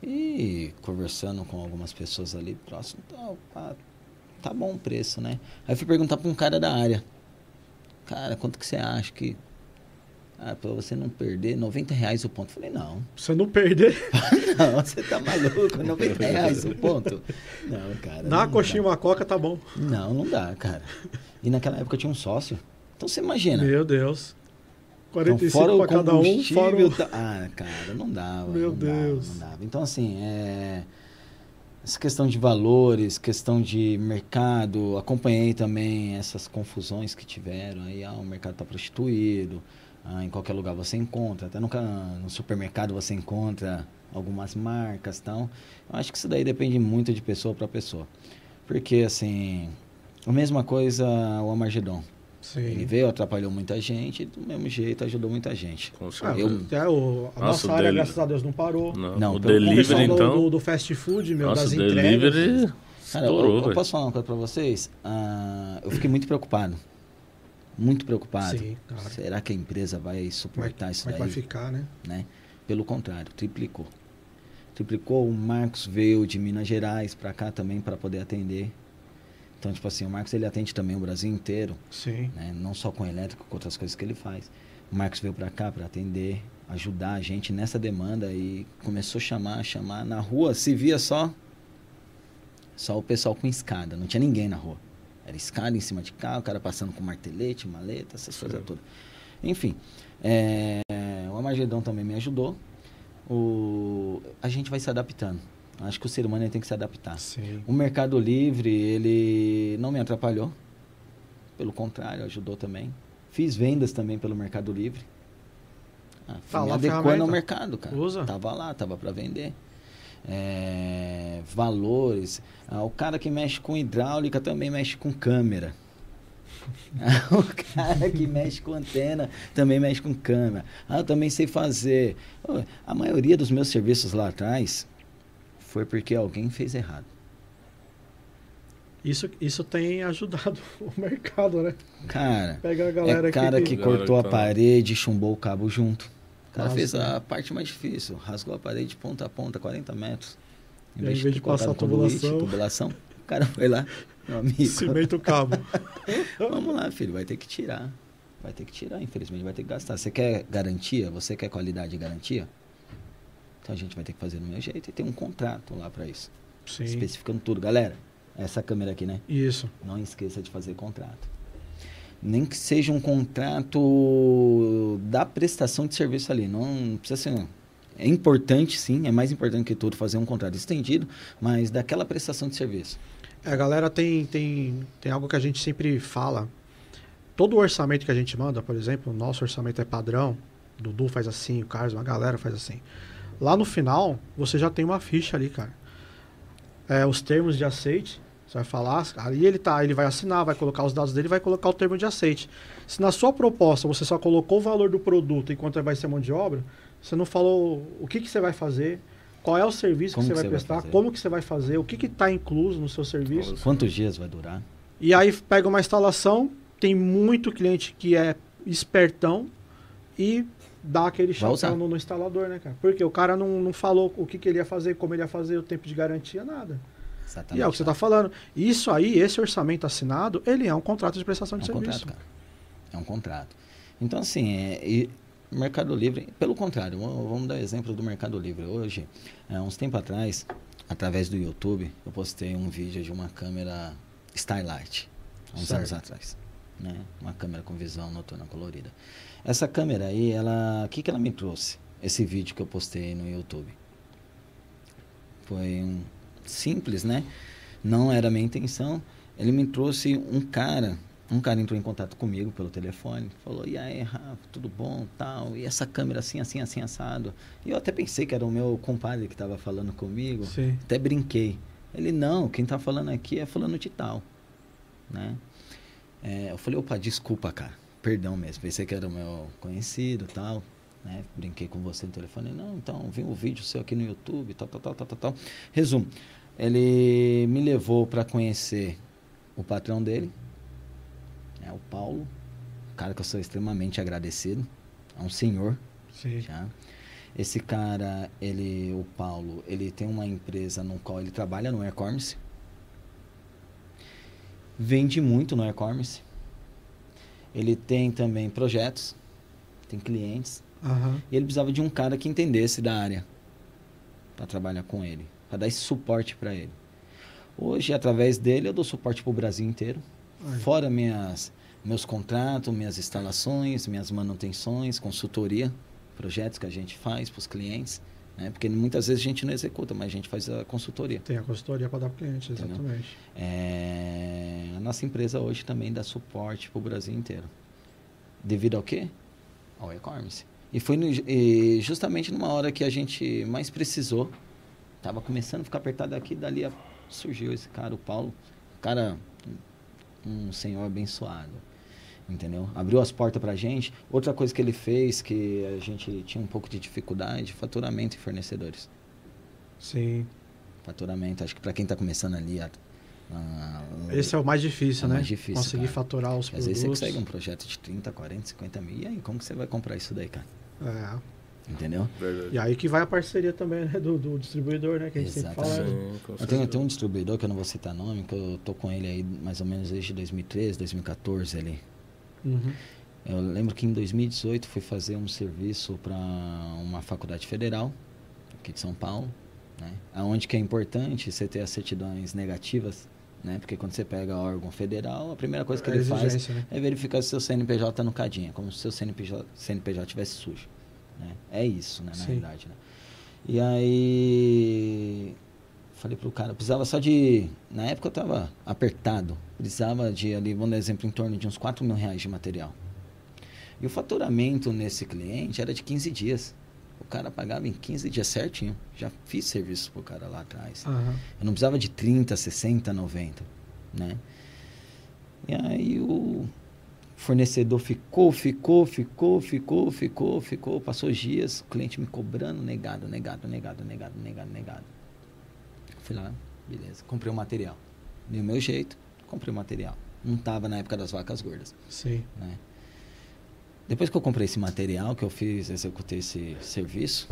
E conversando com algumas pessoas ali próximo, tá, tá, tá bom o preço, né? Aí eu fui perguntar pra um cara da área. Cara, quanto que você acha que... Ah, pra você não perder, 90 reais o ponto. Eu falei, não, Se você não perder, <laughs> não, você tá maluco, 90 reais o ponto. Não, cara. dá uma não coxinha, dá. uma coca, tá bom. Não, não dá, cara. E naquela época eu tinha um sócio. Então você imagina. Meu Deus. Então, 45 fora o pra cada um, fora o... Ah, cara, não dava. Meu não dava, Deus. não dava. Então, assim, é... essa questão de valores, questão de mercado, acompanhei também essas confusões que tiveram. Aí, ah, o mercado está prostituído, ah, em qualquer lugar você encontra, até no, no supermercado você encontra algumas marcas tal. Eu acho que isso daí depende muito de pessoa para pessoa. Porque, assim, a mesma coisa o Amargedon. Sim. Ele veio, atrapalhou muita gente, do mesmo jeito ajudou muita gente. Com Ah, certeza. Eu- até o, a Nossa, nossa o área, dele- graças a Deus, não parou. Não, Não, o delivery, do, então. do, do fast food, meu, nossa, das o entregas. delivery Cara, eu, estourou, eu posso falar uma coisa pra vocês? Ah, eu fiquei muito preocupado. Muito preocupado. Sim, cara. Será que a empresa vai Como é, suportar isso como é daí? que vai ficar, né? né? Pelo contrário, triplicou. Triplicou. O Marcos veio de Minas Gerais para cá também para poder atender. Então, tipo assim, o Marcos ele atende também o Brasil inteiro, Sim. né? Não só com elétrico, com outras coisas que ele faz. O Marcos veio para cá para atender, ajudar a gente nessa demanda e começou a chamar, chamar na rua, se via só só o pessoal com escada, não tinha ninguém na rua. Era escada em cima de carro, o cara passando com martelete, maleta, essas coisas todas. Enfim, é, o Amagedon também me ajudou. O, a gente vai se adaptando. Acho que o ser humano tem que se adaptar. Sim. O Mercado Livre, ele não me atrapalhou. Pelo contrário, ajudou também. Fiz vendas também pelo Mercado Livre. Ah, Tá me adequando ao mercado, cara. Usa. Tava lá, tava para vender. É, valores. Ah, o cara que mexe com hidráulica também mexe com câmera. <laughs> o cara que mexe com antena também mexe com câmera. Ah, eu também sei fazer. A maioria dos meus serviços lá atrás foi porque alguém fez errado. Isso, isso tem ajudado <laughs> o mercado, né? Cara, Pega a galera é cara que Galera cortou a que tá- parede e chumbou o cabo junto. O cara Nossa. fez a parte mais difícil, rasgou a parede de ponta a ponta, 40 metros. E aí, em vez de colocado passar a tubulação- tubulação, o cara foi lá, meu amigo. Cimento o cabo. <laughs> Vamos lá, filho, vai ter que tirar. Vai ter que tirar, infelizmente, vai ter que gastar. Você quer garantia? Você quer qualidade de garantia? Então a gente vai ter que fazer do meu jeito e tem um contrato lá para isso. Sim. Especificando tudo. Galera, essa câmera aqui, né? Isso. Não esqueça de fazer contrato. Nem que seja um contrato da prestação de serviço ali. Não precisa ser. É importante, sim, é mais importante que tudo fazer um contrato estendido, mas daquela prestação de serviço. É, a galera tem, tem, tem algo que a gente sempre fala. Todo orçamento que a gente manda, por exemplo, o nosso orçamento é padrão. Dudu faz assim, o Carlos, uma galera faz assim. Lá no final, você já tem uma ficha ali, cara. É, os termos de aceite, você vai falar, ali ele tá, ele vai assinar, vai colocar os dados dele, vai colocar o termo de aceite. Se na sua proposta você só colocou o valor do produto enquanto vai ser mão de obra, você não falou o que, que você vai fazer, qual é o serviço Como que você vai você vai prestar, fazer? como que você vai fazer, o que está incluso no seu serviço. Quantos dias vai durar? E aí pega uma instalação, tem muito cliente que é espertão e dá aquele chapéu no, no instalador, né, cara? Porque o cara não, não falou o que, que ele ia fazer, como ele ia fazer, o tempo de garantia, nada. Exatamente. E é o que você está falando. Isso aí, esse orçamento assinado, ele é um contrato de prestação É de um serviço. contrato, cara. É um contrato. Então, assim, é, Mercado Livre, pelo contrário, vamos dar exemplo do Mercado Livre. Hoje, há uns tempos atrás, através do YouTube, eu postei um vídeo de uma câmera Starlight, uns Certo. anos atrás. Né? Uma câmera com visão noturna colorida. Essa câmera aí, ela, o que, que ela me trouxe? Esse vídeo que eu postei no YouTube. Foi um simples, né? Não era a minha intenção. Ele me trouxe um cara, um cara entrou em contato comigo pelo telefone, falou: "E aí, Rafa, tudo bom, tal? E essa câmera assim, assim, assim assado?" E eu até pensei que era o meu compadre que estava falando comigo. Sim. Até brinquei. Ele: "Não, quem tá falando aqui é falando de tal", né? É, eu falei: "Opa, desculpa, cara. Perdão mesmo. Pensei que era o meu conhecido, tal." Né? Brinquei com você no telefone. Não, então, vi um vídeo seu aqui no YouTube, tal, tal, tal, tal, tal, tal. Resumo, ele me levou para conhecer o patrão dele, é o Paulo, um cara que eu sou extremamente agradecido, é um senhor, Sim. já. Esse cara, ele, o Paulo, ele tem uma empresa no qual ele trabalha no e-commerce, vende muito no e-commerce, ele tem também projetos, tem clientes, Aham. e ele precisava de um cara que entendesse da área para trabalhar com ele, para dar esse suporte para ele. Hoje, através dele, eu dou suporte para o Brasil inteiro, fora minhas, meus contratos, minhas instalações, minhas manutenções, consultoria, projetos que a gente faz para os clientes. Né? Porque muitas vezes a gente não executa, mas a gente faz a consultoria. Tem a consultoria para dar para o cliente, exatamente. É, a nossa empresa hoje também dá suporte para o Brasil inteiro. Devido ao quê? Ao e-commerce. E foi no- e justamente numa hora que a gente mais precisou. Tava começando a ficar apertado aqui, dali surgiu esse cara, o Paulo. Cara, um senhor abençoado. Entendeu? Abriu as portas pra gente. Outra coisa que ele fez, que a gente tinha um pouco de dificuldade, faturamento e fornecedores. Sim. Faturamento, acho que para quem está começando ali, a, a- Esse é o mais difícil, É o né? mais difícil, Conseguir cara. faturar os às produtos. vezes você consegue um projeto de 30, 40, 50 mil. E aí, como que você vai comprar isso daí, cara? É. Entendeu? Verdade. E aí que vai a parceria também né, do, do distribuidor, né? Que a gente sempre fala. Exatamente. né? Sim, Eu tenho, eu tenho um distribuidor que eu não vou citar nome, que eu tô com ele aí mais ou menos desde 2013, 2014 ali. Uhum. Eu lembro que em 2018 fui fazer um serviço para uma faculdade federal aqui de São Paulo, né? Aonde que é importante você ter as certidões negativas, né? Porque quando você pega órgão federal, a primeira coisa que É ele faz né? é verificar se seu CNPJ tá no cadinha, como se seu CNPJ, CNPJ tivesse sujo, né? É isso, né, na Sim. realidade, né? E aí falei pro cara, precisava só de, na época eu tava apertado, precisava de ali, vamos dar exemplo, em torno de uns 4 mil reais de material. E o faturamento nesse cliente era de 15 dias. O cara pagava em 15 dias certinho. Já fiz serviço pro cara lá atrás. Aham. Eu não precisava de 30, 60, 90, né? E aí o fornecedor ficou, ficou, ficou, ficou, ficou, ficou, passou os dias, o cliente me cobrando, negado, negado, negado, negado, negado, negado. Fui lá, beleza, comprei o material. Dei o meu jeito, comprei o material. Não tava na época das vacas gordas, Sim. né? Depois que eu comprei esse material, que eu fiz, executei esse serviço,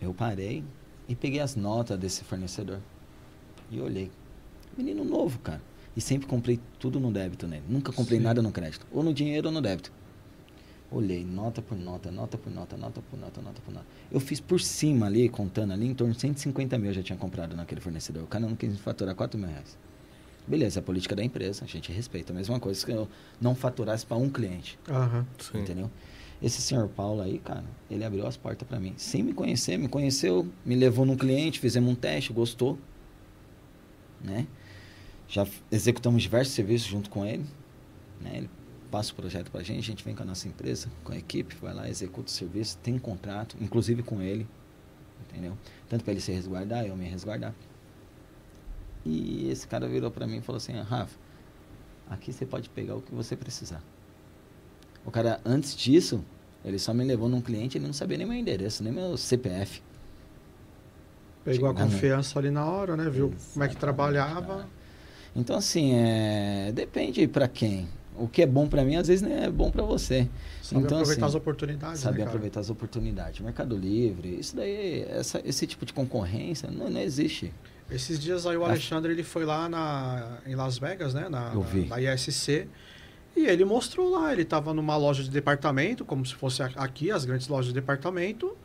eu parei e peguei as notas desse fornecedor. E olhei. Menino novo, cara. E sempre comprei tudo no débito nele. Nunca comprei Sim. nada no crédito. Ou no dinheiro ou no débito. Olhei, nota por nota, nota por nota, nota por nota, nota por nota. Eu fiz por cima ali, contando ali, em torno de 150 mil eu já tinha comprado naquele fornecedor. O cara não quis faturar 4 mil reais. Beleza, é a política da empresa, a gente respeita. A mesma coisa que eu não faturasse para um cliente. Aham. Sim. Entendeu? Esse senhor Paulo aí, cara, ele abriu as portas para mim. Sem me conhecer, me conheceu, me levou num cliente, fizemos um teste, gostou. Né? Já executamos diversos serviços junto com ele. Né? Ele passa o projeto pra gente, a gente vem com a nossa empresa, com a equipe, vai lá, executa o serviço, tem um contrato, inclusive com ele. Entendeu? Tanto para ele se resguardar, eu me resguardar. E esse cara virou para mim e falou assim: "Ah, Rafa, aqui você pode pegar o que você precisar. O cara, antes disso, ele só me levou num cliente, ele não sabia nem meu endereço, nem meu CPF. Pegou a Chegando. confiança ali na hora, né? Viu como é que Exatamente, trabalhava. Então, assim, é... depende para quem. O que é bom para mim, às vezes não é bom para você. Saber Então, aproveitar assim, as oportunidades, Saber né, aproveitar as oportunidades. Mercado Livre, isso daí, essa, esse tipo de concorrência não, não existe. Esses dias aí o. Alexandre ele foi lá na, em Las Vegas, né? Na, Eu vi. na, ISC. E ele mostrou lá, ele estava numa loja de departamento, como se fosse aqui, as grandes lojas de departamento.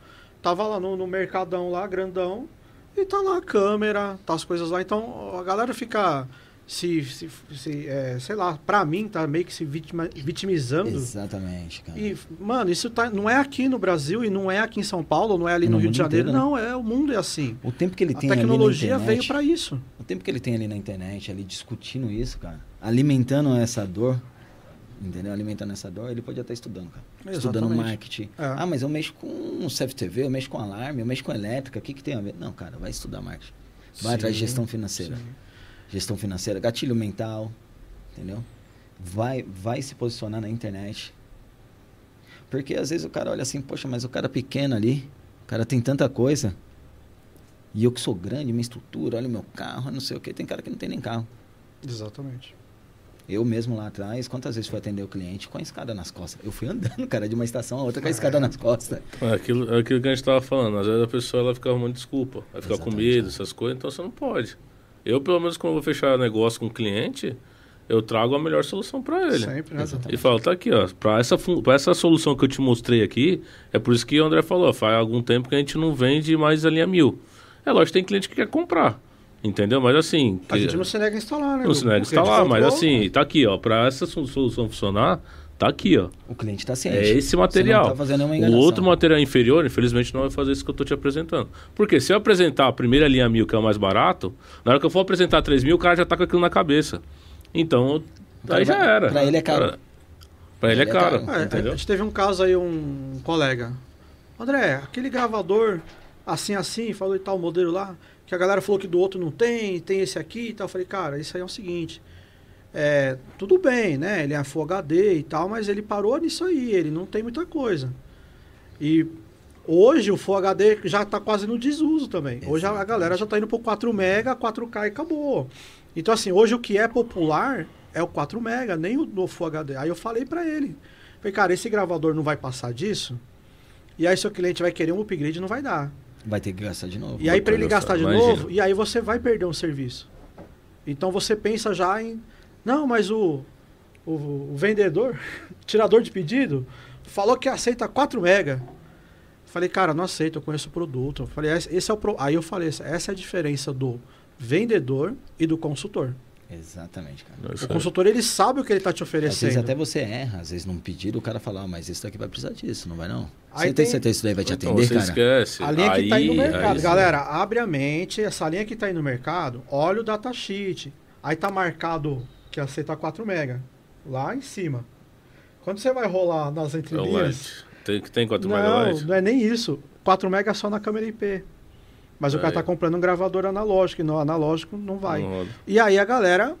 Tava lá no, no mercadão lá, grandão. E tá lá a câmera, tá as coisas lá. Então a galera fica se, se, se, é, sei lá, pra mim tá meio que se vitima- vitimizando. Exatamente, cara. E, mano, isso tá, não é aqui no Brasil e não é aqui em São Paulo, não é ali no, no Rio de Janeiro. inteiro, né? Não, é o mundo é assim. O tempo que ele A tem na tecnologia internet, veio pra isso. O tempo que ele tem ali na internet, ali discutindo isso, cara, alimentando essa dor, entendeu? Alimentando essa dor, ele pode até estudando, cara. Estudando Exatamente. marketing. É. Ah, mas eu mexo com CFTV, eu mexo com alarme, eu mexo com elétrica, o que, que tem a ver? Não, cara, vai estudar marketing. Vai Sim, atrás de gestão financeira. sim. Gestão financeira, gatilho mental, entendeu? Vai, vai se posicionar na internet. Porque às vezes o cara olha assim, poxa, mas o cara pequeno ali, o cara tem tanta coisa. E eu que sou grande, minha estrutura, olha o meu carro, não sei o que, tem cara que não tem nem carro. Exatamente. Eu mesmo lá atrás, quantas vezes fui atender o cliente com a escada nas costas? Eu fui andando, <laughs> cara, de uma estação a outra com a escada nas costas. É aquilo, é aquilo que a gente tava falando. Às vezes a pessoa ela fica arrumando desculpa, vai ficar com medo, essas coisas, então você não pode. Eu, pelo menos, quando eu vou fechar negócio com o cliente, eu trago a melhor solução para ele. Sempre, né? Exatamente. E falo, tá aqui, ó, pra essa, pra essa solução que eu te mostrei aqui, é por isso que o André falou, faz algum tempo que a gente não vende mais a linha mil. É lógico, tem cliente que quer comprar, entendeu? Mas assim... A que- gente não se nega a instalar, né? não se nega a instalar, mas assim, tá aqui, ó, pra essa so- solução funcionar, Tá aqui, ó. O cliente tá ciente. É esse material. Você não tá fazendo uma o enganação. outro material inferior, infelizmente, não vai fazer isso que eu tô te apresentando. Porque se eu apresentar a primeira linha mil, que é o mais barato, na hora que eu for apresentar 3 mil, o cara já tá com aquilo na cabeça. Então, Então, aí já vai- era. pra ele é caro. Pra, ele é Ele é caro, caro. É, a gente teve um caso aí, um colega. André, aquele gravador assim, assim, falou e tal, modelo lá, que a galera falou que do outro não tem, tem esse aqui e tal. Eu falei, cara, isso aí é o seguinte. É, tudo bem, né? Ele é Full HD e tal, mas ele parou nisso aí, ele não tem muita coisa. E hoje o Full HD já está quase no desuso também. Hoje a, a galera já está indo pro 4 mega, 4K e acabou. Então assim, hoje o que é popular é o 4 mega, nem o do Full HD. Aí eu falei para ele, falei, cara, esse gravador não vai passar disso. E aí seu cliente vai querer um upgrade, não vai dar. Vai ter que gastar de novo. E aí para ele gastar de novo, e aí você vai perder um serviço. Então você pensa já em não, mas o o, o vendedor, <laughs> tirador de pedido, falou que aceita 4 mega. Falei, cara, não aceito, eu conheço o produto. Eu falei, esse esse é o pro... aí eu falei, essa é a diferença do vendedor e do consultor. Exatamente, cara. Isso O aí. consultor ele sabe o que ele está te Às vezes oferecendo. até você erra, às vezes num pedido o cara fala, ah, mas esse daqui vai precisar disso, não vai não? Aí você tem certeza que isso daí vai te Então, atender, você cara? esquece. A linha que tá aí no mercado. aí Galera, abre a mente, essa linha que tá aí no mercado, olha o datasheet. Aí tá marcado que aceita 4 mega. Lá em cima. Quando você vai rolar nas é entrelinhas. light. Tem, que tem 4 Não, megabytes? não é nem isso. 4 mega é só na câmera IP. Mas o cara Aí. tá comprando um gravador analógico, e no analógico não vai. Não. E aí a galera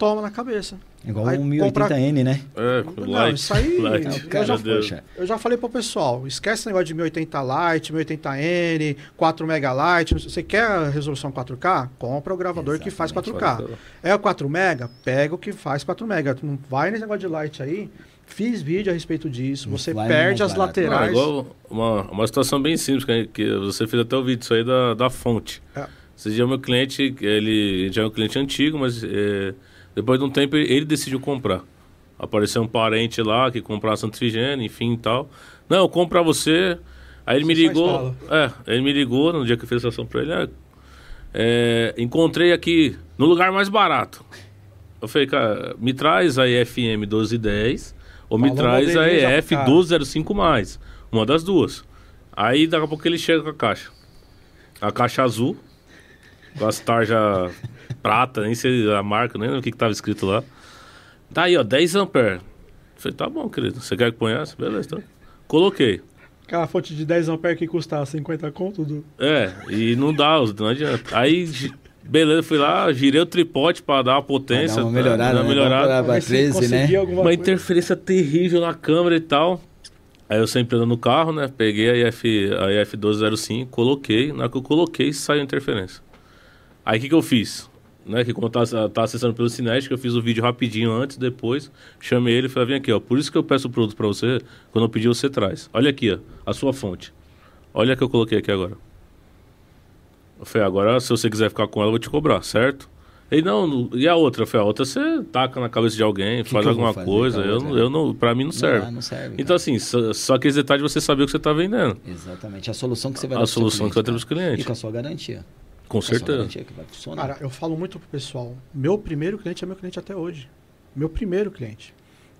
toma na cabeça. Igual Aí um 1080N, né? É, o Não, light. isso aí- <laughs> light. Eu cara, já- poxa, Eu já falei pro pessoal, esquece esse negócio de 1080 Lite, 1080N, 4 mega Lite. Você quer a resolução 4K? Compra o gravador que faz Exatamente. 4K. É o 4 mega? Pega o que faz 4 mega. Não vai nesse negócio de Lite aí. Fiz vídeo a respeito disso. Você vai perde as barato. Não, é laterais. igual uma, uma situação bem simples, que, que você fez até o vídeo isso aí da, da fonte. É. Esse dia meu cliente, ele já é um cliente antigo, mas é, depois de um tempo ele, ele decidiu comprar. Apareceu um parente lá que comprasse antigênio, enfim e tal. Não, eu compro pra você. Aí ele me ligou. É, ele me ligou no dia que eu fiz a ação pra ele. "Ah, é, encontrei aqui no lugar mais barato. Eu falei, cara, me traz a EFM 1210 ou me Falou traz a EF cara. 1205 mais. Uma das duas. Aí daqui a pouco ele chega com a caixa. A caixa azul, com as tarjas prata, nem sei a marca, nem lembro o que, que tava escrito lá. Tá aí, ó, 10 ampere. Falei, tá bom, querido. Você quer que ponha essa? Beleza, então. Coloquei. Aquela fonte de 10 ampere que custa 50 conto. Do... É, e não dá, não adianta. Aí, beleza, fui lá, girei o tripote pra dar uma potência. Pra dar uma melhorada, Dar uma né? melhorada. Pra Ver se 13, conseguia né? alguma Uma coisa. interferência terrível na câmera e tal. Aí eu sempre andando no carro, né? Peguei a IF, a IF 1205, coloquei. Na hora que eu coloquei, saiu a interferência. Aí o que, que eu fiz? Né, que eu tava, tava acessando pelo Cinética, eu fiz o vídeo rapidinho antes, depois. Chamei ele e falei, vem aqui, ó. Por isso que eu peço o produto pra você, quando eu pedir, você traz. Olha aqui, ó, a sua fonte. Olha a que eu coloquei aqui agora. Eu falei, agora se você quiser ficar com ela, eu vou te cobrar, certo? Ele, não, e a outra? Eu falei, a outra você taca na cabeça de alguém, Que faz que alguma coisa. a Eu, outra? eu não, pra mim não serve. Não, não serve. Então, assim, só, só aqueles detalhes de você saber o que você tá vendendo. cara. Exatamente. A solução que você vai A dar seu solução que você vai ter cliente, pros clientes. cara. E com a sua garantia. Com certeza. garantia que vai funcionar. Cara, eu falo muito pro pessoal. Meu primeiro cliente é meu cliente até hoje. Meu primeiro cliente.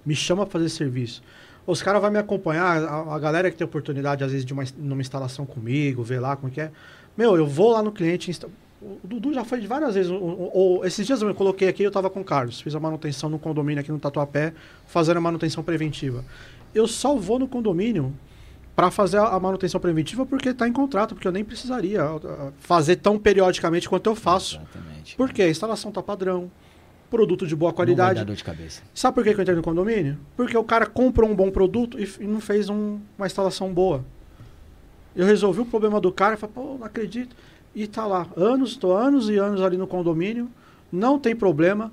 Me chama pra fazer serviço. Os caras vão me acompanhar, a, a galera que tem oportunidade, às vezes, de uma, numa instalação comigo, ver lá como que é. Meu, eu vou lá no cliente. insta- O Dudu já foi de várias vezes. o- o- o- esses dias eu coloquei aqui, eu tava com o Carlos. Fiz a manutenção no condomínio aqui no Tatuapé, fazendo a manutenção preventiva. Eu só vou no condomínio para fazer a manutenção preventiva porque está em contrato, porque eu nem precisaria fazer tão periodicamente quanto eu faço. Exatamente. Por quê? A instalação tá padrão, produto de boa Não qualidade. dar dor de cabeça. Sabe por que eu entrei no condomínio? Porque o cara comprou um bom produto e, não fez um- uma instalação boa. Eu resolvi o problema do cara e falei, pô, não acredito. E tá lá, anos, tô anos e anos ali no condomínio, não tem problema.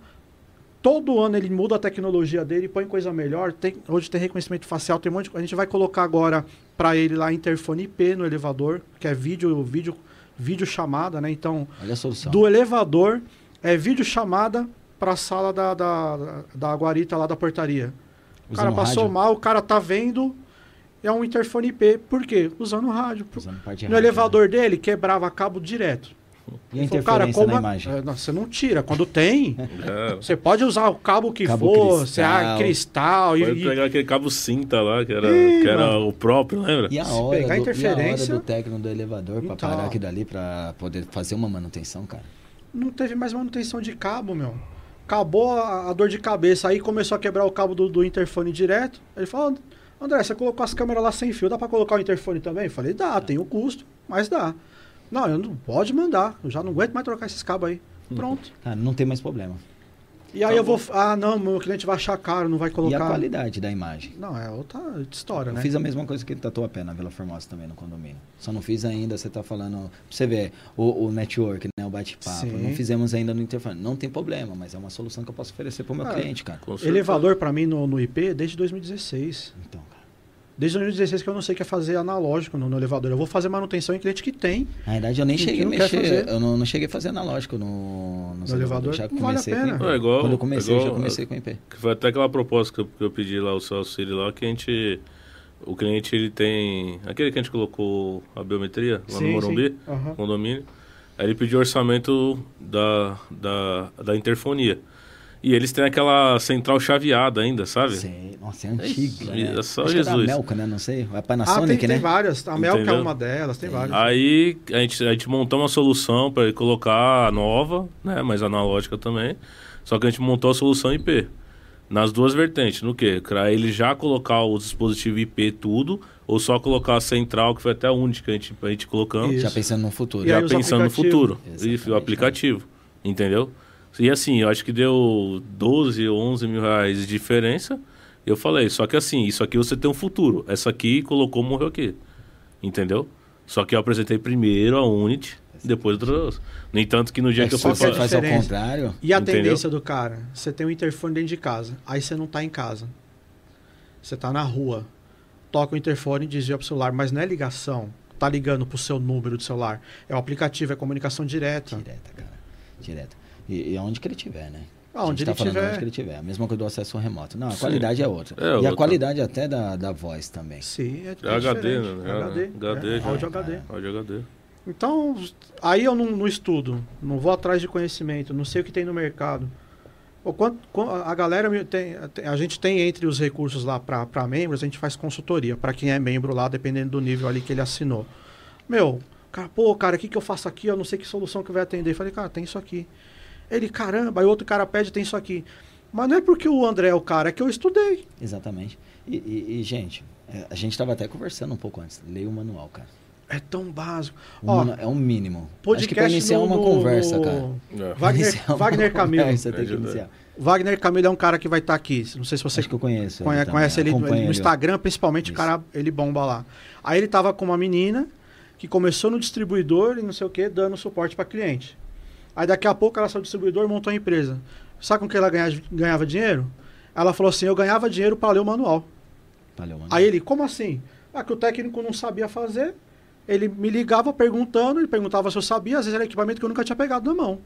Todo ano ele muda a tecnologia dele, põe coisa melhor. Tem, hoje tem reconhecimento facial, tem um monte de coisa. A gente vai colocar agora para ele lá interfone IP no elevador, que é vídeo, vídeo, vídeo chamada, né? Então, Olha a solução. do elevador é vídeo chamada para a sala da, da, da guarita lá da portaria. O cara Usando passou rádio, mal, o cara tá vendo, é um interfone IP. Por quê? Usando rádio. Usando No rádio, elevador dele, quebrava cabo direto. E a falou, cara, interferência como na a- imagem? É, não, você não tira. Quando tem, É, você pode usar o cabo que Cabo for, se é cristal. cristal e, Pode e- pegar aquele cabo cinta lá, que era, que era o próprio, lembra? E a hora, pegar do, e a hora interferência- do técnico do elevador pra Então. parar aqui dali pra poder fazer uma manutenção, cara? não teve mais manutenção de cabo, meu. Acabou a, a dor de cabeça. Aí começou a quebrar o cabo do, do interfone direto. Ele falou, André, você colocou as câmeras lá sem fio, dá pra colocar o interfone também? Eu falei, dá, tem o custo, mas dá. Não, eu não pode mandar. Eu já não aguento mais trocar esses cabos aí. Pronto. Cara, não tem mais problema. E aí Tá eu vou. Ah, não, meu cliente vai achar caro, não vai E a colocar. qualidade da imagem? Não, é outra história, Eu né? fiz a mesma coisa que ele tatuou a pé na Vila Formosa também, no condomínio. Só não fiz ainda, você tá falando... Pra você ver, o, o network, né, o bate-papo. Sim. Não fizemos ainda no interfone. Não tem problema, mas é uma solução que eu posso oferecer pro meu Ah, cliente, cara. Com certeza. Elevador pra mim no, no IP desde 2016. Então, cara. Desde 2016 que eu não sei o que é fazer analógico no, no elevador. Eu vou fazer manutenção em cliente que tem. Na verdade, eu nem cheguei a mexer. fazer. Eu não, não cheguei a fazer analógico no, no, elevador? Já Não vale a pena. Não, é igual- Quando eu comecei, é eu já comecei com IP. Que foi até aquela proposta que eu, que eu pedi lá, o seu auxílio lá, que a gente. O cliente ele tem. Aquele que a gente colocou a biometria lá no Morumbi, Aham. condomínio. Aí ele pediu orçamento da, da, da interfonia. E eles têm aquela central chaveada ainda, sabe? Sei. Nossa, é antiga. né? é só Acho que é da Jesus. Melco, né? Não sei. É Ah, Panasonic, tem, né? tem várias. A Mel que é uma delas, tem várias. Aí a gente, a gente montou uma solução para colocar a nova, né, mas analógica também. Só que a gente montou a solução IP. Nas duas vertentes, no que? Para ele já colocar o dispositivo IP tudo, ou só colocar a central, que foi até a única que a gente, a gente colocamos, Isso. Já pensando no futuro. E já pensando no futuro. Exatamente, Isso, o aplicativo. Entendeu? E assim, eu acho que deu 12 ou 11 mil reais de diferença. Eu falei, só que assim, isso aqui você tem um futuro. Essa aqui colocou, morreu aqui. Entendeu? Só que eu apresentei primeiro a Unity, depois outras. No entanto, que no dia É que eu fui fazer. faz ao diferença. contrário. E a Entendeu? tendência do cara? Você tem um interfone dentro de casa, aí você não tá em casa. Você tá na rua. Toca o interfone e desvia pro celular, mas não é ligação. Tá ligando pro seu número de celular. É o aplicativo, é comunicação direta. Direta, cara. Direta. E, e aonde que ele tiver, né? Tá ele falando tiver. Onde que ele tiver. A mesma coisa do acesso remoto. Não, a Sim. qualidade é outra. É e outra. a qualidade até da, da voz também. Sim, é, É HD, diferente. né? É HD. HD é, já. áudio HD. Áudio HD. Então, aí eu não, não estudo, não vou atrás de conhecimento, não sei o que tem no mercado. O quanto, quan- a galera tem, a gente tem entre os recursos lá para membros, a gente faz consultoria para quem é membro lá, dependendo do nível ali que ele assinou. Meu, cara, pô, cara, o que, que eu faço aqui? Eu não sei que solução que vai atender. Eu falei, cara, tem isso aqui. Ele, caramba, aí outro cara pede, tem isso aqui. Mas não é porque o André é o cara, é que eu estudei. Exatamente. E, e- e, gente, é, a gente estava até conversando um pouco antes. Leia o manual, cara. É tão básico. O Ó, é um mínimo. Acho que para Podcast iniciar no- uma no- conversa, no- cara. É. Wagner, Wagner Camilo. conversa, tem que iniciar. Wagner Camilo é um cara que vai estar aqui. Não sei se você Acho que eu conheço. conhe- também, conhece ele, no- acompanho no. Instagram, principalmente, o Isso. cara, ele bomba lá. Aí ele tava com uma menina que começou no distribuidor e não sei o que, dando suporte para cliente. Aí daqui a pouco ela saiu do distribuidor e montou a empresa. Sabe com que ela ganhava, ganhava dinheiro? Ela falou assim: eu ganhava dinheiro para ler o manual. Mano. Aí ele, como assim? Ah, que o técnico não sabia fazer. Ele me ligava perguntando, ele perguntava se eu sabia, às vezes era equipamento que eu nunca tinha pegado na mão.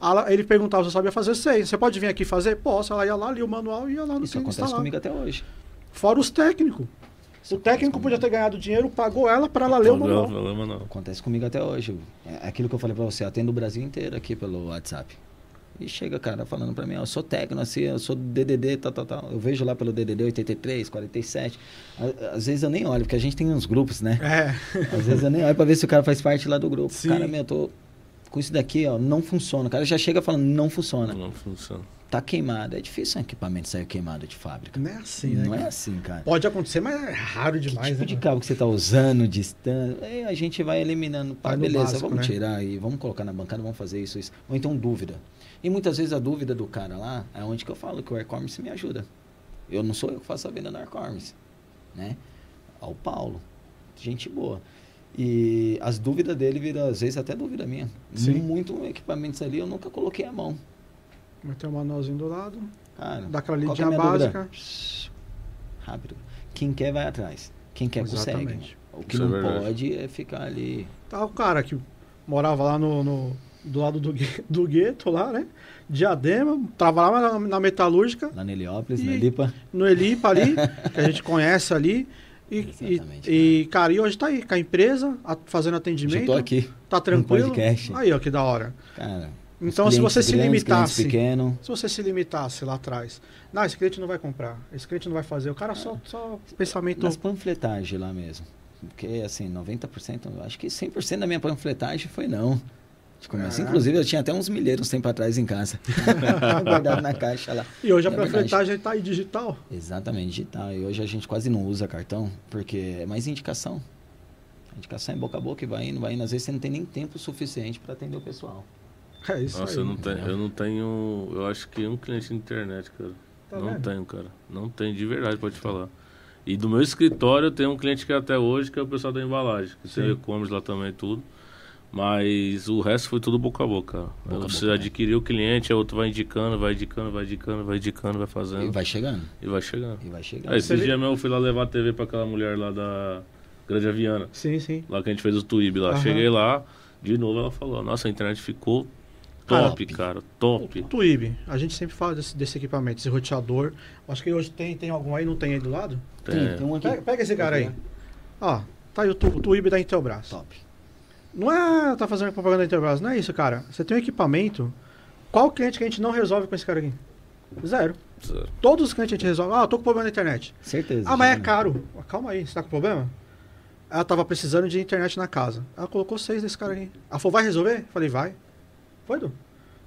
Ela- Ele perguntava se eu sabia fazer, sei. Você pode vir aqui fazer? Posso. Ela ia lá, lia o manual e ia lá no Isso acontece instalar. comigo até hoje. Fora os técnicos. O técnico podia ter ganhado dinheiro, pagou ela para ela ler o manual. valeu, mano. Acontece comigo até hoje. É aquilo que eu falei pra você, eu atendo o Brasil inteiro aqui pelo WhatsApp. E chega, cara, falando pra mim, ó, eu sou técnico, assim, eu sou DDD, tal, tal, tal. Eu vejo lá pelo DDD 83, 47. Á- Às vezes eu nem olho, porque a gente tem uns grupos, né? É. Às vezes eu nem olho pra ver se o cara faz parte lá do grupo. Sim. Cara, meu, eu tô com isso daqui, ó, não funciona. O cara já chega falando, não funciona. Não funciona. Tá queimado. É difícil um equipamento sair queimado de fábrica. Não é assim, né? Não é assim, cara. Pode acontecer, mas é raro Que demais, tipo né? de cabo que você está usando, distância, aí a gente vai eliminando. Pá, Vai beleza, básico, vamos né? tirar aí, vamos colocar na bancada, vamos fazer isso, isso. Ou então dúvida. E muitas vezes a dúvida do cara lá é onde que eu falo que o e-commerce me ajuda. Eu não sou eu que faço a venda no e-commerce, né? Ao Paulo, gente boa. E as dúvidas dele viram, às vezes, até dúvida minha. Sim. Muito equipamentos ali eu nunca coloquei a mão. Vai ter um manualzinho do lado, Cara, dá aquela é lidinha dúvida? básica. Rápido. Quem quer vai atrás. Quem quer consegue. Exatamente. O que Isso é não verdade. pode é ficar ali. Tá o cara que morava lá no, no- do lado do, do gueto lá, né? Diadema, trabalhava na, na metalúrgica, Lá na Heliópolis, E- na Elipa. no Elipa ali, que a gente <laughs> conhece ali. E, e, Exatamente, e, cara, e hoje tá aí, com a empresa, a- fazendo atendimento. Já tô aqui. Tá tranquilo. podcast. Aí, ó, que da hora. Cara, Então, se você se limitasse. pequeno, Se você se limitasse lá atrás, não, esse cliente não vai comprar, esse cliente não vai fazer, o cara só, só pensamento. nas panfletagens lá mesmo. Porque, assim, 90%, eu acho que 100% da minha panfletagem foi não. É. Inclusive, eu tinha até uns milheiros tempo atrás em casa. <laughs> guardado na caixa lá. E hoje a panfletagem tá aí digital. Exatamente, digital. E hoje a gente quase não usa cartão, porque é mais indicação. A indicação é boca a boca e vai indo, vai indo. Às vezes você não tem nem tempo suficiente para atender o pessoal. É isso Nossa, aí. eu não, tenho, eu não tenho. Eu acho que um cliente de internet, cara. Tá não vendo? tenho, cara. Não tenho de verdade te falar. E do meu escritório eu tenho um cliente que é até hoje, que é o pessoal da embalagem. Que tem Sim. e-commerce lá também tudo. Mas o resto foi tudo boca a boca. Boca Você boca, né? adquiriu o cliente, a outro vai indicando, vai indicando, vai indicando, vai indicando, vai fazendo. E vai chegando. E vai chegando. E vai chegando. Aí, esse dia mesmo eu fui lá levar a TV pra aquela mulher lá da Grande Aviana. Sim, sim. Lá que a gente fez o Twib lá. Aham. Cheguei lá, de novo ela falou, nossa, a internet ficou Top, cara, top. O Twib, a gente sempre fala desse, desse equipamento, esse roteador. Acho que hoje tem, tem algum aí, não tem aí do lado? Tem, tem um aqui. Pega, pega esse cara aí. Ó, tá aí o, o Twib da Intelbras. Top. Não é tá fazendo propaganda da Intelbras, não é isso, cara. Você tem um equipamento. Qual cliente que a gente não resolve com esse cara aqui? Zero. Zero. Todos os clientes a gente resolve. Ah, eu tô com problema na internet. Certeza. Ah, mas é caro. Calma aí, você tá com problema? Ela tava precisando de internet na casa. Ela colocou seis desse cara aqui. Ela falou, vai resolver? Falei, vai. Foi, Du?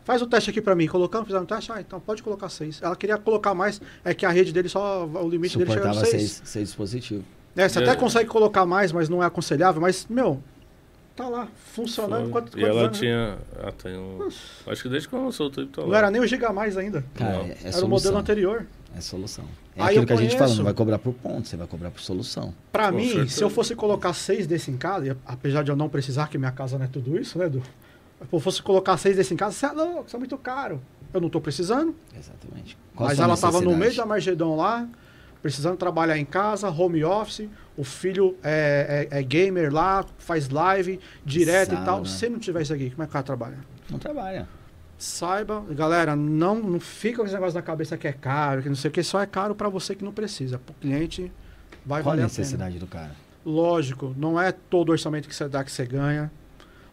Faz o teste aqui pra mim. Colocamos, fizeram o teste? Ah, então pode colocar seis. Ela queria colocar mais, é que a rede dele só, o limite dele chega no Suportava seis. seis, seis dispositivos. É, você É. até consegue colocar mais, mas não é aconselhável. Mas, meu, tá lá, funcionando. Quanto, e ela anos, né? tinha. Ah, tem um. Acho que desde que eu lançou o Twib tá lá. Não era nem o Giga Mais ainda. Cara, Não. é, é era o modelo anterior. É solução. É Aí aquilo que a gente fala, não vai cobrar por ponto, você vai cobrar por solução. Pra Com mim, certeza. se eu fosse colocar seis desse em casa, e apesar de eu não precisar, que minha casa não é tudo isso, né, Edu? Se fosse colocar seis desse em casa, você é louco, isso é muito caro. Eu não tô precisando, Exatamente. Qual a mas ela tava no meio da Margedão lá, precisando trabalhar em casa, home office, o filho é, é- é gamer lá, faz live direto e tal. Se não tiver isso aqui, como é que o cara trabalha? Não trabalha. Saiba, galera, não, não fica com esse negócio na cabeça que é caro, que não sei o que, só é caro pra você que não precisa. Pro cliente vai Qual a valer a pena. necessidade do cara? Lógico, não é todo orçamento que você dá que você ganha.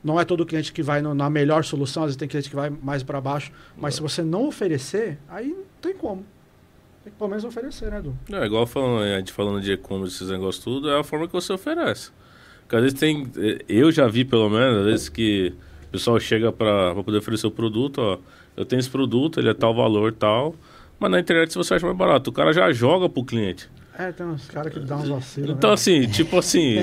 Não é todo cliente que vai no- na melhor solução, às vezes tem cliente que vai mais para baixo. Mas se você não oferecer, aí não tem como. Tem que pelo menos oferecer, né, Edu? É, igual falando, a gente falando de e-commerce, esses negócios tudo, é a forma que você oferece. Porque às vezes tem. eh, Eu já vi, pelo menos, às vezes que o pessoal chega pra poder oferecer o produto, ó. Eu tenho esse produto, ele é tal valor, tal. Mas na internet você acha mais barato, o cara já joga pro cliente. É, tem uns caras que dão uns vacilos. Então, né? assim, tipo assim,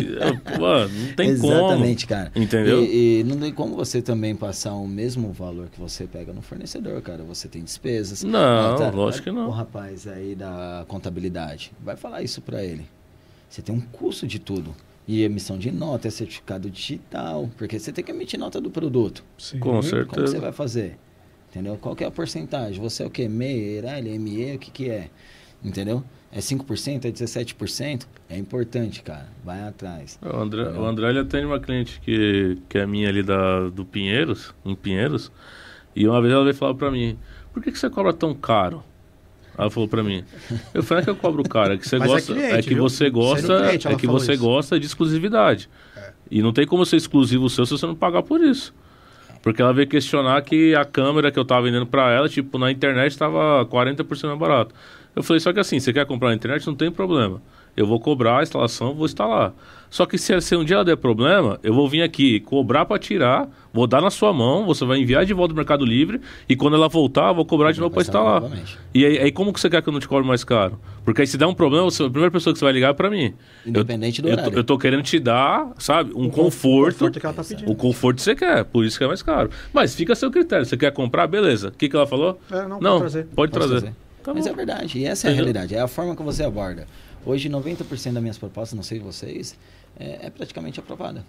mano, não tem Exatamente, cara. como. Entendeu? E, e não tem como você também passar o mesmo valor que você pega no fornecedor, cara. Você tem despesas. Não, tá, lógico que não. O rapaz aí da contabilidade, vai falar isso pra ele. Você tem um custo de tudo. E emissão de nota, é certificado digital, porque você tem que emitir nota do produto. Sim. Com Como você certeza. vai fazer? Entendeu? Qual que é a porcentagem? Você é o quê? MEI, ERAL, ME, o que que é? Entendeu? É 5%, é 17%? É importante, cara. Vai atrás. O André, o André ele atende uma cliente que, que é minha ali da, do Pinheiros, em Pinheiros, e uma vez ela veio falar pra mim, por que, que você cobra tão caro? Ela falou pra mim, eu falei, não é que eu cobro caro, é que você <laughs> Mas é gosta, cliente, que viu? você gosta, Sendo cliente, é que você isso. gosta de exclusividade. E não tem como ser exclusivo seu se você não pagar por isso. Porque ela veio questionar que a câmera que eu tava vendendo pra ela, tipo, na internet tava 40% mais barato. Eu falei, só que assim, você quer comprar na internet, não tem problema. Eu vou cobrar a instalação, vou instalar. Só que se, se um dia ela der problema, eu vou vir aqui cobrar para tirar, vou dar na sua mão, você vai enviar de volta do Mercado Livre e quando ela voltar, eu vou cobrar de novo para instalar. Novamente. E aí, aí como que você quer que eu não te cobre mais caro? Porque aí se der um problema, você- a primeira pessoa que você vai ligar é para mim. Independente do eu, tô- horário. eu tô querendo te dar, sabe, um O con- conforto. conforto que ela tá pedindo. O conforto que você quer, por isso que é mais caro. Mas fica a seu critério. Você quer comprar, beleza. O que, que ela falou? É, não, pode Não, trazer. pode Pode trazer. trazer. Tá Mas é verdade, e essa é a Entendeu? realidade, é a forma que você aborda. Hoje, 90% das minhas propostas, não sei vocês, é, é praticamente aprovada.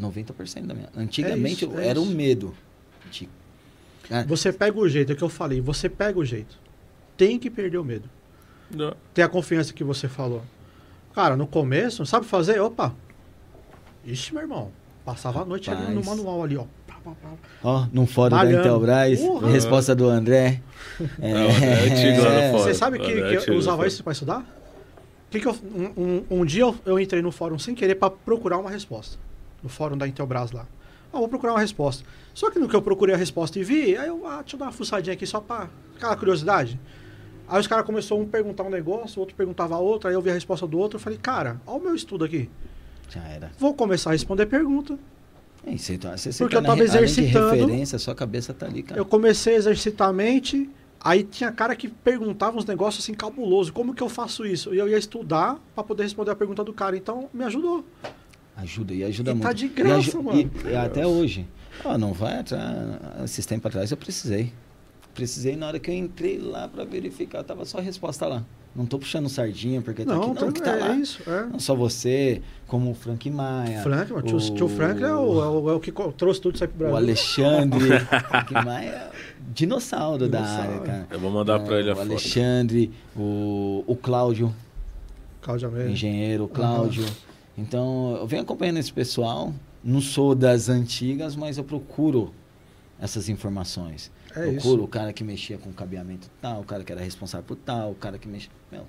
90% da minha. Antigamente É isso, é era o isso. medo. de- Ah, Você pega o jeito, é o que eu falei, você pega o jeito. Tem que perder o medo. Não. Ter a confiança que você falou. Cara, no começo, sabe fazer? Opa! Ixi, meu irmão. Passava a noite ali no Rapaz. manual ali, ó. Ó, num fórum da Malhando. Intelbras, Porra. resposta do André. Não, é <laughs> fórum. Você sabe que, Olha, que é eu usava isso pra estudar? que que eu, um, um- um dia eu, eu entrei no fórum sem querer para procurar uma resposta. No fórum da Intelbras lá. Ah, vou procurar uma resposta. Só que no que eu procurei a resposta e vi, aí eu, ah, deixa eu dar uma fuçadinha aqui só pra aquela curiosidade. Aí os caras começaram a um perguntar um negócio, o outro perguntava outro, aí eu vi a resposta do outro, eu falei, cara, olha o meu estudo aqui. Já era. Vou começar a responder pergunta. É, você, tá- você, você Porque tá eu na tava re- além de exercitando. referência, sua cabeça tá ali, cara. Eu comecei a exercitar a mente, aí tinha cara que perguntava uns negócios assim cabulosos. Como que eu faço isso? E eu ia estudar pra poder responder a pergunta do cara. Então, me ajudou. Ajuda e ajuda E muito. tá de graça, e mano. E, e até hoje. Ah, não vai atrás. Esses tempos atrás eu precisei. Precisei na hora que eu entrei lá pra verificar, tava só a resposta lá. Não tô puxando sardinha, porque tá aqui, não, tá- que tá é, lá. isso. É. Não só você, como o Frank Maia. Frank, o tio, tio Frank é o, é o- é o que trouxe tudo isso aí pro O Brasil. Alexandre. <laughs> Frank Maia é dinossauro, da Dinossauro. área, cara. Eu vou mandar pra ele a o foto. Alexandre, o, o Cláudio, Cláudio Almeida. engenheiro, o Cláudio. Então, eu venho acompanhando esse pessoal. Não sou das antigas, mas eu procuro essas informações. É isso. o cara que mexia com cabeamento tal, o cara que era responsável por tal, o cara que mexia. Meu,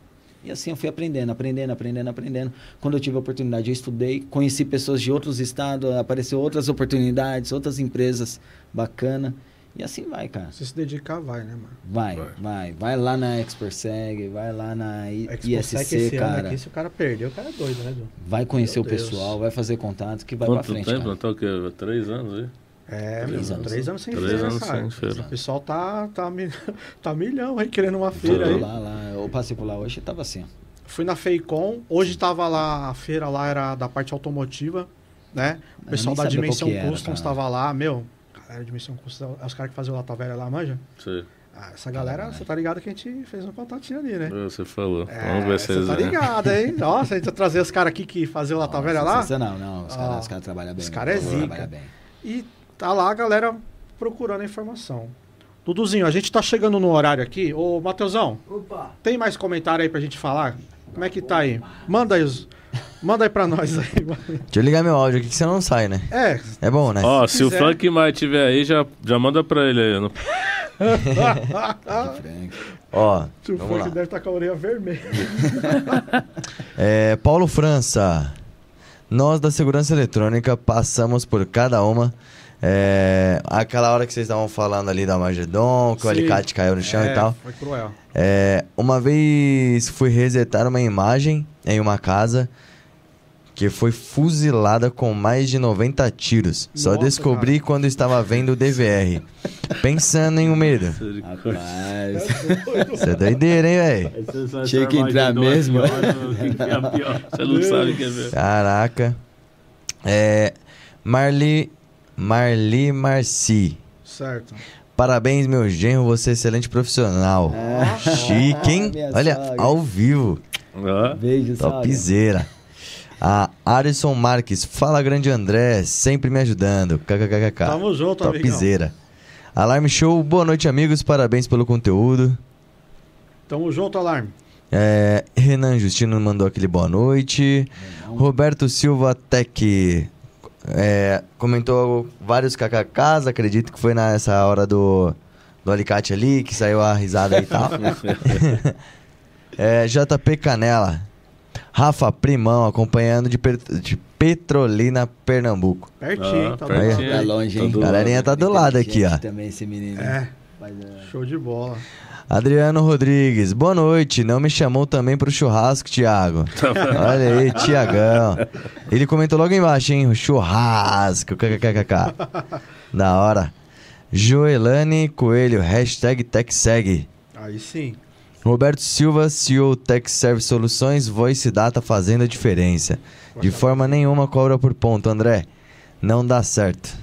e assim eu fui aprendendo, aprendendo, aprendendo, aprendendo. Quando eu tive a oportunidade, eu estudei, conheci pessoas de outros estados, apareceu outras oportunidades, outras empresas bacana. E assim vai, cara. Se se dedicar, vai, né, mano? Vai, Vai. vai. Vai lá na Experseg, vai lá na I- ISC, esse ano cara. aqui, se o cara perder, o cara é doido, né, Edu? Vai conhecer Meu o Deus. pessoal, vai fazer contatos que vai pra Quanto frente, tempo? cara. Não o quê? Três anos aí? É, Três anos. três anos sem Três feira, anos cara. sem feira. O pessoal tá, tá, <laughs> tá milhão aí, querendo uma feira aí. lá, lá, eu passei por lá hoje e tava assim. Fui na Feicom, hoje tava lá, a feira lá era da parte automotiva, né? O pessoal da Dimensão qual que era, Customs cara. tava lá, meu. Galera, Dimensão Customs, é os caras que faziam Lata Velha lá, manja? Sei. Ah, essa galera, você tá ligado que a gente fez um contatinho ali, né? Você falou. É, Vamos ver se você eles tá vêm. ligado, hein? <laughs> Nossa, a gente vai trazer os caras aqui que faziam Lata Velha lá. Sensacional, não. Os caras cara trabalham bem. os né? cara é zica. trabalham bem. E tá lá a galera procurando a informação. Duduzinho, a gente tá chegando no horário aqui. Ô, Matheusão, Opa! tem mais comentário aí pra gente falar? Como é que tá aí? Manda aí, os- manda aí pra nós aí. Deixa eu ligar meu áudio aqui que você não sai, né? É, É bom, né? Ó, se o quiser. Frank Maia tiver aí, já, já manda pra ele aí. Não... <laughs> Frank. Ó, o vamos Frank lá. deve estar com a orelha vermelha. <laughs> É, Paulo França. Nós da segurança eletrônica passamos por cada uma. É, aquela hora que vocês estavam falando ali da Magedon, que o Sim. alicate caiu no chão É, e tal. Foi cruel. É, uma vez fui resetar uma imagem em uma casa que foi fuzilada com mais de 90 tiros. Só Nossa, descobri quando estava vendo o DVR. Pensando em um medo. Rapaz. Isso é doideira, hein, velho? Tinha que entrar mesmo. Você não sabe o que é ver. Caraca. É. Marli. Marli Marci. Certo. Parabéns, meu genro, você é excelente profissional. Chique, hein? Minha Olha, sogra. ao vivo. Beijo, sogra. Topzera. A Arison Marques. Fala, grande André. Sempre me ajudando. KKKK. Tamo junto, amigão. Topzera. Alarme Show. Boa noite, amigos. Parabéns pelo conteúdo. Tamo junto, Alarme. É, Renan Justino mandou aquele boa noite. Roberto Silva Tech é, comentou vários kkks, acredito que foi nessa hora do, do alicate ali, que saiu a risada e tal. <laughs> é, JP Canela. Rafa Primão, acompanhando de, Per- de Petrolina, Pernambuco. Pertinho, Ah, tá pertinho. Tá longe, hein? Tá do Galerinha tá do lado aqui, ó. Também esse menino. É, Mas, é, show de bola. Adriano Rodrigues, boa noite. Não me chamou também pro churrasco, Thiago. Olha aí, Tiagão. Ele comentou logo embaixo, hein? O churrasco. kkkk. Da hora. Joelane Coelho, hashtag TechSeg. Aí sim. Roberto Silva, CEO Tech Service Soluções, Voice Data fazendo a diferença. De forma nenhuma cobra por ponto, André. Não dá certo.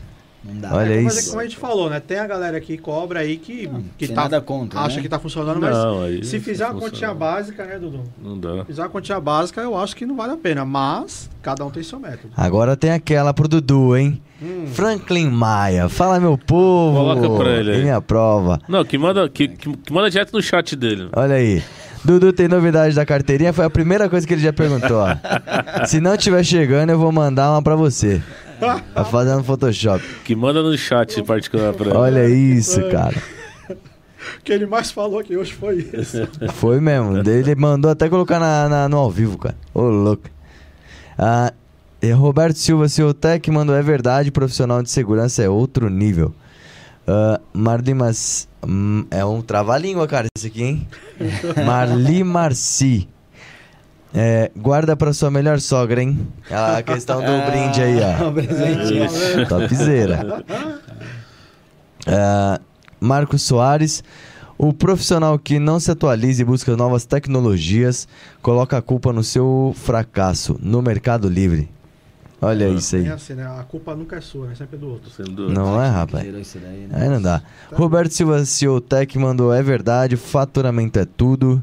Não dá. Olha É, mas é como a gente falou, né? Tem a galera que cobra aí que, que tem tá, nada contra, acha né? que tá funcionando, mas Não, se fizer uma funciona. continha básica, né, Dudu? Não dá. Fizer uma continha básica, eu acho que não vale a pena. Mas cada um tem seu método. Agora tem aquela pro Dudu, hein? Hum, Franklin Maia, fala meu povo. Coloca pra ele aí. Minha prova. Não, que manda, que, que, que manda direto no chat dele. Olha aí. Dudu tem novidade da carteirinha? Foi a primeira coisa que ele já perguntou, ó. <laughs> Se não tiver chegando, eu vou mandar uma pra você. Tá fazendo Photoshop. Que manda no chat particular pra ele. Olha isso, cara. <laughs> O que ele mais falou aqui hoje foi isso. <laughs> Foi mesmo. Ele mandou até colocar na, na- no ao vivo, cara. Ô, louco. Ah, e Roberto Silva, Ciotec, mandou é verdade, profissional de segurança é outro nível. Ah, Marli Mas... hum, é um trava-língua, cara, esse aqui, hein? <laughs> Marli Marci. É, guarda pra sua melhor sogra, hein? A <laughs> questão do brinde aí, ó. <laughs> Um presentinho. Topzera. Ah, Marcos Soares. O profissional que não se atualiza e busca novas tecnologias coloca a culpa no seu fracasso no Mercado Livre. Olha isso aí. É assim, né? A culpa nunca é sua, é sempre do outro. Sendo... Não é, rapaz? Daí, né? Aí não dá. Roberto Silva Ciotec mandou: é verdade, faturamento é tudo.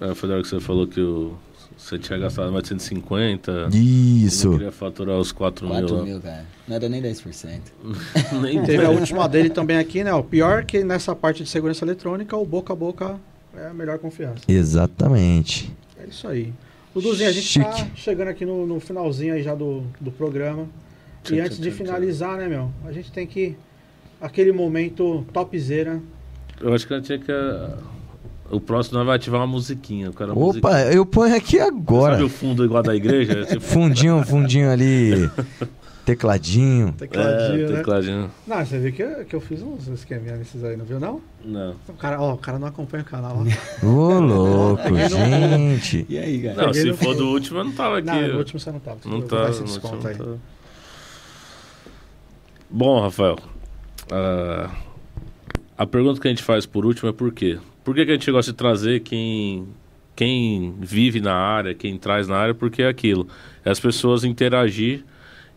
É, foi na hora que você falou que o... você tinha gastado mais de 150. Isso. Eu queria faturar os 4 mil 4 lá. mil, cara. Não era nem 10%. <laughs> Nem Teve a última dele também aqui, né? O pior que nessa parte de segurança eletrônica, o boca a boca é a melhor confiança. Exatamente. É isso aí. Duduzinho, a gente tá Chique. chegando aqui no, no finalzinho aí já do, do programa. Tchim, E antes tchim, de finalizar, né, meu? A gente tem que. Aquele momento topzera. Eu acho que eu tinha que. O próximo nós vai ativar uma musiquinha. O cara Opa, eu ponho aqui agora. Sabe o fundo igual da igreja? <laughs> Tipo, Fundinho, fundinho ali. Tecladinho. Tecladinho, é, né? tecladinho. Não, você viu que eu, que eu fiz uns esqueminha nesses aí, não viu, não? Não. O cara, ó, o cara não acompanha o canal, ó. Ô, <laughs> louco, gente. E aí, cara? Não, se for do último, eu não tava aqui. Não, no último você não tava. Não Vou tá. último aí. não tá. Bom, Rafael. ah, a pergunta que a gente faz por último é por quê? Por que, que a gente gosta de trazer quem, quem vive na área, quem traz na área? Porque é aquilo. É as pessoas interagir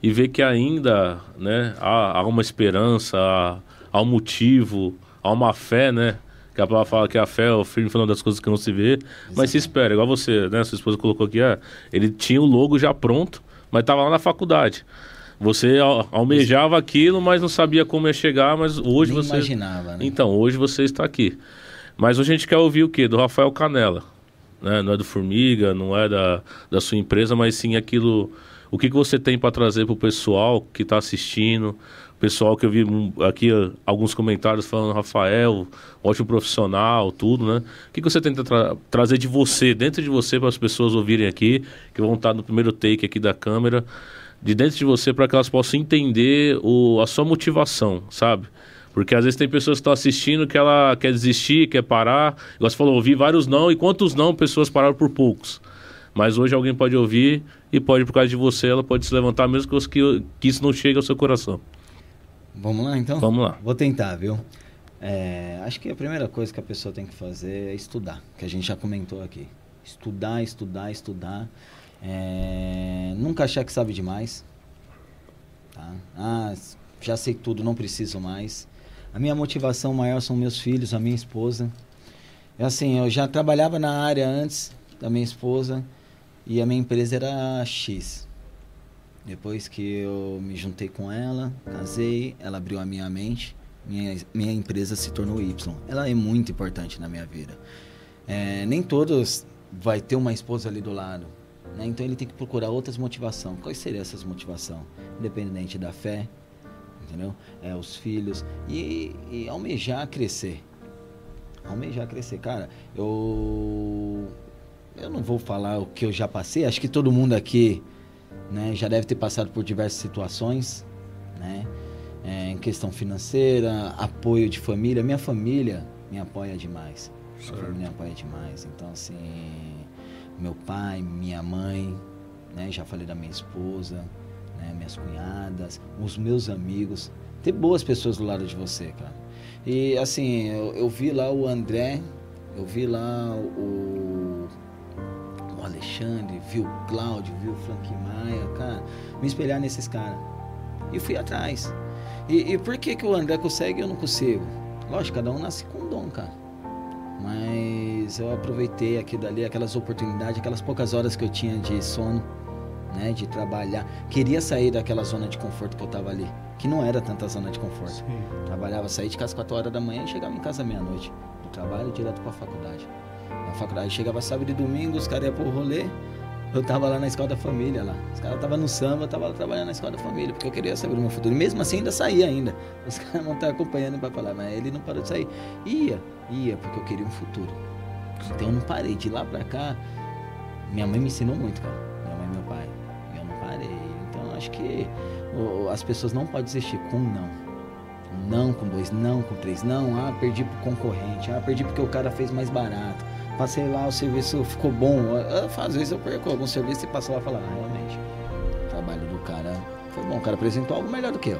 e ver que ainda né, há, há uma esperança, há, há um motivo, há uma fé, né? Que a palavra fala que a fé é o firme fundamento das coisas que não se vê, mas se espera, igual você, né? Sua esposa colocou aqui, é, ele tinha o logo já pronto, mas estava lá na faculdade. Você al- almejava aquilo, mas não sabia como ia chegar, mas hoje Nem você. imaginava, né? Então, hoje você está aqui. Mas hoje a gente quer ouvir o quê? Do Rafael Canela. Né? Não é do Formiga, não é da, da sua empresa, mas sim aquilo. O que, que você tem para trazer para o pessoal que está assistindo? Pessoal que eu vi hum, aqui ah, alguns comentários falando, Rafael, ótimo profissional, tudo, né? O que, que você tenta tra- trazer de você, dentro de você, para as pessoas ouvirem aqui, que vão estar no primeiro take aqui da câmera, de dentro de você, para que elas possam entender o, a sua motivação, sabe? Porque às vezes tem pessoas que estão assistindo que ela quer desistir, quer parar. Igual você falou, ouvi vários não, e quantos não pessoas pararam por poucos. Mas hoje alguém pode ouvir e pode, por causa de você, ela pode se levantar, mesmo que, que, isso não chegue ao seu coração. Vamos lá, então? Vamos lá. Vou tentar, viu? É, acho que a primeira coisa que a pessoa tem que fazer é estudar, que a gente já comentou aqui. Estudar, estudar, estudar. É, nunca achar que sabe demais. Tá? Ah, já sei tudo, não preciso mais. A minha motivação maior são meus filhos, a minha esposa. É assim, eu já trabalhava na área antes da minha esposa e a minha empresa era X. Depois que eu me juntei com ela, casei, ela abriu a minha mente, minha, minha empresa se tornou Y. Ela é muito importante na minha vida. É, nem todos vai ter uma esposa ali do lado. né? Então ele tem que procurar outras motivações. Quais seriam essas motivações? Independente da fé, entendeu? É, os filhos e, e almejar crescer. Almejar crescer. Cara, eu eu não vou falar o que eu já passei. Acho que todo mundo aqui né, já deve ter passado por diversas situações, né? É, em questão financeira, apoio de família. Minha família me apoia demais. Minha família me apoia demais. Então, assim, meu pai, minha mãe, né? Já falei da minha esposa, né? Minhas cunhadas, os meus amigos. Ter boas pessoas do lado de você, cara. E, assim, eu, eu vi lá o André, eu vi lá o o Alexandre, viu o Cláudio, viu o Frank Maia, cara, me espelhar nesses caras. E fui atrás. E, e por que, que o André consegue e eu não consigo? Lógico, cada um nasce com um dom, cara. Mas eu aproveitei aquilo dali, aquelas oportunidades, aquelas poucas horas que eu tinha de sono, né, de trabalhar. Queria sair daquela zona de conforto que eu tava ali, que não era tanta zona de conforto. Trabalhava, saía de casa às 4 horas da manhã e chegava em casa meia-noite. Do trabalho direto pra faculdade. Na faculdade chegava sábado e domingo, os caras iam pro rolê. eu tava lá na escola da família lá. Os caras estavam no samba, eu tava lá trabalhando na escola da família, porque eu queria saber o meu futuro. E mesmo assim ainda saía ainda. Os <laughs> caras não estavam acompanhando para falar, mas ele não parou de sair. Ia, ia, porque eu queria um futuro. Então eu não parei. De lá pra cá, minha mãe me ensinou muito, cara. Acho que as pessoas não podem desistir com um não. Um não com dois, não com três, não. Ah, perdi pro concorrente. Ah, perdi porque o cara fez mais barato. Passei lá, o serviço ficou bom. Eu- Às vezes eu perco algum serviço e passo lá e falo, ah, realmente, o trabalho do cara foi bom. O cara apresentou algo melhor do que eu.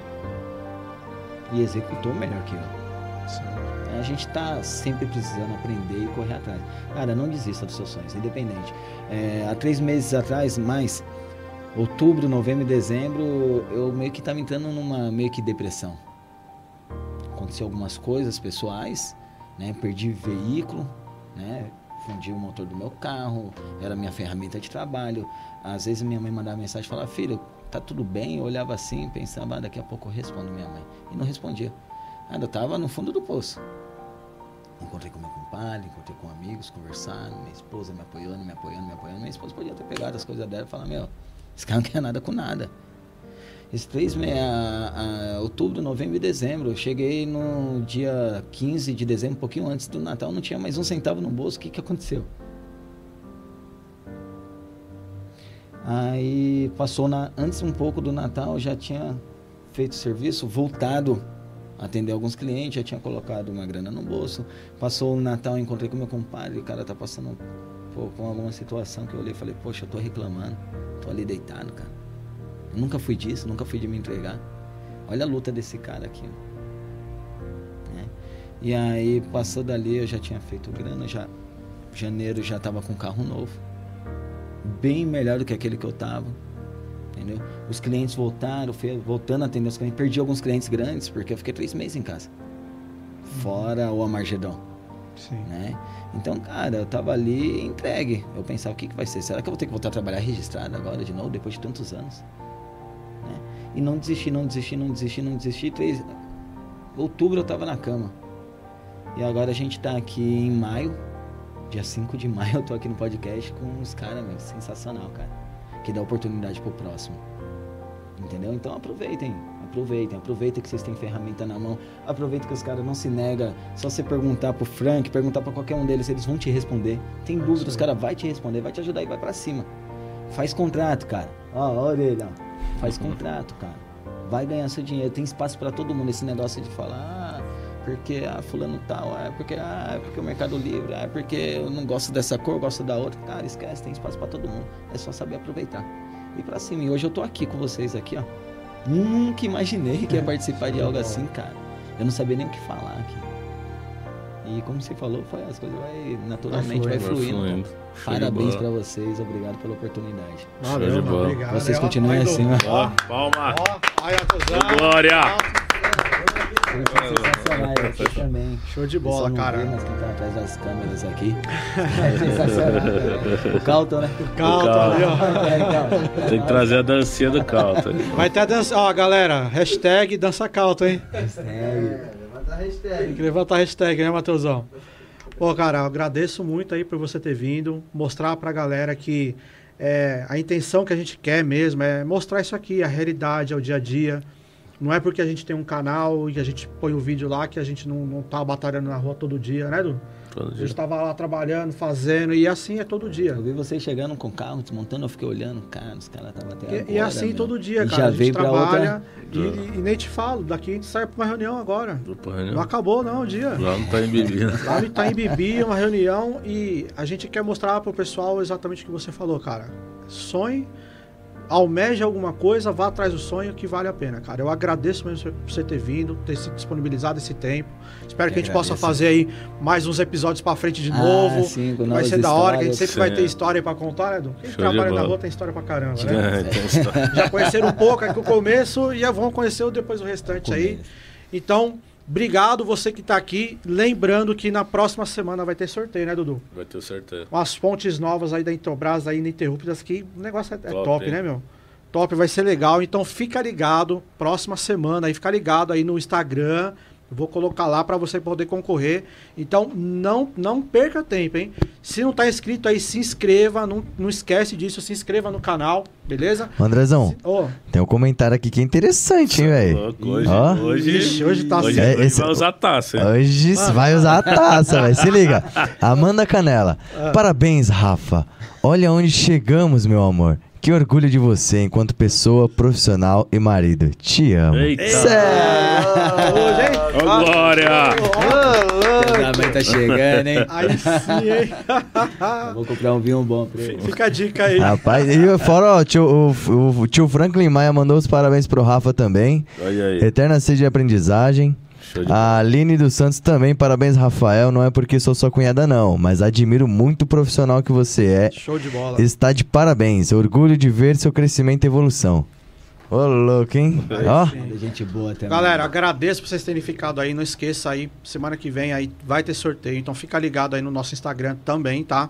E executou melhor que eu. A gente tá sempre precisando aprender e correr atrás. Cara, não desista dos seus sonhos, independente. É, há três meses atrás, mais, outubro, novembro e dezembro, eu meio que tava entrando numa meio que depressão. Aconteceu algumas coisas pessoais, né? Perdi veículo, né? Fundi o motor do meu carro, era minha ferramenta de trabalho. Às vezes minha mãe mandava mensagem e falava, filho, tá tudo bem? Eu olhava assim, pensava, ah, daqui a pouco eu respondo minha mãe. E não respondia. Nada, eu tava no fundo do poço. Encontrei com meu compadre, encontrei com amigos, conversando, minha esposa me apoiando, me apoiando, me apoiando. Minha esposa podia ter pegado as coisas dela e falar, meu, esse cara não quer nada com nada. Esses três meses, a, a, outubro, novembro e dezembro, eu cheguei no dia 15 de dezembro, um pouquinho antes do Natal, não tinha mais um centavo no bolso, o que, que aconteceu? Aí passou na, antes um pouco do Natal, já tinha feito serviço, voltado a atender alguns clientes, já tinha colocado uma grana no bolso. Passou o Natal, encontrei com meu compadre, o cara tá passando pô, com alguma situação que eu olhei e falei, poxa, eu tô reclamando, tô ali deitado, cara. Eu nunca fui disso, nunca fui de me entregar. Olha a luta desse cara aqui. Né? E aí passou dali, eu já tinha feito grana, já janeiro já tava com carro novo. Bem melhor do que aquele que eu tava. Entendeu? Os clientes voltaram, fui voltando a atender os clientes. Perdi alguns clientes grandes, porque eu fiquei três meses em casa. Fora o Amargedon. Sim. Né? Então, cara, eu tava ali entregue. Eu pensava, o que, que vai ser? Será que eu vou ter que voltar a trabalhar registrado agora de novo, depois de tantos anos? Né? E não desisti, não desisti, não desisti, não desisti. Três... Outubro eu tava na cama. E agora a gente tá aqui em maio, dia 5 de <laughs> maio, eu tô aqui no podcast com os caras, meu, sensacional, cara. Que dá oportunidade pro próximo. Entendeu? Então aproveitem, aproveitem, aproveitem que vocês têm ferramenta na mão. Aproveita que os caras não se negam. Só você perguntar pro Frank, perguntar pra qualquer um deles, eles vão te responder. Tem dúvida, os caras vai te responder, vai te ajudar e vai pra cima. Faz contrato, cara. Ó, ó orelha, ó. Faz contrato, cara. Vai ganhar seu dinheiro. Tem espaço pra todo mundo. Esse negócio de falar, ah, porque ah, fulano tal, ah, porque ah, é porque o Mercado Livre, ah, é porque eu não gosto dessa cor, eu gosto da outra. Cara, esquece, tem espaço pra todo mundo. É só saber aproveitar. E pra cima. E hoje eu tô aqui com vocês aqui, ó. Nunca imaginei que ia participar de algo assim, cara. Eu não sabia nem o que falar aqui. E como você falou, foi, as coisas vai naturalmente vai Vai fluindo. fluindo. Show de Parabéns pra vocês, obrigado pela oportunidade. Show de Valeu, bola. Obrigado. Vocês continuem assim, Edu. ó. Ó, palma. Ó. Glória. Sensacionais, aqui também. Show de bola, cara. vê, mas quem tá atrás das câmeras aqui. <laughs> É sensacional. o Calton, né? Calma, Calma. ali, ó. É, Calton. Tem que trazer a dancinha do Calta. Vai ter a dança. Ó, galera, hashtag dança calto, hein? Hashtag. É, levanta a Tem hashtag. que levantar a hashtag, né, Matheusão? Pô, cara, eu agradeço muito aí por você ter vindo, mostrar pra galera que é, a intenção que a gente quer mesmo é mostrar isso aqui, a realidade, é o dia a dia. Não é porque a gente tem um canal e a gente põe o vídeo lá que a gente não, não tá batalhando na rua todo dia, né, Edu? Todo A dia. gente tava lá trabalhando, fazendo, e assim é todo dia. Eu vi vocês chegando com o carro, desmontando, eu fiquei olhando, cara, os caras estavam até agora. E, e é assim meu. todo dia, E cara. já a gente trabalha outra. e, e nem te falo, daqui a gente sai pra uma reunião agora. Grupo Não reunião. acabou não o dia. Lá não tá em bebida. Lá no Itaim Bibi, uma reunião, e a gente quer mostrar pro pessoal exatamente o que você falou, cara. Sonhe, almeje alguma coisa, vá atrás do sonho que vale a pena, cara. Eu agradeço mesmo por você ter vindo, ter se disponibilizado esse tempo. Espero que a gente possa fazer aí mais uns episódios pra frente de Ah, novo. sim, com Vai ser da hora, que a gente sempre vai Sim, ter é. história pra contar, né, Edu? Quem Show trabalha na rua tem história pra caramba, né? <laughs> É, tem história. Já conheceram um pouco aqui o começo e já vão conhecer depois o restante aí. Então, obrigado você que tá aqui. Lembrando que na próxima semana vai ter sorteio, né, Dudu? Vai ter certeza. Umas fontes novas aí da Introbras, aí ininterruptas, que o negócio é é top, Top, hein? né, meu? Top, vai ser legal. Então fica ligado, próxima semana aí, fica ligado aí no Instagram vou colocar lá para você poder concorrer. Então, não não perca tempo, hein? Se não tá inscrito aí, se inscreva. Não, não esquece disso, se inscreva no canal, beleza? Andrezão, Ó, tem um comentário aqui que é interessante, hein, velho? Louco, Hoje, Ó. hoje, Ixi, hoje tá hoje, certo. hoje Esse- vai usar taça. hein? Hoje você vai usar a taça, velho. Se liga. <laughs> Amanda Canela. Ah. Parabéns, Rafa. Olha onde chegamos, meu amor. Que orgulho de você enquanto pessoa, profissional e marido. Te amo. Eita. hoje, hein? Ô, Glória! O casamento tá chegando, hein? Aí sim, hein? Eu vou comprar um vinho bom pra ele. Fica a dica aí. Rapaz, e fora, ó, tio, o, o- o tio Franklin Maia mandou os parabéns pro Rafa também. Olha aí. Eterna sede de aprendizagem. A Aline dos Santos também, parabéns, Rafael. Não é porque sou sua cunhada, não, mas admiro muito o profissional que você é. Show de bola. Está de parabéns. Orgulho de ver seu crescimento e evolução. Ô, louco, hein? Ó, Gente boa também. Galera, agradeço por vocês terem ficado aí. Não esqueça aí, semana que vem aí vai ter sorteio. Então fica ligado aí no nosso Instagram também, tá?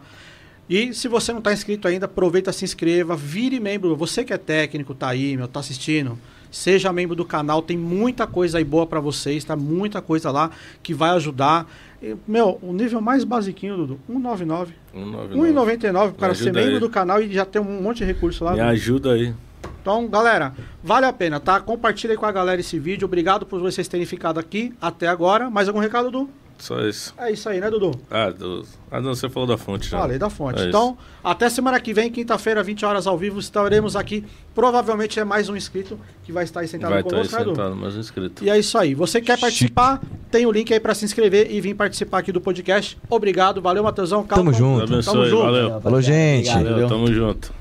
E se você não tá inscrito ainda, aproveita, se inscreva, vire membro. Você que é técnico, tá aí, meu, tá assistindo. Seja membro do canal, tem muita coisa aí boa pra vocês, tá? Muita coisa lá que vai ajudar. E, meu, o nível mais basiquinho, Dudu, 199. 199. 1,99 pro cara ser membro aí. do canal e já tem um monte de recurso lá. Me Dudu. ajuda aí. Então, galera, vale a pena, tá? Compartilha aí com a galera esse vídeo. Obrigado por vocês terem ficado aqui até agora. Mais algum recado, Dudu? Só isso. É isso aí, né, Dudu? Ah, do... ah não, você falou da fonte já. Falei da fonte. É isso. então, até semana que vem, quinta-feira, 20 horas ao vivo, estaremos aqui. Provavelmente é mais um inscrito que vai estar aí sentado Vai estar aí conosco, né, Dudu? sentado, mais um inscrito. E é isso aí. Você quer participar? Tem o link aí pra se inscrever e vir participar aqui do podcast. Obrigado, valeu, Matheusão. Tamo junto. Abençoe, junto. valeu. Falou, gente. Obrigado, Valeu, tamo junto.